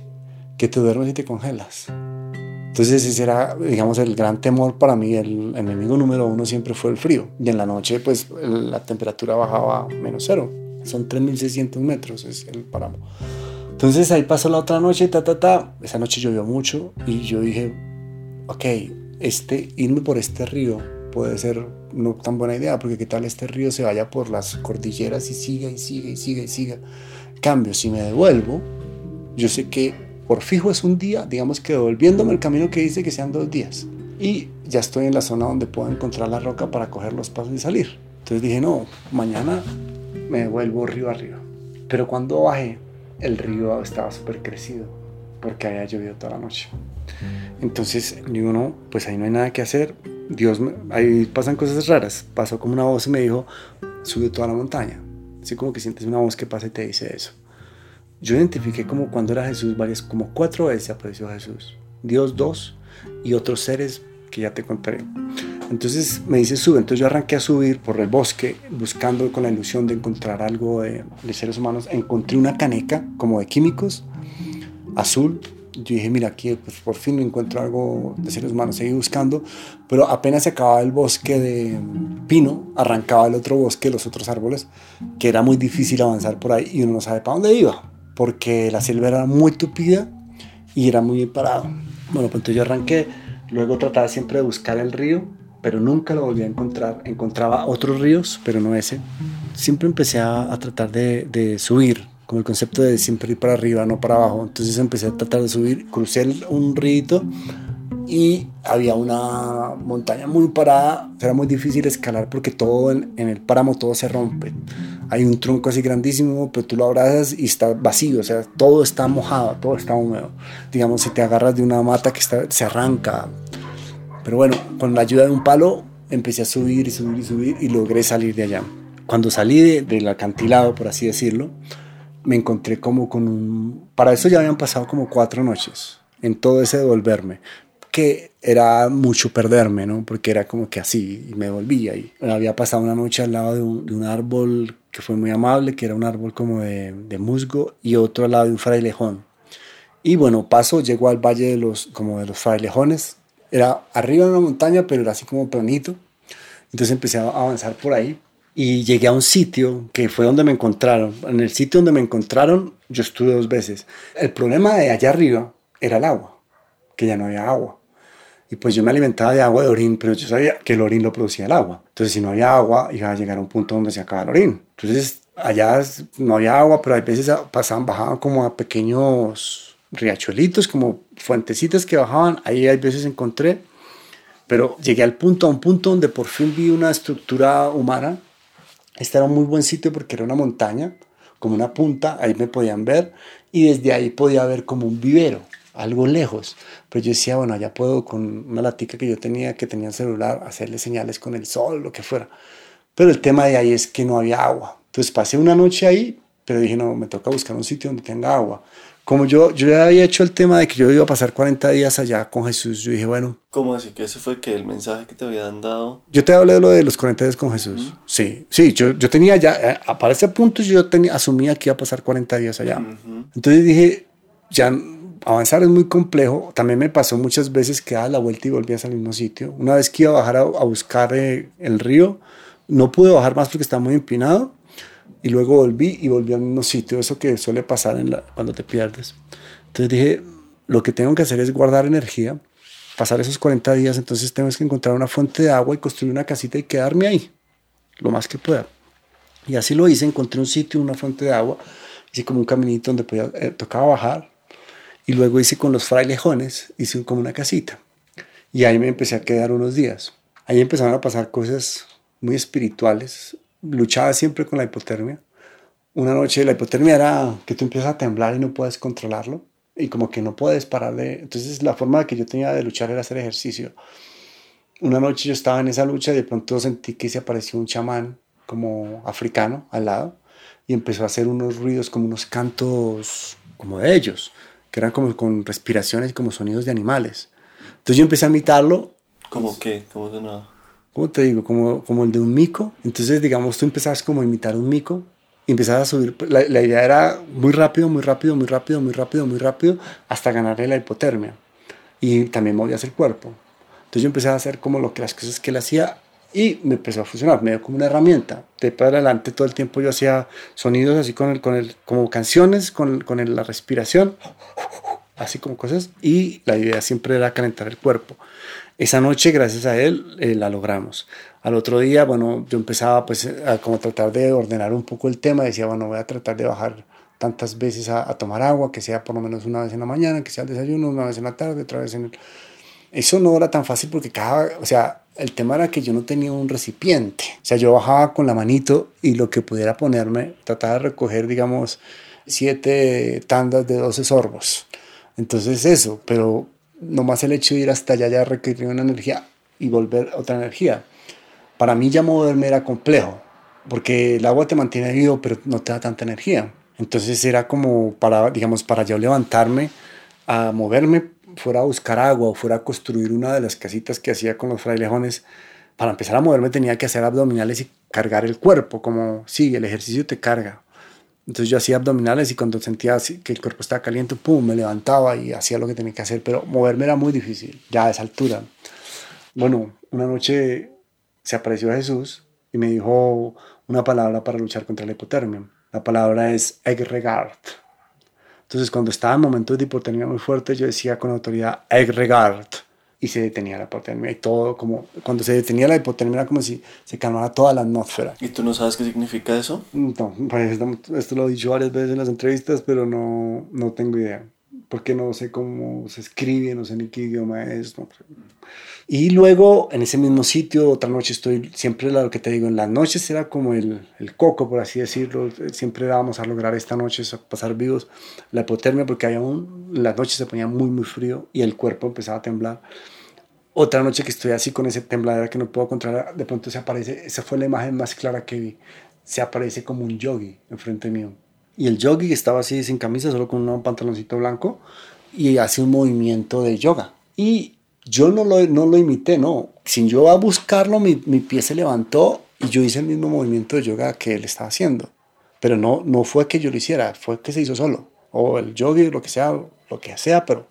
que te duermes y te congelas. Entonces ese era, digamos, el gran temor para mí. El enemigo número uno siempre fue el frío. Y en la noche, pues la temperatura bajaba a menos cero. Son 3.600 metros, es el páramo. Entonces ahí pasó la otra noche, ta, ta, ta. Esa noche llovió mucho y yo dije, ok, este, irme por este río puede ser no tan buena idea, porque qué tal este río se vaya por las cordilleras y siga y siga y siga y siga. Cambio, si me devuelvo, yo sé que por fijo es un día, digamos que devolviéndome el camino que hice que sean dos días. Y ya estoy en la zona donde puedo encontrar la roca para coger los pasos y salir. Entonces dije, no, mañana me devuelvo río arriba. Pero cuando bajé, el río estaba súper crecido, porque había llovido toda la noche. Entonces digo, no, pues ahí no hay nada que hacer. Dios, me- ahí pasan cosas raras. Pasó como una voz y me dijo, sube toda la montaña. Así como que sientes una voz que pasa y te dice eso. Yo identifiqué como cuando era Jesús varias, como cuatro veces apareció Jesús. Dios dos y otros seres que ya te contaré. Entonces me dice sube, entonces yo arranqué a subir por el bosque buscando con la ilusión de encontrar algo de, de seres humanos. Encontré una caneca como de químicos azul. Yo dije, mira, aquí pues, por fin encuentro algo de seres humanos. Seguí buscando, pero apenas se acababa el bosque de pino, arrancaba el otro bosque, los otros árboles, que era muy difícil avanzar por ahí y uno no sabe para dónde iba, porque la selva era muy tupida y era muy parado. Bueno, pues entonces yo arranqué, luego trataba siempre de buscar el río, pero nunca lo volví a encontrar. Encontraba otros ríos, pero no ese. Siempre empecé a, a tratar de, de subir, como el concepto de siempre ir para arriba, no para abajo. Entonces empecé a tratar de subir, crucé un río y había una montaña muy parada. Era muy difícil escalar porque todo en, en el páramo todo se rompe. Hay un tronco así grandísimo, pero tú lo abrazas y está vacío, o sea, todo está mojado, todo está húmedo. Digamos, si te agarras de una mata que está, se arranca. Pero bueno, con la ayuda de un palo empecé a subir y subir y subir y logré salir de allá. Cuando salí de- del acantilado, por así decirlo, me encontré como con un... Para eso ya habían pasado como cuatro noches en todo ese devolverme, que era mucho perderme, ¿no? Porque era como que así y me volvía y había pasado una noche al lado de un, de un árbol que fue muy amable, que era un árbol como de, de musgo y otro al lado de un frailejón. Y bueno, paso, llego al valle de los, como de los frailejones. Era arriba de una montaña, pero era así como planito. Entonces empecé a avanzar por ahí y llegué a un sitio que fue donde me encontraron. En el sitio donde me encontraron, yo estuve dos veces. El problema de allá arriba era el agua, que ya no había agua. Y pues yo me alimentaba de agua de orín, pero yo sabía que el orín lo producía el agua. Entonces, si no había agua, iba a llegar a un punto donde se acaba el orín. Entonces, allá no había agua, pero a veces pasaban, bajaban como a pequeños riachuelitos, como fuentecitas que bajaban. Ahí hay veces encontré pero llegué al punto, a un punto donde por fin vi una estructura humana. Este era un muy buen sitio porque era una montaña, como una punta, ahí me podían ver y desde ahí podía ver como un vivero, algo lejos. Pero yo decía, bueno, ya puedo con una latica que yo tenía, que tenía el celular, hacerle señales con el sol, lo que fuera. Pero el tema de ahí es que no había agua. Entonces pasé una noche ahí, pero dije, no, me toca buscar un sitio donde tenga agua como yo, yo ya había hecho el tema de que yo iba a pasar 40 días allá con Jesús, yo dije, bueno. ¿Cómo así? ¿Que ese fue que el mensaje que te habían dado? Yo te hablé de lo de los 40 días con Jesús. Sí, sí, yo, yo tenía ya, eh, para ese punto yo tenía, asumía que iba a pasar 40 días allá. Entonces dije, ya avanzar es muy complejo. También me pasó muchas veces que daba la vuelta y volvías al mismo sitio. Una vez que iba a bajar a, buscar eh, el río, no pude bajar más porque estaba muy empinado y luego volví y volví al mismo sitio, eso que suele pasar cuando te pierdes. Entonces dije, lo que tengo que hacer es guardar energía, pasar esos 40 días, entonces tengo que encontrar una fuente de agua y construir una casita y quedarme ahí, lo más que pueda. Y así lo hice, encontré un sitio, una fuente de agua, hice como un caminito donde eh, tocaba bajar, y luego hice con los frailejones, hice como una casita. Y ahí me empecé a quedar unos días. Ahí empezaron a pasar cosas muy espirituales, luchaba siempre con la hipotermia. Una noche la hipotermia era que tú empiezas a temblar y no puedes controlarlo y como que no puedes parar de... Entonces la forma que yo tenía de luchar era hacer ejercicio. Una noche yo estaba en esa lucha y de pronto sentí que se apareció un chamán como africano al lado y empezó a hacer unos ruidos como unos cantos como de ellos, que eran como con respiraciones como sonidos de animales. Entonces yo empecé a imitarlo. ¿Cómo qué? ¿Cómo sonaba? ¿Cómo te digo? Como, como el de un mico. Entonces, digamos, tú empezabas como a imitar un mico y empezabas a subir. La, la, idea era muy rápido, muy rápido, muy rápido, muy rápido, muy rápido, hasta ganarle la hipotermia. Y también movías el cuerpo. Entonces yo empecé a hacer como lo que las cosas que él hacía y me empezó a funcionar, me dio como una herramienta. De para adelante todo el tiempo yo hacía sonidos así con el, con el, como canciones, con, con el, la respiración, así como cosas. Y la idea siempre era calentar el cuerpo. Esa noche, gracias a él, eh, la logramos. Al otro día, bueno, yo empezaba pues a como tratar de ordenar un poco el tema, decía, bueno, voy a tratar de bajar tantas veces a, tomar agua, que sea por lo menos una vez en la mañana, que sea el desayuno, una vez en la tarde, otra vez en el... Eso no era tan fácil porque cada, o sea, el tema era que yo no tenía un recipiente. O sea, yo bajaba con la manito y lo que pudiera ponerme, trataba de recoger, digamos, siete tandas de 12 sorbos. Entonces eso, pero nomás el hecho de ir hasta allá ya requería una energía y volver otra energía. Para mí ya moverme era complejo, porque el agua te mantiene vivo, pero no te da tanta energía. Entonces era como para, digamos, para yo levantarme, a moverme, fuera a buscar agua o fuera a construir una de las casitas que hacía con los frailejones, para empezar a moverme tenía que hacer abdominales y cargar el cuerpo, como sí, el ejercicio te carga, entonces yo hacía abdominales y cuando sentía que el cuerpo estaba caliente, pum, me levantaba y hacía lo que tenía que hacer, pero moverme era muy difícil, ya a esa altura. Bueno, una noche se apareció Jesús y me dijo una palabra para luchar contra la hipotermia. La palabra es egregard. Entonces cuando estaba en momentos de hipotermia muy fuerte, yo decía con autoridad egregard y se detenía la hipotermia y todo como cuando se detenía la hipotermia era como si se calmara toda la atmósfera. ¿Y tú no sabes qué significa eso? No, pues esto lo he dicho varias veces en las entrevistas, pero no, no tengo idea. Porque no sé cómo se escribe, no sé ni qué idioma es. No. Y luego en ese mismo sitio, otra noche estoy, siempre lo que te digo, en las noches era como el, el coco, por así decirlo. Siempre íbamos a lograr esta noche, pasar vivos, la hipotermia, porque había un, las noches se ponía muy, muy frío y el cuerpo empezaba a temblar. Otra noche que estoy así con ese tembladera que no puedo controlar, de pronto se aparece, esa fue la imagen más clara que vi, se aparece como un yogi enfrente mío. Y el yogi estaba así sin camisa, solo con un pantaloncito blanco y hace un movimiento de yoga. Y yo no lo, no lo imité, no. Sin yo a buscarlo, mi, mi, pie se levantó y yo hice el mismo movimiento de yoga que él estaba haciendo. Pero no, no fue que yo lo hiciera, fue que se hizo solo. O el yogi, lo que sea, lo que sea, pero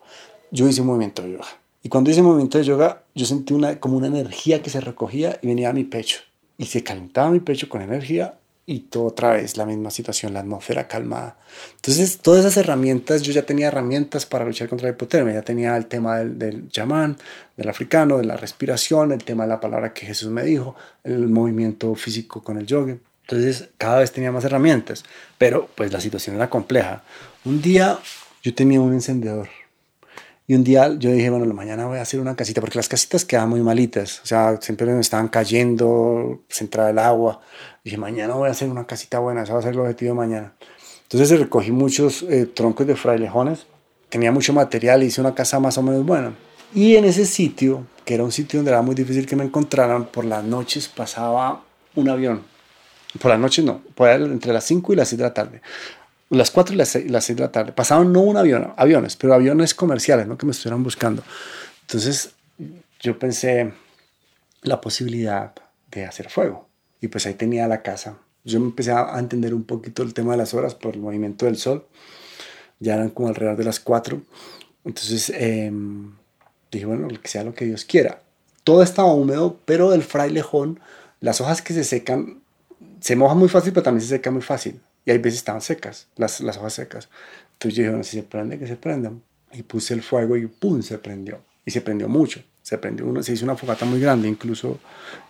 yo hice un movimiento de yoga. Y cuando hice movimiento de yoga, yo sentí una, como una energía que se recogía y venía a mi pecho. Y se calentaba mi pecho con energía y todo otra vez la misma situación, la atmósfera calmada. Entonces, todas esas herramientas, yo ya tenía herramientas para luchar contra la hipotermia, ya tenía el tema del, del chamán, del africano, de la respiración, el tema de la palabra que Jesús me dijo, el movimiento físico con el yoga. Entonces, cada vez tenía más herramientas, pero pues la situación era compleja. Un día yo tenía un encendedor Y un día yo dije, bueno, mañana voy a hacer una casita, porque las casitas quedaban muy malitas, o sea, siempre me estaban cayendo, se entraba el agua. dije, mañana voy a hacer una casita buena, ese va a ser el objetivo de mañana. Entonces recogí muchos eh, troncos de frailejones, tenía mucho material, hice una casa más o menos buena. Y en ese sitio, que era un sitio donde era muy difícil que me encontraran, por las noches pasaba un avión. Por las noches no, por entre las 5 y las 6 de la tarde las 4 y las 6, de la tarde. Pasaban no un avión, aviones, pero aviones comerciales, ¿no? Que me estuvieran buscando. Entonces yo pensé la posibilidad de hacer fuego. Y pues ahí tenía la casa. Yo me empecé a entender un poquito el tema de las horas por el movimiento del sol. Ya eran como alrededor de las 4. Entonces em, dije, bueno, que sea lo que Dios quiera. Todo estaba húmedo, pero el frailejón, las hojas que se secan, se mojan muy fácil, pero también se secan muy fácil. Y hay veces estaban secas, las, las hojas secas. Entonces yo dije, bueno, si se prende, que se prendan. Y puse el fuego y ¡pum! se prendió. Y se prendió mucho. Se prendió uno, se hizo una fogata muy grande, incluso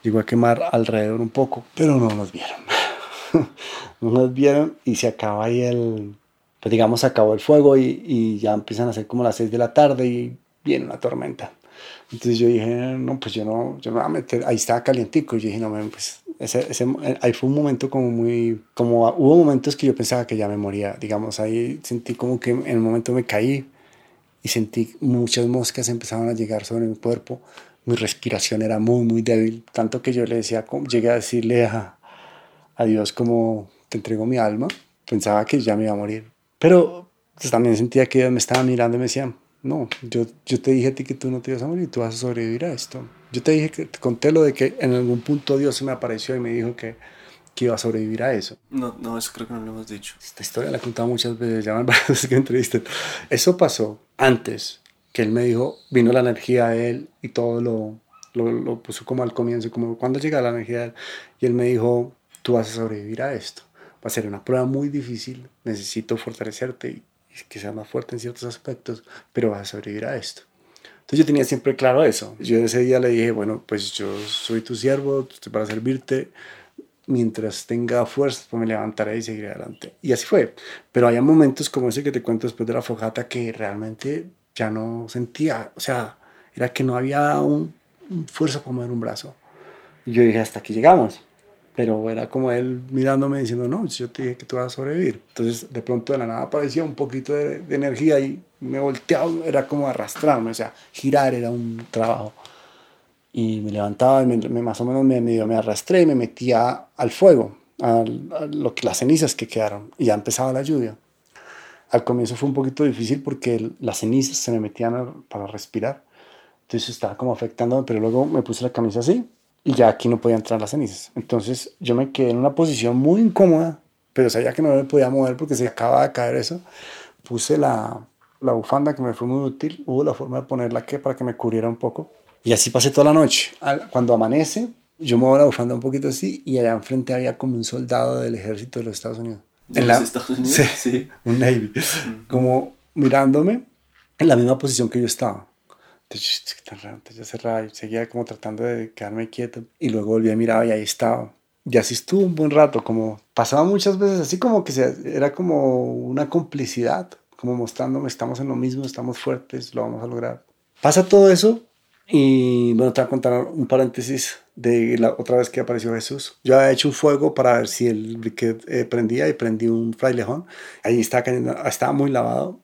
llegó a quemar alrededor un poco, pero no nos vieron. no nos vieron y se acaba ahí el, pues digamos, se acabó el fuego y, y ya empiezan a ser como las 6 de la tarde y viene una tormenta. Entonces yo dije, no, pues yo no, yo no voy a meter, ahí estaba calientico, y yo dije, no, pues ese, ese, ahí fue un momento como muy, como hubo momentos que yo pensaba que ya me moría, digamos, ahí sentí como que en el momento me caí y sentí muchas moscas empezaban a llegar sobre mi cuerpo, mi respiración era muy, muy débil, tanto que yo le decía, llegué a decirle a, a Dios como, te entrego mi alma, pensaba que ya me iba a morir, pero pues, también sentía que Dios me estaba mirando y me decía, no, yo, yo te dije a ti que tú no te ibas a morir, tú vas a sobrevivir a esto. Yo te dije que te conté lo de que en algún punto Dios se me apareció y me dijo que, que iba a sobrevivir a eso. No, no, eso creo que no lo hemos dicho. Esta historia la he contado muchas veces, ya varias veces que entrevisté. Eso pasó antes que él me dijo, vino la energía de él y todo lo, lo, lo puso como al comienzo, como cuando llega la energía de él. Y él me dijo, tú vas a sobrevivir a esto. Va a ser una prueba muy difícil, necesito fortalecerte y que sea más fuerte en ciertos aspectos, pero vas a sobrevivir a esto. Entonces yo tenía siempre claro eso. Yo ese día le dije, bueno, pues yo soy tu siervo, estoy para servirte. Mientras tenga fuerza, pues me levantaré y seguiré adelante. Y así fue. Pero había momentos como ese que te cuento después de la fogata que realmente ya no sentía, o sea, era que no había un, un fuerza para mover un brazo. Y yo dije, hasta aquí llegamos pero era como él mirándome diciendo, no, yo te dije que tú vas a sobrevivir. Entonces de pronto de la nada aparecía un poquito de, energía y me volteaba, era como arrastrarme, o sea, girar era un trabajo. Y me levantaba y me, más o menos me, me arrastré y me metía al fuego, a, lo que, las cenizas que quedaron, y ya empezaba la lluvia. Al comienzo fue un poquito difícil porque las cenizas se me metían para respirar, entonces estaba como afectándome, pero luego me puse la camisa así y ya aquí no podía entrar las cenizas. Entonces yo me quedé en una posición muy incómoda, pero sabía que no me podía mover porque se acaba de caer eso. Puse la, la bufanda que me fue muy útil, hubo la forma de ponerla que para que me cubriera un poco. Y así pasé toda la noche. Cuando amanece, yo muevo la bufanda un poquito así y allá enfrente había como un soldado del ejército de los Estados Unidos. ¿De en los Estados Unidos? Sí, sí. un Navy. Como mirándome en la misma posición que yo estaba. Tan raro, yo cerraba y seguía como tratando de quedarme quieto y luego volví a mirar y ahí estaba. Y así estuvo un buen rato, como pasaba muchas veces así como que era como una complicidad, como mostrándome estamos en lo mismo, estamos fuertes, lo vamos a lograr. Pasa todo eso y bueno, te voy a contar un paréntesis de la otra vez que apareció Jesús. Yo había hecho un fuego para ver si el briquet eh, prendía y prendí un frailejón. Ahí estaba cayendo, estaba muy lavado.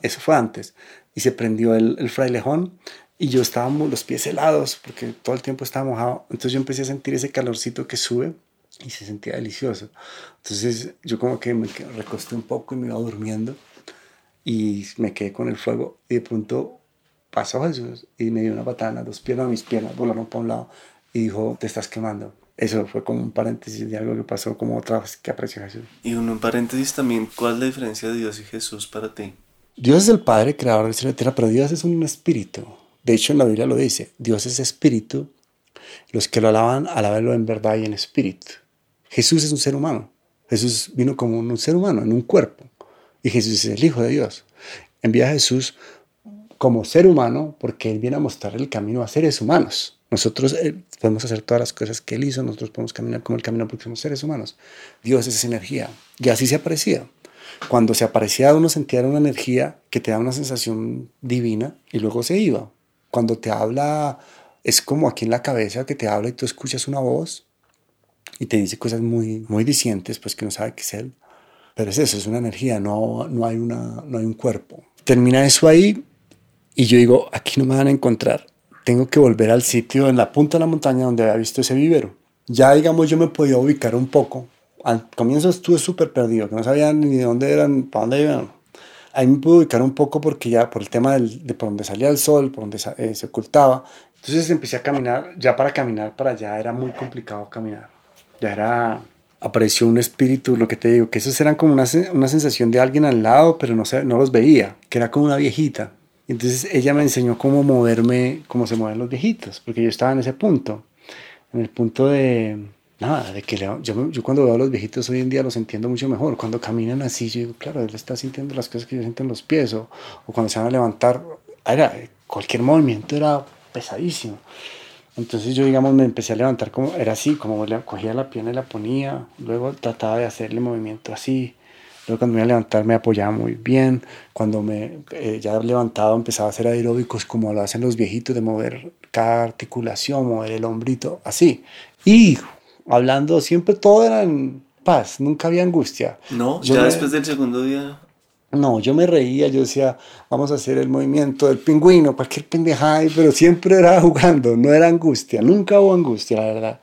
Eso fue antes y se prendió el, el frailejón y yo estaba los pies helados porque todo el tiempo estaba mojado. Entonces yo empecé a sentir ese calorcito que sube y se sentía delicioso. Entonces yo como que me recosté un poco y me iba durmiendo y me quedé con el fuego y de pronto pasó Jesús y me dio una patada dos piernas, mis piernas volaron para un lado y dijo, te estás quemando. Eso fue como un paréntesis de algo que pasó como otra vez que apreció Jesús. Y un paréntesis también, ¿cuál es la diferencia de Dios y Jesús para ti? Dios es el Padre, creador del cielo y la tierra, pero Dios es un espíritu. De hecho, en la Biblia lo dice, Dios es espíritu. Los que lo alaban, alabenlo en verdad y en espíritu. Jesús es un ser humano. Jesús vino como un ser humano, en un cuerpo. Y Jesús es el Hijo de Dios. Envía a Jesús como ser humano porque Él viene a mostrar el camino a seres humanos. Nosotros eh, podemos hacer todas las cosas que Él hizo, nosotros podemos caminar como Él camino porque somos seres humanos. Dios es energía. Y así se aparecía. Cuando se aparecía uno sentía una energía que te da una sensación divina y luego se iba. Cuando te habla, es como aquí en la cabeza que te habla y tú escuchas una voz y te dice cosas muy, muy dicientes, pues que no sabe qué es él. Pero es eso, es una energía, no, no, hay una, no hay un cuerpo. Termina eso ahí y yo digo, aquí no me van a encontrar. Tengo que volver al sitio en la punta de la montaña donde había visto ese vivero. Ya, digamos, yo me podía ubicar un poco. Al comienzo estuve súper perdido, que no sabía ni de dónde eran, para dónde iban. Ahí me pude ubicar un poco porque ya por el tema del, de por donde salía el sol, por donde eh, se ocultaba. Entonces empecé a caminar, ya para caminar para allá era muy complicado caminar. Ya era apareció un espíritu, lo que te digo, que esos eran como una, una sensación de alguien al lado, pero no, no los veía, que era como una viejita. Entonces ella me enseñó cómo moverme, cómo se mueven los viejitos, porque yo estaba en ese punto, en el punto de, nada, de que yo, yo cuando veo a los viejitos hoy en día los entiendo mucho mejor. Cuando caminan así, yo digo, claro, él está sintiendo las cosas que yo siento en los pies, o, o cuando se van a levantar, era, cualquier movimiento era pesadísimo. Entonces yo, digamos, me empecé a levantar como, era así, como le cogía la pierna y la ponía, luego trataba de hacerle movimiento así, luego cuando me iba a levantar me apoyaba muy bien, cuando me eh, ya levantado empezaba a hacer aeróbicos como lo hacen los viejitos, de mover cada articulación, mover el hombrito, así. Y hablando, siempre todo era en paz, nunca había angustia. No, ya después del segundo día no, yo me reía, yo decía, vamos a hacer el movimiento del pingüino, cualquier pendejada, pero siempre era jugando, no era angustia, nunca hubo angustia, la verdad.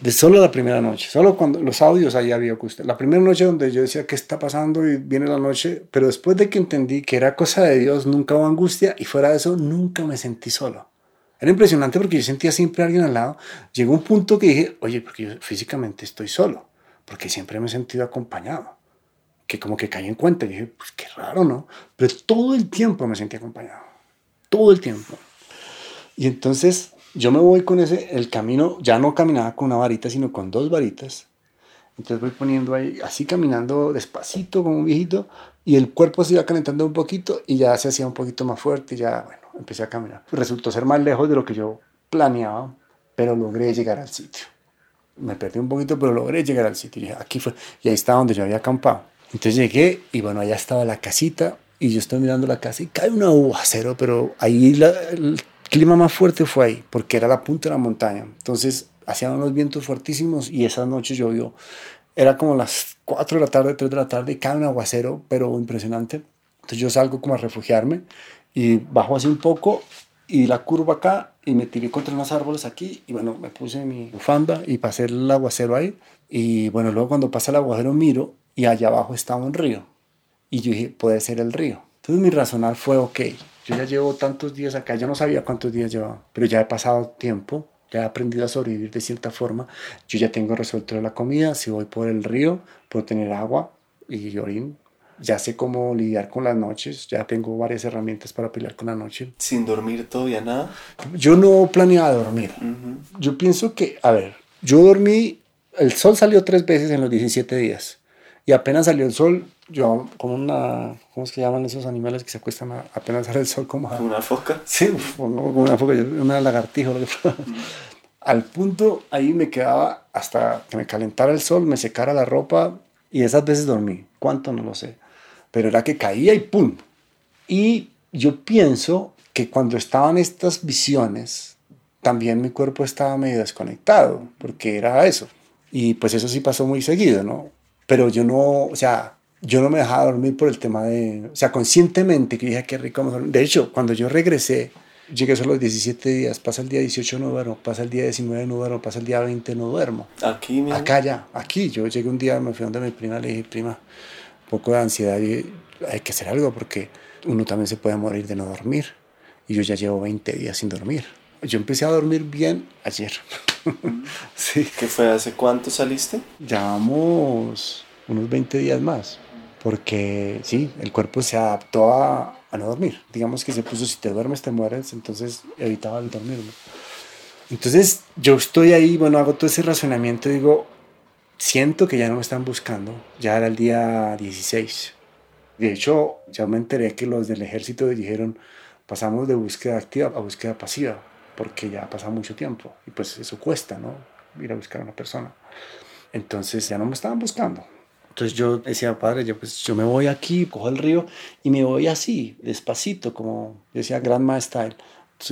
De solo la primera noche, solo cuando los audios ahí había angustia. La primera noche donde yo decía, ¿qué está pasando? Y viene la noche, pero después de que entendí que era cosa de Dios, nunca hubo angustia y fuera de eso, nunca me sentí solo. Era impresionante porque yo sentía siempre a alguien al lado. Llegó un punto que dije, oye, porque yo físicamente estoy solo, porque siempre me he sentido acompañado que como que caí en cuenta y dije, pues qué raro, ¿no? Pero todo el tiempo me sentí acompañado, todo el tiempo. Y entonces yo me voy con ese, el camino, ya no caminaba con una varita, sino con dos varitas. Entonces voy poniendo ahí, así caminando despacito como un viejito, y el cuerpo se iba calentando un poquito y ya se hacía un poquito más fuerte y ya, bueno, empecé a caminar. Resultó ser más lejos de lo que yo planeaba, pero logré llegar al sitio. Me perdí un poquito, pero logré llegar al sitio. Y aquí fue, y ahí estaba donde yo había acampado. Entonces llegué y bueno, allá estaba la casita y yo estoy mirando la casa y cae un aguacero, pero ahí el clima más fuerte fue ahí, porque era la punta de la montaña. Entonces hacían unos vientos fuertísimos y esa noche llovió. Era como las 4 de la tarde, 3 de la tarde y cae un aguacero, pero impresionante. Entonces yo salgo como a refugiarme y bajo así un poco y la curva acá y me tiré contra unos árboles aquí y bueno, me puse mi bufanda y pasé el aguacero ahí. Y bueno, luego cuando pasa el aguacero miro y allá abajo estaba un río. Y yo dije, puede ser el río. Entonces mi razonar fue, ok, yo ya llevo tantos días acá, yo no sabía cuántos días llevaba, pero ya he pasado tiempo, ya he aprendido a sobrevivir de cierta forma, yo ya tengo resuelto la comida, si voy por el río, puedo tener agua y orín, ya sé cómo lidiar con las noches, ya tengo varias herramientas para pelear con la noche. ¿Sin dormir todavía nada? Yo no planeaba dormir. Yo pienso que, a ver, yo dormí, el sol salió tres veces en los 17 días. Y apenas salió el sol, yo como una, ¿cómo es que llaman esos animales que se acuestan apenas sale el sol? Como ¿Una foca? Sí, como una foca, una lagartija. Lo que Al punto ahí me quedaba hasta que me calentara el sol, me secara la ropa y esas veces dormí. ¿Cuánto? No lo sé. Pero era que caía y ¡pum! Y yo pienso que cuando estaban estas visiones, también mi cuerpo estaba medio desconectado, porque era eso. Y pues eso sí pasó muy seguido, ¿no? pero yo no, o sea, yo no me dejaba dormir por el tema de, o sea, conscientemente que dije, qué rico De hecho, cuando yo regresé, llegué solo los 17 días, pasa el día 18 no duermo, pasa el día 19 no duermo, pasa el día 20 no duermo. Aquí mismo. Acá ya, aquí. Yo llegué un día, me fui donde mi prima, le dije, prima, poco de ansiedad, y hay que hacer algo porque uno también se puede morir de no dormir. Y yo ya llevo 20 días sin dormir. Yo empecé a dormir bien ayer. sí. ¿Qué fue? ¿Hace cuánto saliste? Llevamos unos 20 días más. Porque sí, el cuerpo se adaptó a, a, no dormir. Digamos que se puso, si te duermes, te mueres. Entonces evitaba el dormir. Entonces yo estoy ahí, bueno, hago todo ese razonamiento. Digo, siento que ya no me están buscando. Ya era el día 16. De hecho, ya me enteré que los del ejército dijeron, pasamos de búsqueda activa a búsqueda pasiva porque ya ha pasado mucho tiempo y pues eso cuesta, ¿no? Ir a buscar a una persona. Entonces ya no me estaban buscando. Entonces yo decía, padre, yo, pues, yo me voy aquí, cojo el río y me voy así, despacito, como decía Grandma Style.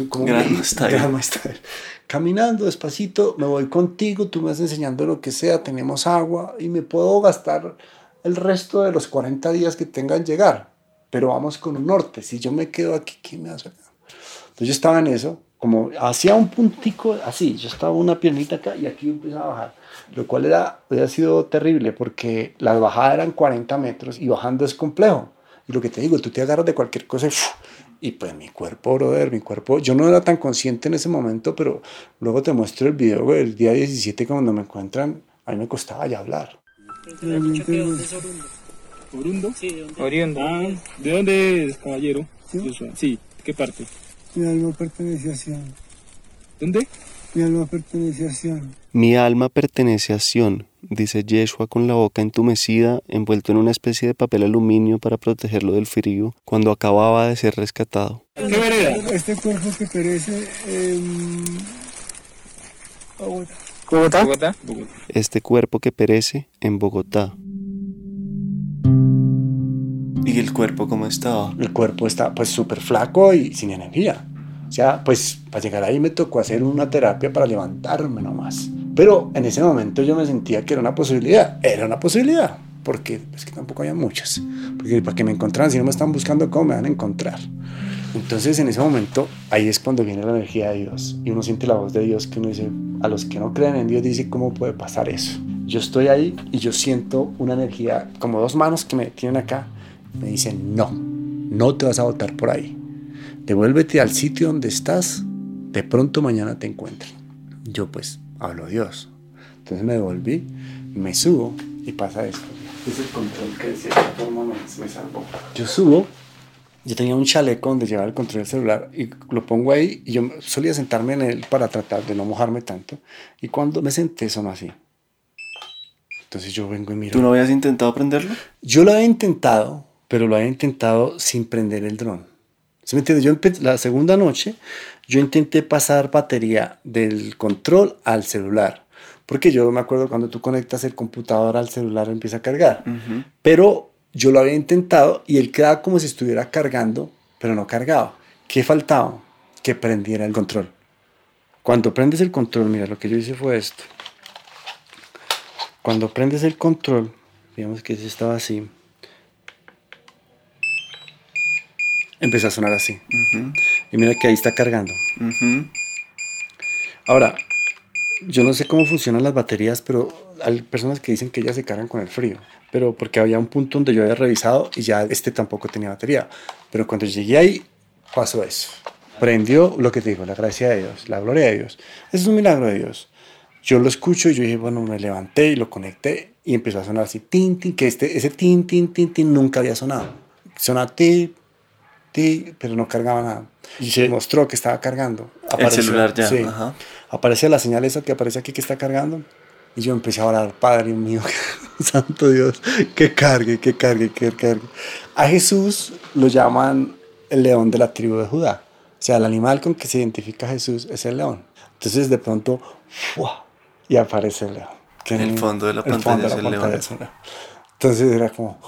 Como Grandma Style. Grandma Style. Caminando despacito, me voy contigo, tú me vas enseñando lo que sea, tenemos agua y me puedo gastar el resto de los 40 días que tengan llegar, pero vamos con un norte. Si yo me quedo aquí, ¿quién me sacar? Entonces yo estaba en eso, como hacía un puntico así, yo estaba una piernita acá y aquí empezaba a bajar, lo cual era, había sido terrible porque las bajadas eran 40 metros y bajando es complejo. Y lo que te digo, tú te agarras de cualquier cosa y, y pues mi cuerpo, brother, mi cuerpo, yo no era tan consciente en ese momento, pero luego te muestro el video, güey, el día 17 cuando me encuentran, a mí me costaba ya hablar. ¿Orundo? Sí, Oriundo. Ah, ¿de dónde es, caballero? ¿Sí? sí, ¿qué parte? Mi alma pertenece a Sion. ¿Dónde? Mi alma pertenece a Sion. Mi alma pertenece a Sion, dice Yeshua con la boca entumecida, envuelto en una especie de papel aluminio para protegerlo del frío, cuando acababa de ser rescatado. ¿Qué vereda? Este cuerpo que perece en Bogotá. ¿Bogotá? Bogotá. Este cuerpo que perece en Bogotá. ¿Y el cuerpo cómo estaba? El cuerpo está pues súper flaco y sin energía. O sea, pues para llegar ahí me tocó hacer una terapia para levantarme nomás. Pero en ese momento yo me sentía que era una posibilidad. Era una posibilidad. Porque es que tampoco había muchas. Porque para que me encontraran, si no me están buscando, ¿cómo me van a encontrar? Entonces en ese momento, ahí es cuando viene la energía de Dios. Y uno siente la voz de Dios que uno dice, a los que no creen en Dios, dice, ¿cómo puede pasar eso? Yo estoy ahí y yo siento una energía, como dos manos que me tienen acá. Me dicen, no, no te vas a botar por ahí. Devuélvete al sitio donde estás. De pronto mañana te encuentran. Yo pues hablo Dios. Entonces me devolví, me subo y pasa esto. Es el control que de cierta forma me, me salvó. Yo subo yo tenía un chaleco donde llevaba el control del celular y lo pongo ahí y yo solía sentarme en él para tratar de no mojarme tanto. Y cuando me senté sonó así. Entonces yo vengo y miro. ¿Tú no habías intentado prenderlo? Yo lo había intentado, pero lo había intentado sin prender el dron. ¿Sí me entiendes? Yo la segunda noche yo intenté pasar batería del control al celular. Porque yo me acuerdo cuando tú conectas el computador al celular empieza a cargar. Pero yo lo había intentado y él quedaba como si estuviera cargando, pero no cargaba. ¿Qué faltaba? Que prendiera el control. Cuando prendes el control, mira, lo que yo hice fue esto. Cuando prendes el control, digamos que ese estaba así, empezó a sonar así. Y mira que ahí está cargando. Ujú. Ahora, yo no sé cómo funcionan las baterías, pero hay personas que dicen que ellas se cargan con el frío. Pero porque había un punto donde yo había revisado y ya este tampoco tenía batería. Pero cuando llegué ahí, pasó eso. Prendió lo que te digo, la gracia de Dios, la gloria de Dios. Eso es un milagro de Dios. Yo lo escucho y yo dije, bueno, me levanté y lo conecté y empezó a sonar así, tin, tin, que este, ese tin, tin, tin, tin nunca había sonado. Sonaba ti, ti, pero no cargaba nada. Y se mostró que estaba cargando. El celular ya. Sí. Ajá. Aparece la señal esa que aparece aquí que está cargando. Y yo empecé a orar, Padre mío, Santo Dios, que cargue, que cargue, que cargue. A Jesús lo llaman el león de la tribu de Judá. O sea, el animal con que se identifica Jesús es el león. Entonces de pronto, ¡fua! y aparece el león. Que En el fondo de la pantalla es el león. es un león. Entonces era como,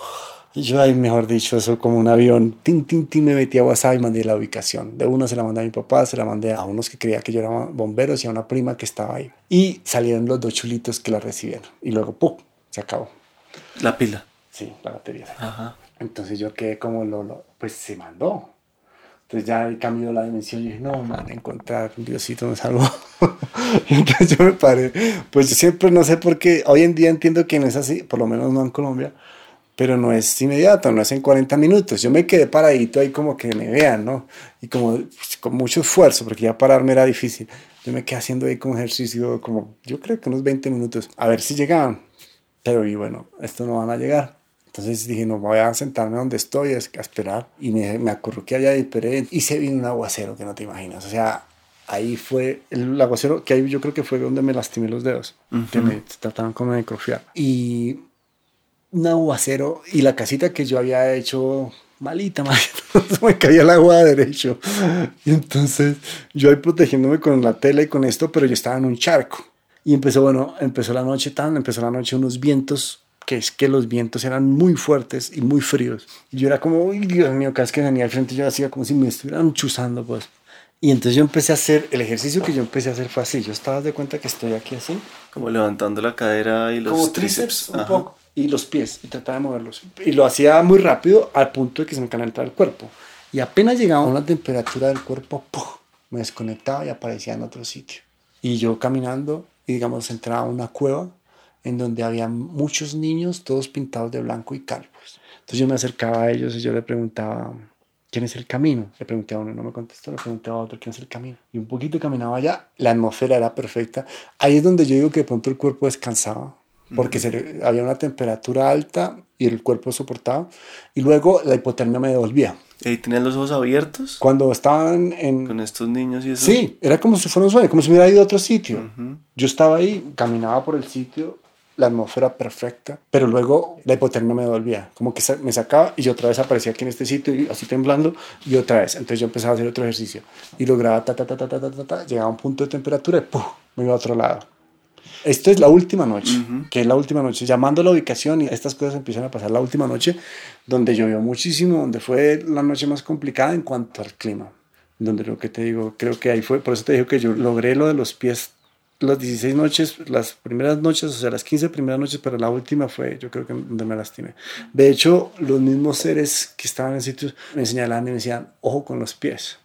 yo ahí, mejor dicho, eso como un avión, tin, tin, tin, me metí a WhatsApp y mandé la ubicación. De una se la mandé a mi papá, se la mandé a unos que creía que yo era bomberos y a una prima que estaba ahí. Y salieron los dos chulitos que la recibieron. Y luego, ¡pum! Se acabó. La pila. Sí, la batería. Ajá. Entonces yo quedé como, lo, lo- pues se mandó. Entonces ya he cambiado la dimensión y dije, no, a encontrar, Diosito me salvó. entonces yo me paré. Pues yo siempre no sé por qué, hoy en día entiendo que no es así, por lo menos no en Colombia, pero no es inmediato, no es en 40 minutos. Yo me quedé paradito ahí como que me vean, ¿no? Y como pues, con mucho esfuerzo, porque ya pararme era difícil. Yo me quedé haciendo ahí como ejercicio, como yo creo que unos 20 minutos, a ver si llegaban. Pero y bueno, estos no van a llegar. Entonces dije, no, voy a sentarme donde estoy a es- a esperar. Y me, me acurruqué allá y esperé. Y se vino un aguacero que no te imaginas. O sea, ahí fue el aguacero que ahí yo creo que fue donde me lastimé los dedos. Que me trataban como de necrofiar. Y un aguacero y la casita que yo había hecho malita, malita, me caía el agua derecho. Y entonces yo ahí protegiéndome con la tela y con esto, pero yo estaba en un charco. Y empezó, bueno, empezó la noche tan, empezó la noche unos vientos que es que los vientos eran muy fuertes y muy fríos. Y yo era como, uy, Dios mío, cada vez que venía al frente yo hacía como si me estuvieran chuzando, pues. Y entonces yo empecé a hacer, el ejercicio que yo empecé a hacer fue así, yo estaba de cuenta que estoy aquí así. Como levantando la cadera y los como tríceps. un Ajá. poco. Y los pies, y trataba de moverlos. Y lo hacía muy rápido al punto de que se me calentaba el cuerpo. Y apenas llegaba a una temperatura del cuerpo, ¡puf! me desconectaba y aparecía en otro sitio. Y yo caminando, y digamos, entraba a una cueva en donde había muchos niños, todos pintados de blanco y calvos. Entonces yo me acercaba a ellos y yo le preguntaba, ¿quién es el camino? Le pregunté a uno, no me contestó, le pregunté a otro, ¿quién es el camino? Y un poquito caminaba allá, la atmósfera era perfecta. Ahí es donde yo digo que de pronto el cuerpo descansaba, porque se había una temperatura alta y el cuerpo soportaba. Y luego la hipotermia me devolvía. ¿Y tenían los ojos abiertos? Cuando estaban en... Con estos niños y eso. Sí, era como si fuera un sueño, como si hubiera ido a otro sitio. Uh -huh. Yo estaba ahí, caminaba por el sitio, la atmósfera perfecta, pero luego la hipotermia me devolvía, como que me sacaba y yo otra vez aparecía aquí en este sitio y así temblando y otra vez, entonces yo empezaba a hacer otro ejercicio y lograba ta ta ta ta ta ta ta, ta. llegaba a un punto de temperatura y ¡puf! me iba a otro lado. Esto es la última noche, que es la última noche, llamando la ubicación y estas cosas empiezan a pasar la última noche, donde llovió muchísimo, donde fue la noche más complicada en cuanto al clima, donde lo que te digo, creo que ahí fue, por eso te digo que yo logré lo de los pies las 16 noches, las primeras noches, o sea, las 15 primeras noches, pero la última fue, yo creo que donde me lastimé. De hecho, los mismos seres que estaban en sitios me señalaban y me decían, ojo con los pies.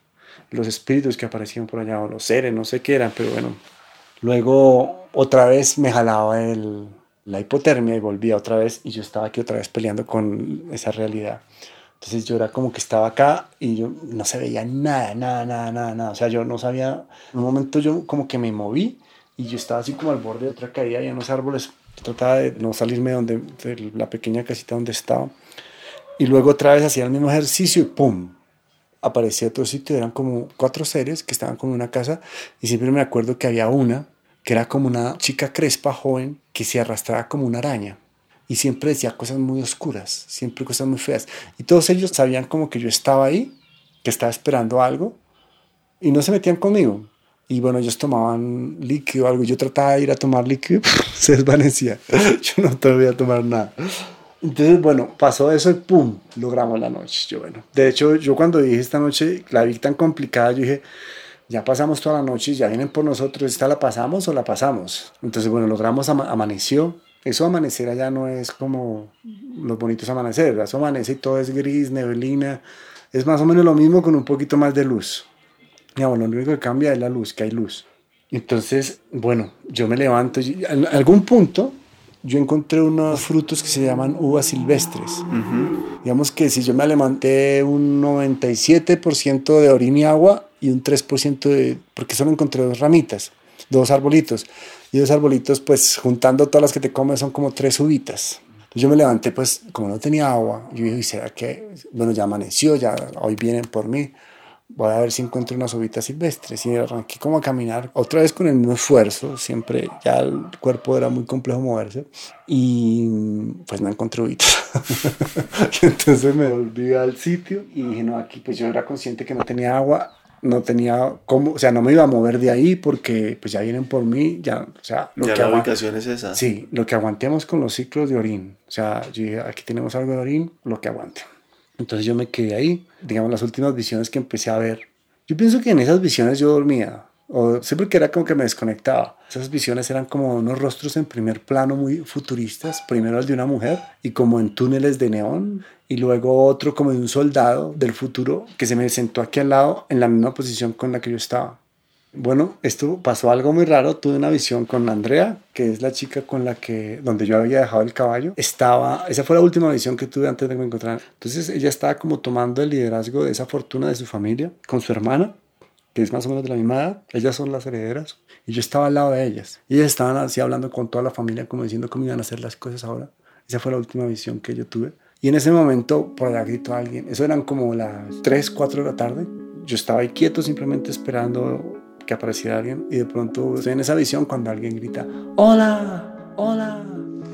Los espíritus que aparecían por allá, o los seres, no sé qué eran, pero bueno. Luego, otra vez me jalaba el, la hipotermia y volvía otra vez, y yo estaba aquí otra vez peleando con esa realidad. Entonces yo era como que estaba acá y yo no se veía nada, nada, nada, nada, nada. O sea, yo no sabía. En un momento yo como que me moví y yo estaba así como al borde de otra caída y en unos árboles. Trataba de no salirme de, donde, de la pequeña casita donde estaba. Y luego otra vez hacía el mismo ejercicio y ¡pum! Aparecía otro sitio. Eran como cuatro seres que estaban como en una casa y siempre me acuerdo que había una que era como una chica crespa joven que se arrastraba como una araña y siempre decía cosas muy oscuras, siempre cosas muy feas. Y todos ellos sabían como que yo estaba ahí, que estaba esperando algo, y no se metían conmigo. Y bueno, ellos tomaban líquido o algo. Yo trataba de ir a tomar líquido, se desvanecía. Yo no te voy a tomar nada. Entonces, bueno, pasó eso y ¡pum! Logramos la noche. Yo, bueno, de hecho, yo cuando dije esta noche, la vi tan complicada, yo dije, ya pasamos toda la noche, ya vienen por nosotros, ¿esta la pasamos o la pasamos? Entonces, bueno, logramos, ama- amaneció. Eso amanecer allá no es como los bonitos amaneceres, eso amanece y todo es gris, neblina, es más o menos lo mismo con un poquito más de luz. Digamos, lo único que cambia es la luz, que hay luz. Entonces, bueno, yo me levanto, y en algún punto yo encontré unos frutos que se llaman uvas silvestres. Digamos que si yo me levanté un 97% de orina y agua y un 3% de... porque solo encontré dos ramitas, dos arbolitos. Y dos arbolitos, pues juntando todas las que te comes son como tres uvitas. Yo me levanté, pues como no tenía agua, yo dije, "¿Y ¿será que, bueno, ya amaneció, ya hoy vienen por mí? Voy a ver si encuentro unas uvitas silvestres. Y arranqué como a caminar, otra vez con el mismo esfuerzo, siempre ya el cuerpo era muy complejo moverse. Y pues no encontré uvitas. Entonces me volví al sitio y dije, no, aquí pues yo era consciente que no tenía agua, no tenía cómo, o sea, no me iba a mover de ahí porque pues ya vienen por mí, ya, o sea, lo ya que la ubicación es esa. Sí, lo que aguantemos con los ciclos de orín. O sea, yo dije, aquí tenemos algo de orín, lo que aguante. Entonces yo me quedé ahí, digamos, las últimas visiones que empecé a ver. Yo pienso que en esas visiones yo dormía, o siempre que era como que me desconectaba. Esas visiones eran como unos rostros en primer plano muy futuristas, primero el de una mujer y como en túneles de neón, y luego otro como de un soldado del futuro que se me sentó aquí al lado en la misma posición con la que yo estaba. Bueno, esto pasó algo muy raro. Tuve una visión con Andrea, que es la chica con la que, donde yo había dejado el caballo. Estaba, esa fue la última visión que tuve antes de que me. Entonces ella estaba como tomando el liderazgo de esa fortuna de su familia con su hermana, que es más o menos de la misma edad. Ellas son las herederas. Y yo estaba al lado de ellas. Y ellas estaban así hablando con toda la familia, como diciendo cómo iban a hacer las cosas ahora. Esa fue la última visión que yo tuve. Y en ese momento, por allá gritó alguien. Eso eran como las 3, 4 de la tarde. Yo estaba ahí quieto, simplemente esperando que apareciera alguien. Y de pronto estoy en esa visión cuando alguien grita: ¡Hola! ¡Hola!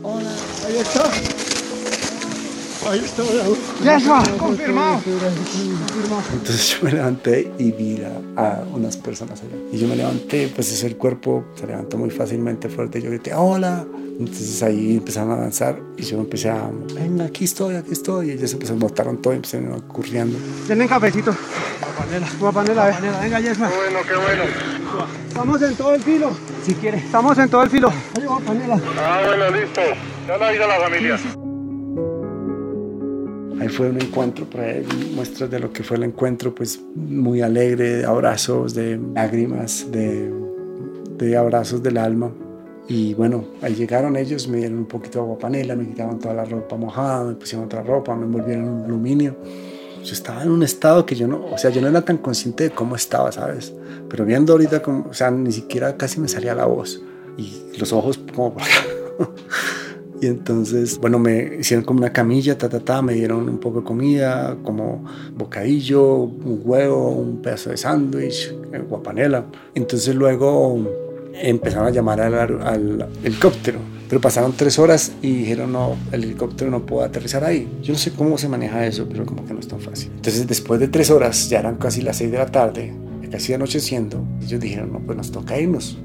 ¡Hola! ¡Ahí está! Ahí está, Yeshua, confirmado. Entonces yo me levanté y vi a, a unas personas allá. Y yo me levanté, pues eso el cuerpo se levantó muy fácilmente fuerte. Yo grité, hola. Entonces ahí empezaron a avanzar y yo empecé a, venga, aquí estoy, aquí estoy. Y ellos se botaron todo y empezaron corriendo. Tienen cafecito. Guapanela, guapanela, guapanela. Venga, Yeshua. Qué bueno, qué bueno. Estamos en todo el filo. Si quiere. Estamos en todo el filo. Ay, guapanela. Ah, bueno, listo. Ya la vida a la familia. Ahí fue un encuentro, ahí hay muestras de lo que fue el encuentro, pues muy alegre, de abrazos, de lágrimas, de, de abrazos del alma. Y bueno, ahí llegaron ellos, me dieron un poquito de agua panela, me quitaron toda la ropa mojada, me pusieron otra ropa, me envolvieron en aluminio. Yo estaba en un estado que yo no, o sea, yo no era tan consciente de cómo estaba, ¿sabes? Pero viendo ahorita, como, o sea, ni siquiera casi me salía la voz y los ojos como por acá. Y entonces, bueno, me hicieron como una camilla, ta, ta, ta, me dieron un poco de comida, como bocadillo, un huevo, un pedazo de sándwich, eh, guapanela. Entonces luego empezaron a llamar al, al helicóptero. Pero pasaron tres horas y dijeron, no, el helicóptero no puede aterrizar ahí. Yo no sé cómo se maneja eso, pero como que no es tan fácil. Entonces después de tres horas, ya eran casi las seis de la tarde, casi anocheciendo, ellos dijeron, no, pues nos toca irnos.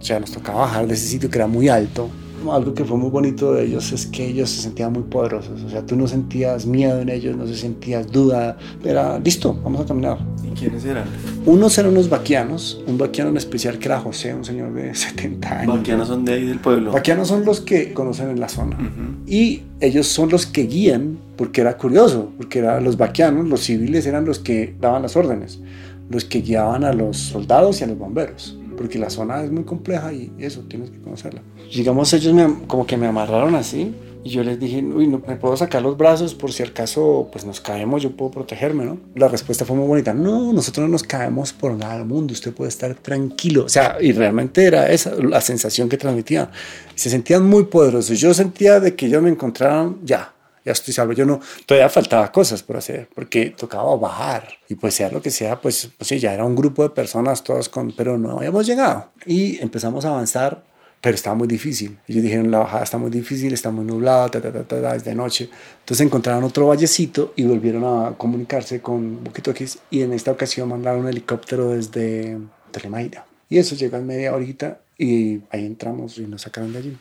O sea, nos tocaba bajar de ese sitio que era muy alto algo que fue muy bonito de ellos es que ellos se sentían muy poderosos. O sea, tú no sentías miedo en ellos, no se sentías duda. Era listo, vamos a caminar. ¿Y quiénes eran? Unos eran unos vaquianos, un vaquiano en especial que era José, un señor de 70 años. Vaquianos son de ahí del pueblo. Vaquianos son los que conocen en la zona. Y ellos son los que guían, porque era curioso, porque eran los vaquianos, los civiles eran los que daban las órdenes, los que guiaban a los soldados y a los bomberos porque la zona es muy compleja y eso, tienes que conocerla. Llegamos, ellos me, como que me amarraron así y yo les dije, uy, no, me puedo sacar los brazos por si acaso pues nos caemos, yo puedo protegerme, ¿no? La respuesta fue muy bonita, no, nosotros no nos caemos por nada del mundo, usted puede estar tranquilo. O sea, y realmente era esa la sensación que transmitían. Se sentían muy poderosos. Yo sentía de que ellos me encontraron ya, ya estoy salvo. Yo no, todavía faltaba cosas por hacer, porque tocaba bajar. Y pues sea lo que sea, pues, pues sí, ya era un grupo de personas todos con, pero no habíamos llegado. Y empezamos a avanzar, pero estaba muy difícil. Ellos dijeron, la bajada está muy difícil, está muy nublada, ta, ta, ta, es de noche. Entonces encontraron otro vallecito y volvieron a comunicarse con Boquitoquis y en esta ocasión mandaron un helicóptero desde Telemaida. Y eso llegó en media horita y ahí entramos y nos sacaron de allí.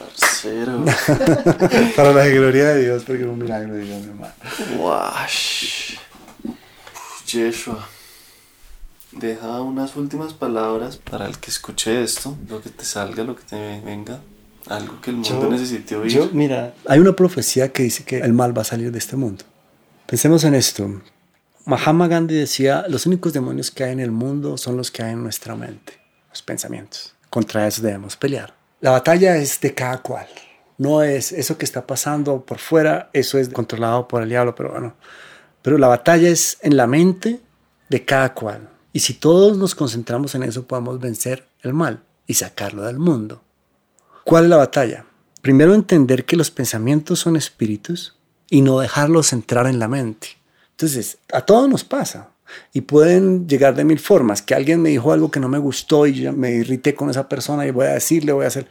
Parcero. Para la gloria de Dios, porque es un milagro de Dios, mi hermano. Wash. Yeshua. Deja unas últimas palabras para el que escuche esto, lo que te salga, lo que te venga, algo que el mundo Yo- necesite oír. Yo, mira, hay una profecía que dice que el mal va a salir de este mundo. Pensemos en esto. Mahatma Gandhi decía, los únicos demonios que hay en el mundo son los que hay en nuestra mente, los pensamientos. Contra eso debemos pelear. La batalla es de cada cual. No es eso que está pasando por fuera, eso es controlado por el diablo, pero bueno. Pero la batalla es en la mente de cada cual. Y si todos nos concentramos en eso, podemos vencer el mal y sacarlo del mundo. ¿Cuál es la batalla? Primero entender que los pensamientos son espíritus y no dejarlos entrar en la mente. Entonces, a todos nos pasa y pueden llegar de mil formas. Que alguien me dijo algo que no me gustó y yo me irrité con esa persona y voy a decirle, voy a hacer...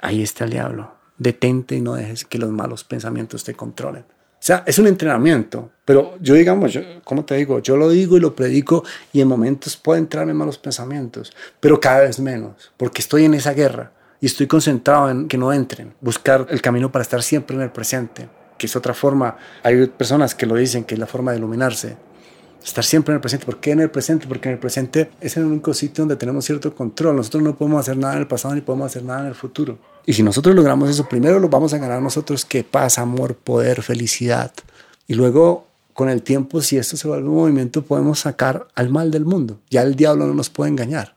Ahí está el diablo. Detente y no dejes que los malos pensamientos te controlen. O sea, es un entrenamiento, pero yo digamos, yo, ¿cómo te digo? Yo lo digo y lo predico y en momentos pueden entrarme malos pensamientos, pero cada vez menos, porque estoy en esa guerra y estoy concentrado en que no entren, buscar el camino para estar siempre en el presente, que es otra forma. Hay personas que lo dicen que es la forma de iluminarse, estar siempre en el presente. ¿Por qué en el presente? Porque en el presente es el único sitio donde tenemos cierto control. Nosotros no podemos hacer nada en el pasado ni podemos hacer nada en el futuro. Y si nosotros logramos eso, primero lo vamos a ganar nosotros, que paz, amor, poder, felicidad. Y luego, con el tiempo, si esto se vuelve un movimiento, podemos sacar al mal del mundo. Ya el diablo no nos puede engañar.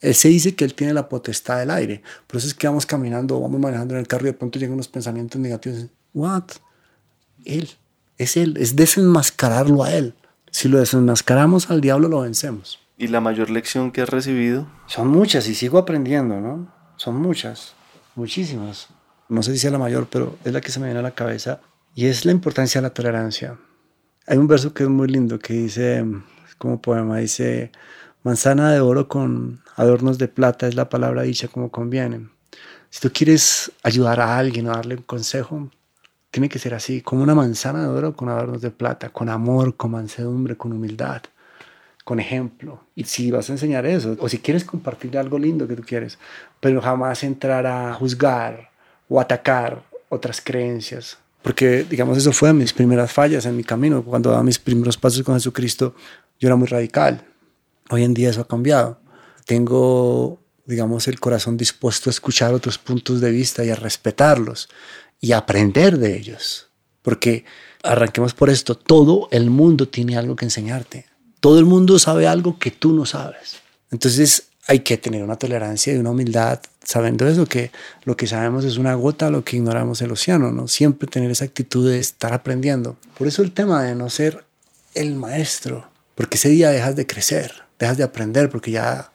Él se dice que él tiene la potestad del aire. Por eso es que vamos caminando, vamos manejando en el carro y de pronto llegan unos pensamientos negativos. What? Él. Es él. Es desenmascararlo a él. Si lo desenmascaramos al diablo, lo vencemos. ¿Y la mayor lección que has recibido? Son muchas y sigo aprendiendo, ¿no? Son muchas, muchísimas. No sé si sea la mayor, pero es la que se me viene a la cabeza. Y es la importancia de la tolerancia. Hay un verso que es muy lindo que dice, como poema, dice, manzana de oro con adornos de plata es la palabra dicha como conviene. Si tú quieres ayudar a alguien o darle un consejo, tiene que ser así, como una manzana de oro con adornos de plata, con amor, con mansedumbre, con humildad, con ejemplo. Y si vas a enseñar eso, o si quieres compartir algo lindo que tú quieres, pero jamás entrar a juzgar o atacar otras creencias. Porque, digamos, eso fue mis primeras fallas en mi camino. Cuando daba mis primeros pasos con Jesucristo, yo era muy radical. Hoy en día eso ha cambiado. Tengo, digamos, el corazón dispuesto a escuchar otros puntos de vista y a respetarlos y aprender de ellos. Porque arranquemos por esto, todo el mundo tiene algo que enseñarte. Todo el mundo sabe algo que tú no sabes. Entonces hay que tener una tolerancia y una humildad sabiendo eso, que lo que sabemos es una gota, lo que ignoramos el océano, ¿no? Siempre tener esa actitud de estar aprendiendo. Por eso el tema de no ser el maestro, porque ese día dejas de crecer, dejas de aprender porque ya,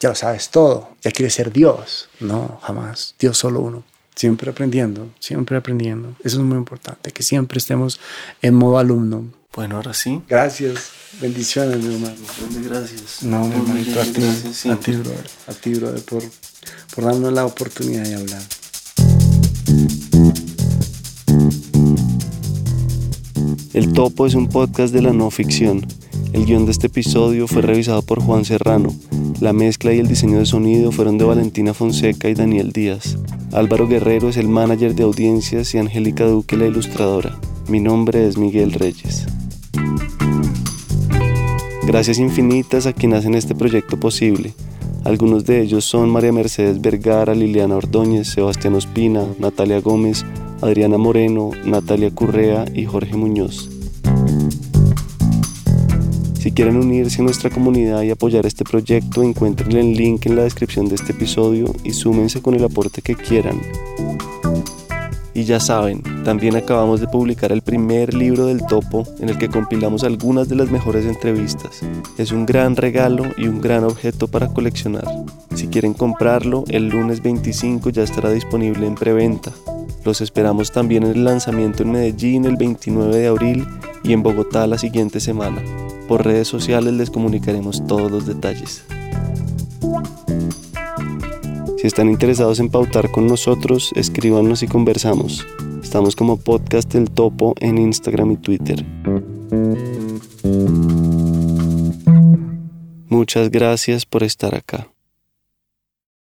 ya lo sabes todo, ya quieres ser Dios. No, jamás, Dios solo uno. Siempre aprendiendo, siempre aprendiendo. Eso es muy importante, que siempre estemos en modo alumno. Bueno, ahora sí. Gracias. Bendiciones, mi hermano. Gracias. No, mi hermanito, a ti, Gracias, a ti, brother. A ti, brother, por, por darnos la oportunidad de hablar. El Topo es un podcast de la no ficción. El guion de este episodio fue revisado por Juan Serrano. La mezcla y el diseño de sonido fueron de Valentina Fonseca y Daniel Díaz. Álvaro Guerrero es el manager de audiencias y Angélica Duque la ilustradora. Mi nombre es Miguel Reyes. Gracias infinitas a quienes hacen este proyecto posible. Algunos de ellos son María Mercedes Vergara, Liliana Ordóñez, Sebastián Ospina, Natalia Gómez, Adriana Moreno, Natalia Currea y Jorge Muñoz. Si quieren unirse a nuestra comunidad y apoyar este proyecto, encuentren el link en la descripción de este episodio y súmense con el aporte que quieran. Y ya saben, también acabamos de publicar el primer libro del topo en el que compilamos algunas de las mejores entrevistas. Es un gran regalo y un gran objeto para coleccionar. Si quieren comprarlo, el lunes 25 ya estará disponible en preventa. Los esperamos también en el lanzamiento en Medellín el 29 de abril y en Bogotá la siguiente semana. Por redes sociales les comunicaremos todos los detalles. Si están interesados en pautar con nosotros, escríbanos y conversamos. Estamos como Podcast El Topo en Instagram y Twitter. Muchas gracias por estar acá.